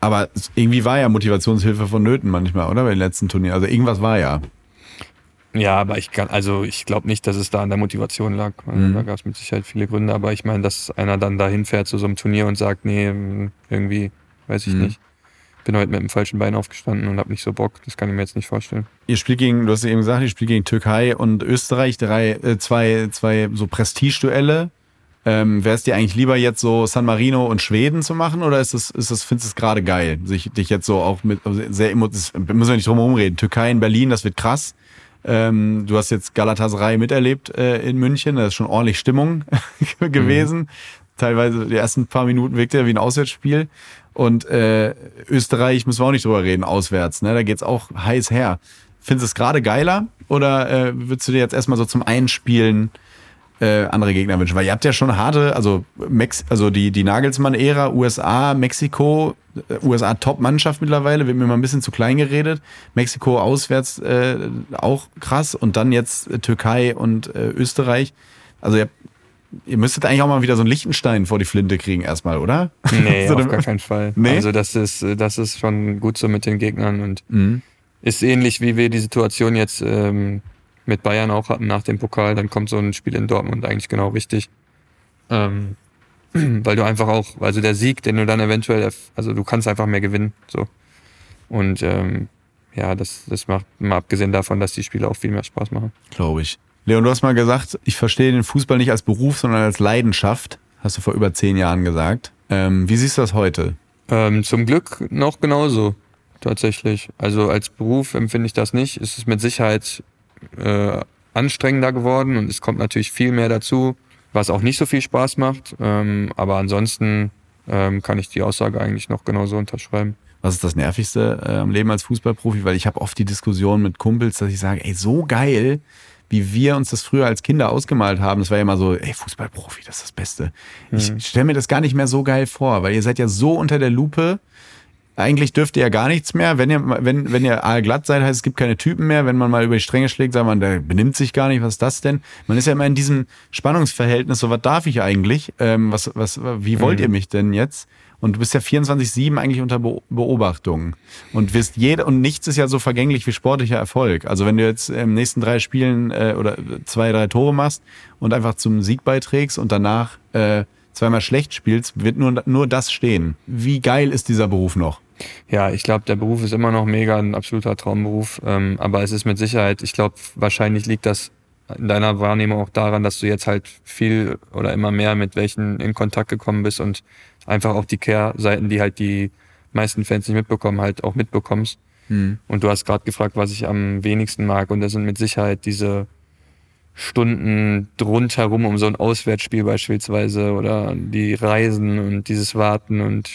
Aber irgendwie war ja Motivationshilfe vonnöten manchmal, oder? Bei den letzten Turnieren. Also irgendwas war ja. Ja, aber ich kann, also ich glaube nicht, dass es da an der Motivation lag. Also mhm. Da gab es mit Sicherheit viele Gründe, aber ich meine, dass einer dann da hinfährt zu so einem Turnier und sagt, nee, irgendwie, weiß ich mhm. nicht. Bin heute mit dem falschen Bein aufgestanden und habe nicht so Bock. Das kann ich mir jetzt nicht vorstellen. Ihr spielt gegen, du hast ja eben gesagt, ihr spielt gegen Türkei und Österreich, drei, äh, zwei, zwei so Prestige-Duelle. Ähm, Wäre es dir eigentlich lieber jetzt so San Marino und Schweden zu machen oder ist das, ist das findest du es gerade geil, sich dich jetzt so auch mit also sehr emotional, müssen wir nicht drum herum reden. Türkei in Berlin, das wird krass. Ähm, du hast jetzt Galatasaray miterlebt äh, in München, da ist schon ordentlich Stimmung [LAUGHS] gewesen. Mhm. Teilweise die ersten paar Minuten wirkte er wie ein Auswärtsspiel. Und äh, Österreich müssen wir auch nicht drüber reden, auswärts. Ne? Da geht's auch heiß her. Findest du es gerade geiler oder äh, würdest du dir jetzt erstmal so zum Einspielen äh, andere Gegner wünschen? Weil ihr habt ja schon harte, also, Mex also die, die Nagelsmann-Ära, USA, Mexiko, USA Top-Mannschaft mittlerweile, wird mir mal ein bisschen zu klein geredet. Mexiko auswärts äh, auch krass und dann jetzt äh, Türkei und äh, Österreich. Also ihr, ihr müsstet eigentlich auch mal wieder so einen Lichtenstein vor die Flinte kriegen erstmal, oder? Nee, [LAUGHS] so auf gar keinen Fall. Nee? Also das ist, das ist schon gut so mit den Gegnern und ist ähnlich wie wir die Situation jetzt ähm, mit Bayern auch hatten nach dem Pokal. Dann kommt so ein Spiel in Dortmund eigentlich genau richtig. Ähm, [CLEARS THROAT] weil du einfach auch, also der Sieg, den du dann eventuell, also du kannst einfach mehr gewinnen. So. Und ähm, ja, das, das macht mal abgesehen davon, dass die Spiele auch viel mehr Spaß machen. Glaube ich. Leon, du hast mal gesagt, ich verstehe den Fußball nicht als Beruf, sondern als Leidenschaft. Hast du vor über zehn Jahren gesagt. Ähm, wie siehst du das heute? Ähm, zum Glück noch genauso, tatsächlich. Also als Beruf empfinde ich das nicht. Es ist mit Sicherheit äh, anstrengender geworden und es kommt natürlich viel mehr dazu, was auch nicht so viel Spaß macht. Ähm, aber ansonsten ähm, kann ich die Aussage eigentlich noch genauso unterschreiben. Was ist das Nervigste äh, am Leben als Fußballprofi? Weil ich habe oft die Diskussion mit Kumpels, dass ich sage, ey, so geil, wie wir uns das früher als Kinder ausgemalt haben. Das war ja immer so, ey, Fußballprofi, das ist das Beste. Ich stelle mir das gar nicht mehr so geil vor, weil ihr seid ja so unter der Lupe. Eigentlich dürft ihr ja gar nichts mehr. Wenn ihr, wenn, wenn ihr aalglatt seid, heißt es gibt keine Typen mehr. Wenn man mal über die Stränge schlägt, sagt man, der benimmt sich gar nicht. Was ist das denn? Man ist ja immer in diesem Spannungsverhältnis. So, was darf ich eigentlich? Ähm, was, was, wie wollt ihr mich denn jetzt? Und du bist ja 24-7 eigentlich unter Be Beobachtung. Und wirst jede, und nichts ist ja so vergänglich wie sportlicher Erfolg. Also wenn du jetzt im nächsten drei Spielen äh, oder zwei, drei Tore machst und einfach zum Sieg beiträgst und danach äh, zweimal schlecht spielst, wird nur, nur das stehen. Wie geil ist dieser Beruf noch? Ja, ich glaube, der Beruf ist immer noch mega ein absoluter Traumberuf. Ähm, aber es ist mit Sicherheit, ich glaube, wahrscheinlich liegt das in deiner Wahrnehmung auch daran, dass du jetzt halt viel oder immer mehr mit welchen in Kontakt gekommen bist und einfach auch die Kehrseiten, die halt die meisten Fans nicht mitbekommen, halt auch mitbekommst. Und du hast gerade gefragt, was ich am wenigsten mag. Und das sind mit Sicherheit diese Stunden rundherum um so ein Auswärtsspiel beispielsweise oder die Reisen und dieses Warten und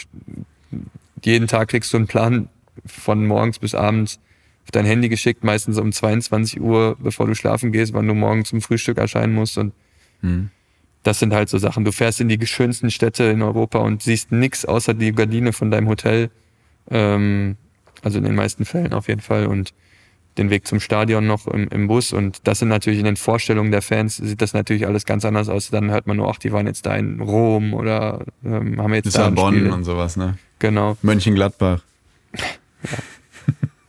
jeden Tag kriegst du einen Plan von morgens bis abends auf dein Handy geschickt, meistens um 22 Uhr, bevor du schlafen gehst, wann du morgen zum Frühstück erscheinen musst und das sind halt so Sachen. Du fährst in die schönsten Städte in Europa und siehst nichts außer die Gardine von deinem Hotel. Ähm, also in den meisten Fällen auf jeden Fall. Und den Weg zum Stadion noch im, im Bus. Und das sind natürlich in den Vorstellungen der Fans, sieht das natürlich alles ganz anders aus. Dann hört man nur, ach, die waren jetzt da in Rom oder ähm, haben jetzt da ein Lissabon Spiel. und sowas, ne? Genau. Mönchengladbach.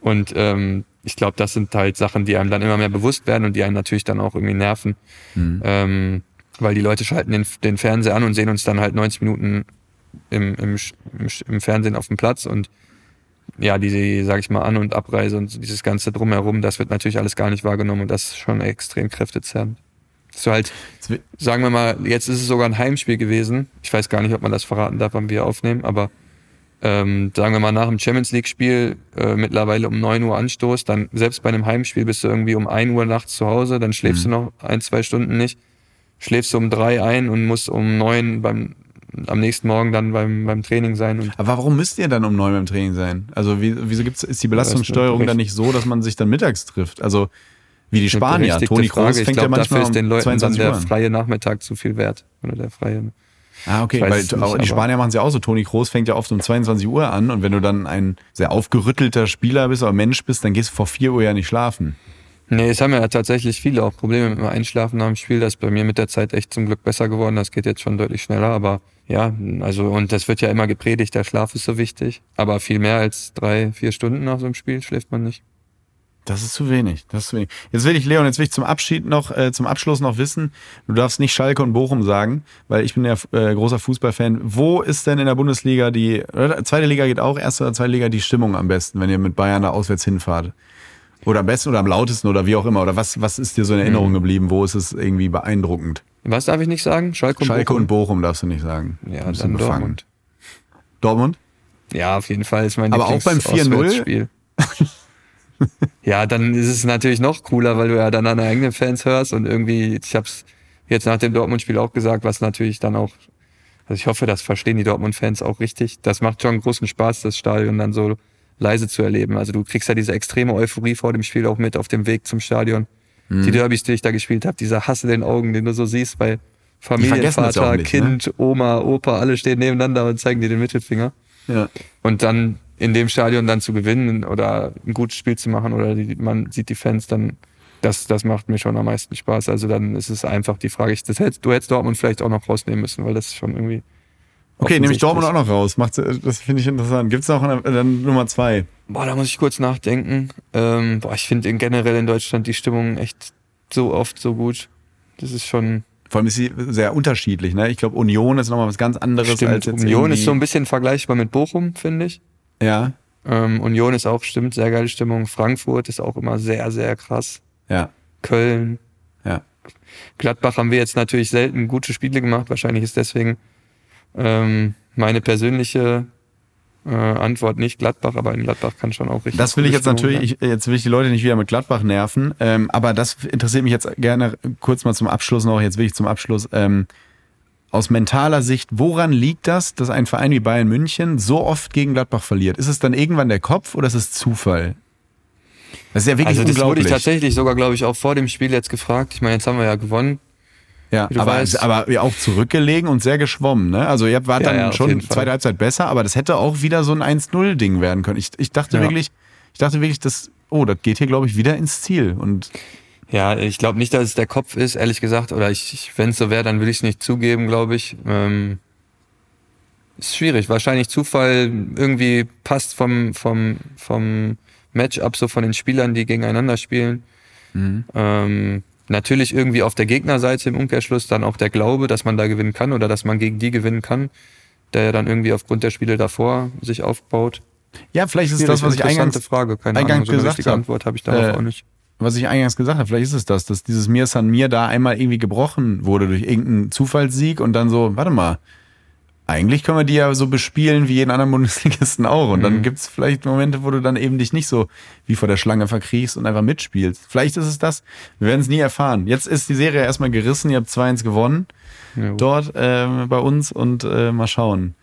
Und ähm, ich glaube, das sind halt Sachen, die einem dann immer mehr bewusst werden und die einen natürlich dann auch irgendwie nerven. Ähm, weil die Leute schalten den, den Fernseher an und sehen uns dann halt 90 Minuten im, im, im Fernsehen auf dem Platz und ja, diese, sag ich mal, An- und Abreise und dieses ganze Drumherum, das wird natürlich alles gar nicht wahrgenommen und das ist schon extrem kräftezerrend. Dass du halt, sagen wir mal, jetzt ist es sogar ein Heimspiel gewesen. Ich weiß gar nicht, ob man das verraten darf, wann wir aufnehmen, aber ähm, sagen wir mal nach dem Champions League-Spiel äh, mittlerweile um 9 Uhr Anstoß, dann selbst bei einem Heimspiel bist du irgendwie um 1 Uhr nachts zu Hause, dann schläfst du noch ein, zwei Stunden nicht, schläfst du um drei ein und musst um neun beim am nächsten Morgen dann beim, beim Training sein und Aber warum müsst ihr dann um neun beim Training sein? Also wie, wieso gibt's, ist die Belastungssteuerung dann nicht so, dass man sich dann mittags trifft? Also wie die Spanier. Toni Frage. Kroos Ich fängt glaube, ja manchmal dafür ist um den Leuten dann 22 der Uhr freie Nachmittag zu viel wert. Oder der freie. Ah, okay, Ich weil nicht, die Spanier machen es ja auch so. Toni Kroos fängt ja oft um 22 Uhr an und wenn du dann ein sehr aufgerüttelter Spieler bist oder Mensch bist, dann gehst du vor 4 Uhr ja nicht schlafen. Nee, es haben ja tatsächlich viele auch Probleme mit dem Einschlafen nach dem Spiel. Das ist bei mir mit der Zeit echt zum Glück besser geworden. Das geht jetzt schon deutlich schneller. Aber ja, also und das wird ja immer gepredigt, der Schlaf ist so wichtig. Aber viel mehr als drei, vier Stunden nach so einem Spiel schläft man nicht. Das ist zu wenig. Das ist zu wenig. Jetzt will ich, Leon, jetzt will ich zum Abschied noch, äh, zum Abschluss noch wissen, du darfst nicht Schalke und Bochum sagen, weil ich bin ja äh, großer Fußballfan. Wo ist denn in der Bundesliga die, oder zweite Liga geht auch, erste oder zweite Liga die Stimmung am besten, wenn ihr mit Bayern da auswärts hinfahrt? Oder am besten oder am lautesten oder wie auch immer? Oder was, was ist dir so in Erinnerung geblieben? Wo ist es irgendwie beeindruckend? Was darf ich nicht sagen? Schalke und Schalke Bochum? und Bochum darfst du nicht sagen. Ja, dann befangen. Dortmund. Dortmund? Ja, auf jeden Fall ist mein Aber auch beim 4-0? Lieblingsauswärtsspiel. [LAUGHS] [LAUGHS] ja, dann ist es natürlich noch cooler, weil du ja dann deine eigenen Fans hörst und irgendwie, ich hab's jetzt nach dem Dortmund-Spiel auch gesagt, was natürlich dann auch, also ich hoffe, das verstehen die Dortmund-Fans auch richtig. Das macht schon großen Spaß, das Stadion dann so leise zu erleben. Also du kriegst ja diese extreme Euphorie vor dem Spiel auch mit auf dem Weg zum Stadion. Mhm. Die Derbys, die ich da gespielt habe, dieser Hass in den Augen, den du so siehst bei Familie, Vater, nicht, Kind, ne? Oma, Opa, alle stehen nebeneinander und zeigen dir den Mittelfinger. Ja. Und dann in dem Stadion dann zu gewinnen oder ein gutes Spiel zu machen oder die, man sieht die Fans, dann das, das macht mir schon am meisten Spaß. Also dann ist es einfach die Frage, ich, das hättest, du hättest Dortmund vielleicht auch noch rausnehmen müssen, weil das schon irgendwie. Okay, nehme ich Dortmund auch noch raus. Macht, das finde ich interessant. Gibt es noch eine, dann Nummer zwei? Boah, da muss ich kurz nachdenken. Ähm, boah, ich finde generell in Deutschland die Stimmung echt so oft so gut. Das ist schon. Vor allem ist sie sehr unterschiedlich, ne? Ich glaube, Union ist nochmal was ganz anderes Stimmt, als jetzt Union ist so ein bisschen vergleichbar mit Bochum, finde ich. Ja. Ähm, Union ist auch, stimmt, sehr geile Stimmung. Frankfurt ist auch immer sehr, sehr krass. Ja. Köln. Ja. Gladbach haben wir jetzt natürlich selten gute Spiele gemacht. Wahrscheinlich ist deswegen ähm, meine persönliche äh, Antwort nicht Gladbach, aber in Gladbach kann schon auch richtig. Das will ich jetzt natürlich, ich, jetzt will ich die Leute nicht wieder mit Gladbach nerven, ähm, aber das interessiert mich jetzt gerne kurz mal zum Abschluss noch. Jetzt will ich zum Abschluss. Ähm, aus mentaler Sicht, woran liegt das, dass ein Verein wie Bayern München so oft gegen Gladbach verliert? Ist es dann irgendwann der Kopf oder ist es Zufall? Das ist ja wirklich also das wurde ich tatsächlich sogar, glaube ich, auch vor dem Spiel jetzt gefragt. Ich meine, jetzt haben wir ja gewonnen. Ja, aber, weißt. aber auch zurückgelegen und sehr geschwommen. Ne? Also ihr wart ja, dann ja, schon zweite Halbzeit besser, aber das hätte auch wieder so ein 1-0-Ding werden können. Ich, ich dachte ja. wirklich, ich dachte wirklich, dass, oh, das geht hier, glaube ich, wieder ins Ziel. Und ja, ich glaube nicht, dass es der Kopf ist, ehrlich gesagt. Oder ich, wenn es so wäre, dann würde ich es nicht zugeben, glaube ich. Ähm, ist schwierig. Wahrscheinlich Zufall irgendwie passt vom, vom, vom Matchup so von den Spielern, die gegeneinander spielen. Mhm. Ähm, natürlich irgendwie auf der Gegnerseite im Umkehrschluss dann auch der Glaube, dass man da gewinnen kann oder dass man gegen die gewinnen kann, der ja dann irgendwie aufgrund der Spiele davor sich aufbaut. Ja, vielleicht ist es das, was ich eingangs, Frage. Keine eingangs Ahnung, so gesagt habe. Antwort habe ich darauf äh, auch nicht. Was ich eingangs gesagt habe, vielleicht ist es das, dass dieses Mir San Mir da einmal irgendwie gebrochen wurde durch irgendeinen Zufallssieg und dann so, warte mal, eigentlich können wir die ja so bespielen wie jeden anderen Bundesligisten auch. Und dann mhm. gibt es vielleicht Momente, wo du dann eben dich nicht so wie vor der Schlange verkriechst und einfach mitspielst. Vielleicht ist es das. Wir werden es nie erfahren. Jetzt ist die Serie erstmal gerissen. Ihr habt 2-1 gewonnen ja. dort äh, bei uns und äh, mal schauen.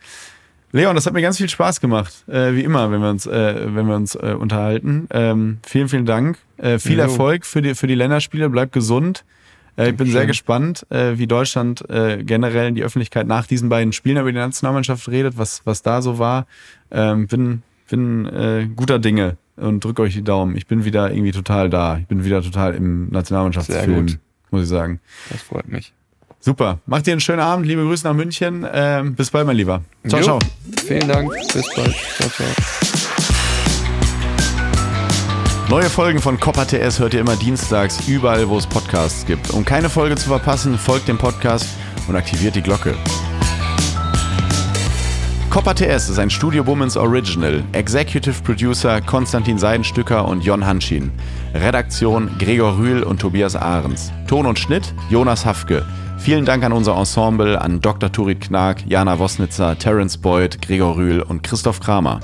Leon, das hat mir ganz viel Spaß gemacht, äh, wie immer, wenn wir uns, äh, wenn wir uns äh, unterhalten. Ähm, vielen, vielen Dank. Äh, viel jo. Erfolg für die, für die Länderspiele. Bleib gesund. Äh, ich bin sehr gespannt, äh, wie Deutschland äh, generell in die Öffentlichkeit nach diesen beiden Spielen über die Nationalmannschaft redet, was, was da so war. Ähm, bin bin äh, guter Dinge und drücke euch die Daumen. Ich bin wieder irgendwie total da. Ich bin wieder total im Nationalmannschaftsfilm, muss ich sagen. Das freut mich. Super. Macht dir einen schönen Abend. Liebe Grüße nach München. Ähm, bis bald, mein Lieber. Ciao, jo. ciao. Vielen Dank. Bis bald. Ciao, ciao. Neue Folgen von Copper TS hört ihr immer dienstags überall, wo es Podcasts gibt. Um keine Folge zu verpassen, folgt dem Podcast und aktiviert die Glocke. Copper TS ist ein Studio Womans Original. Executive Producer Konstantin Seidenstücker und Jon Hanschin. Redaktion Gregor Rühl und Tobias Ahrens. Ton und Schnitt Jonas Hafke. Vielen Dank an unser Ensemble, an Dr. Turit Knag, Jana Wosnitzer, Terence Boyd, Gregor Rühl und Christoph Kramer.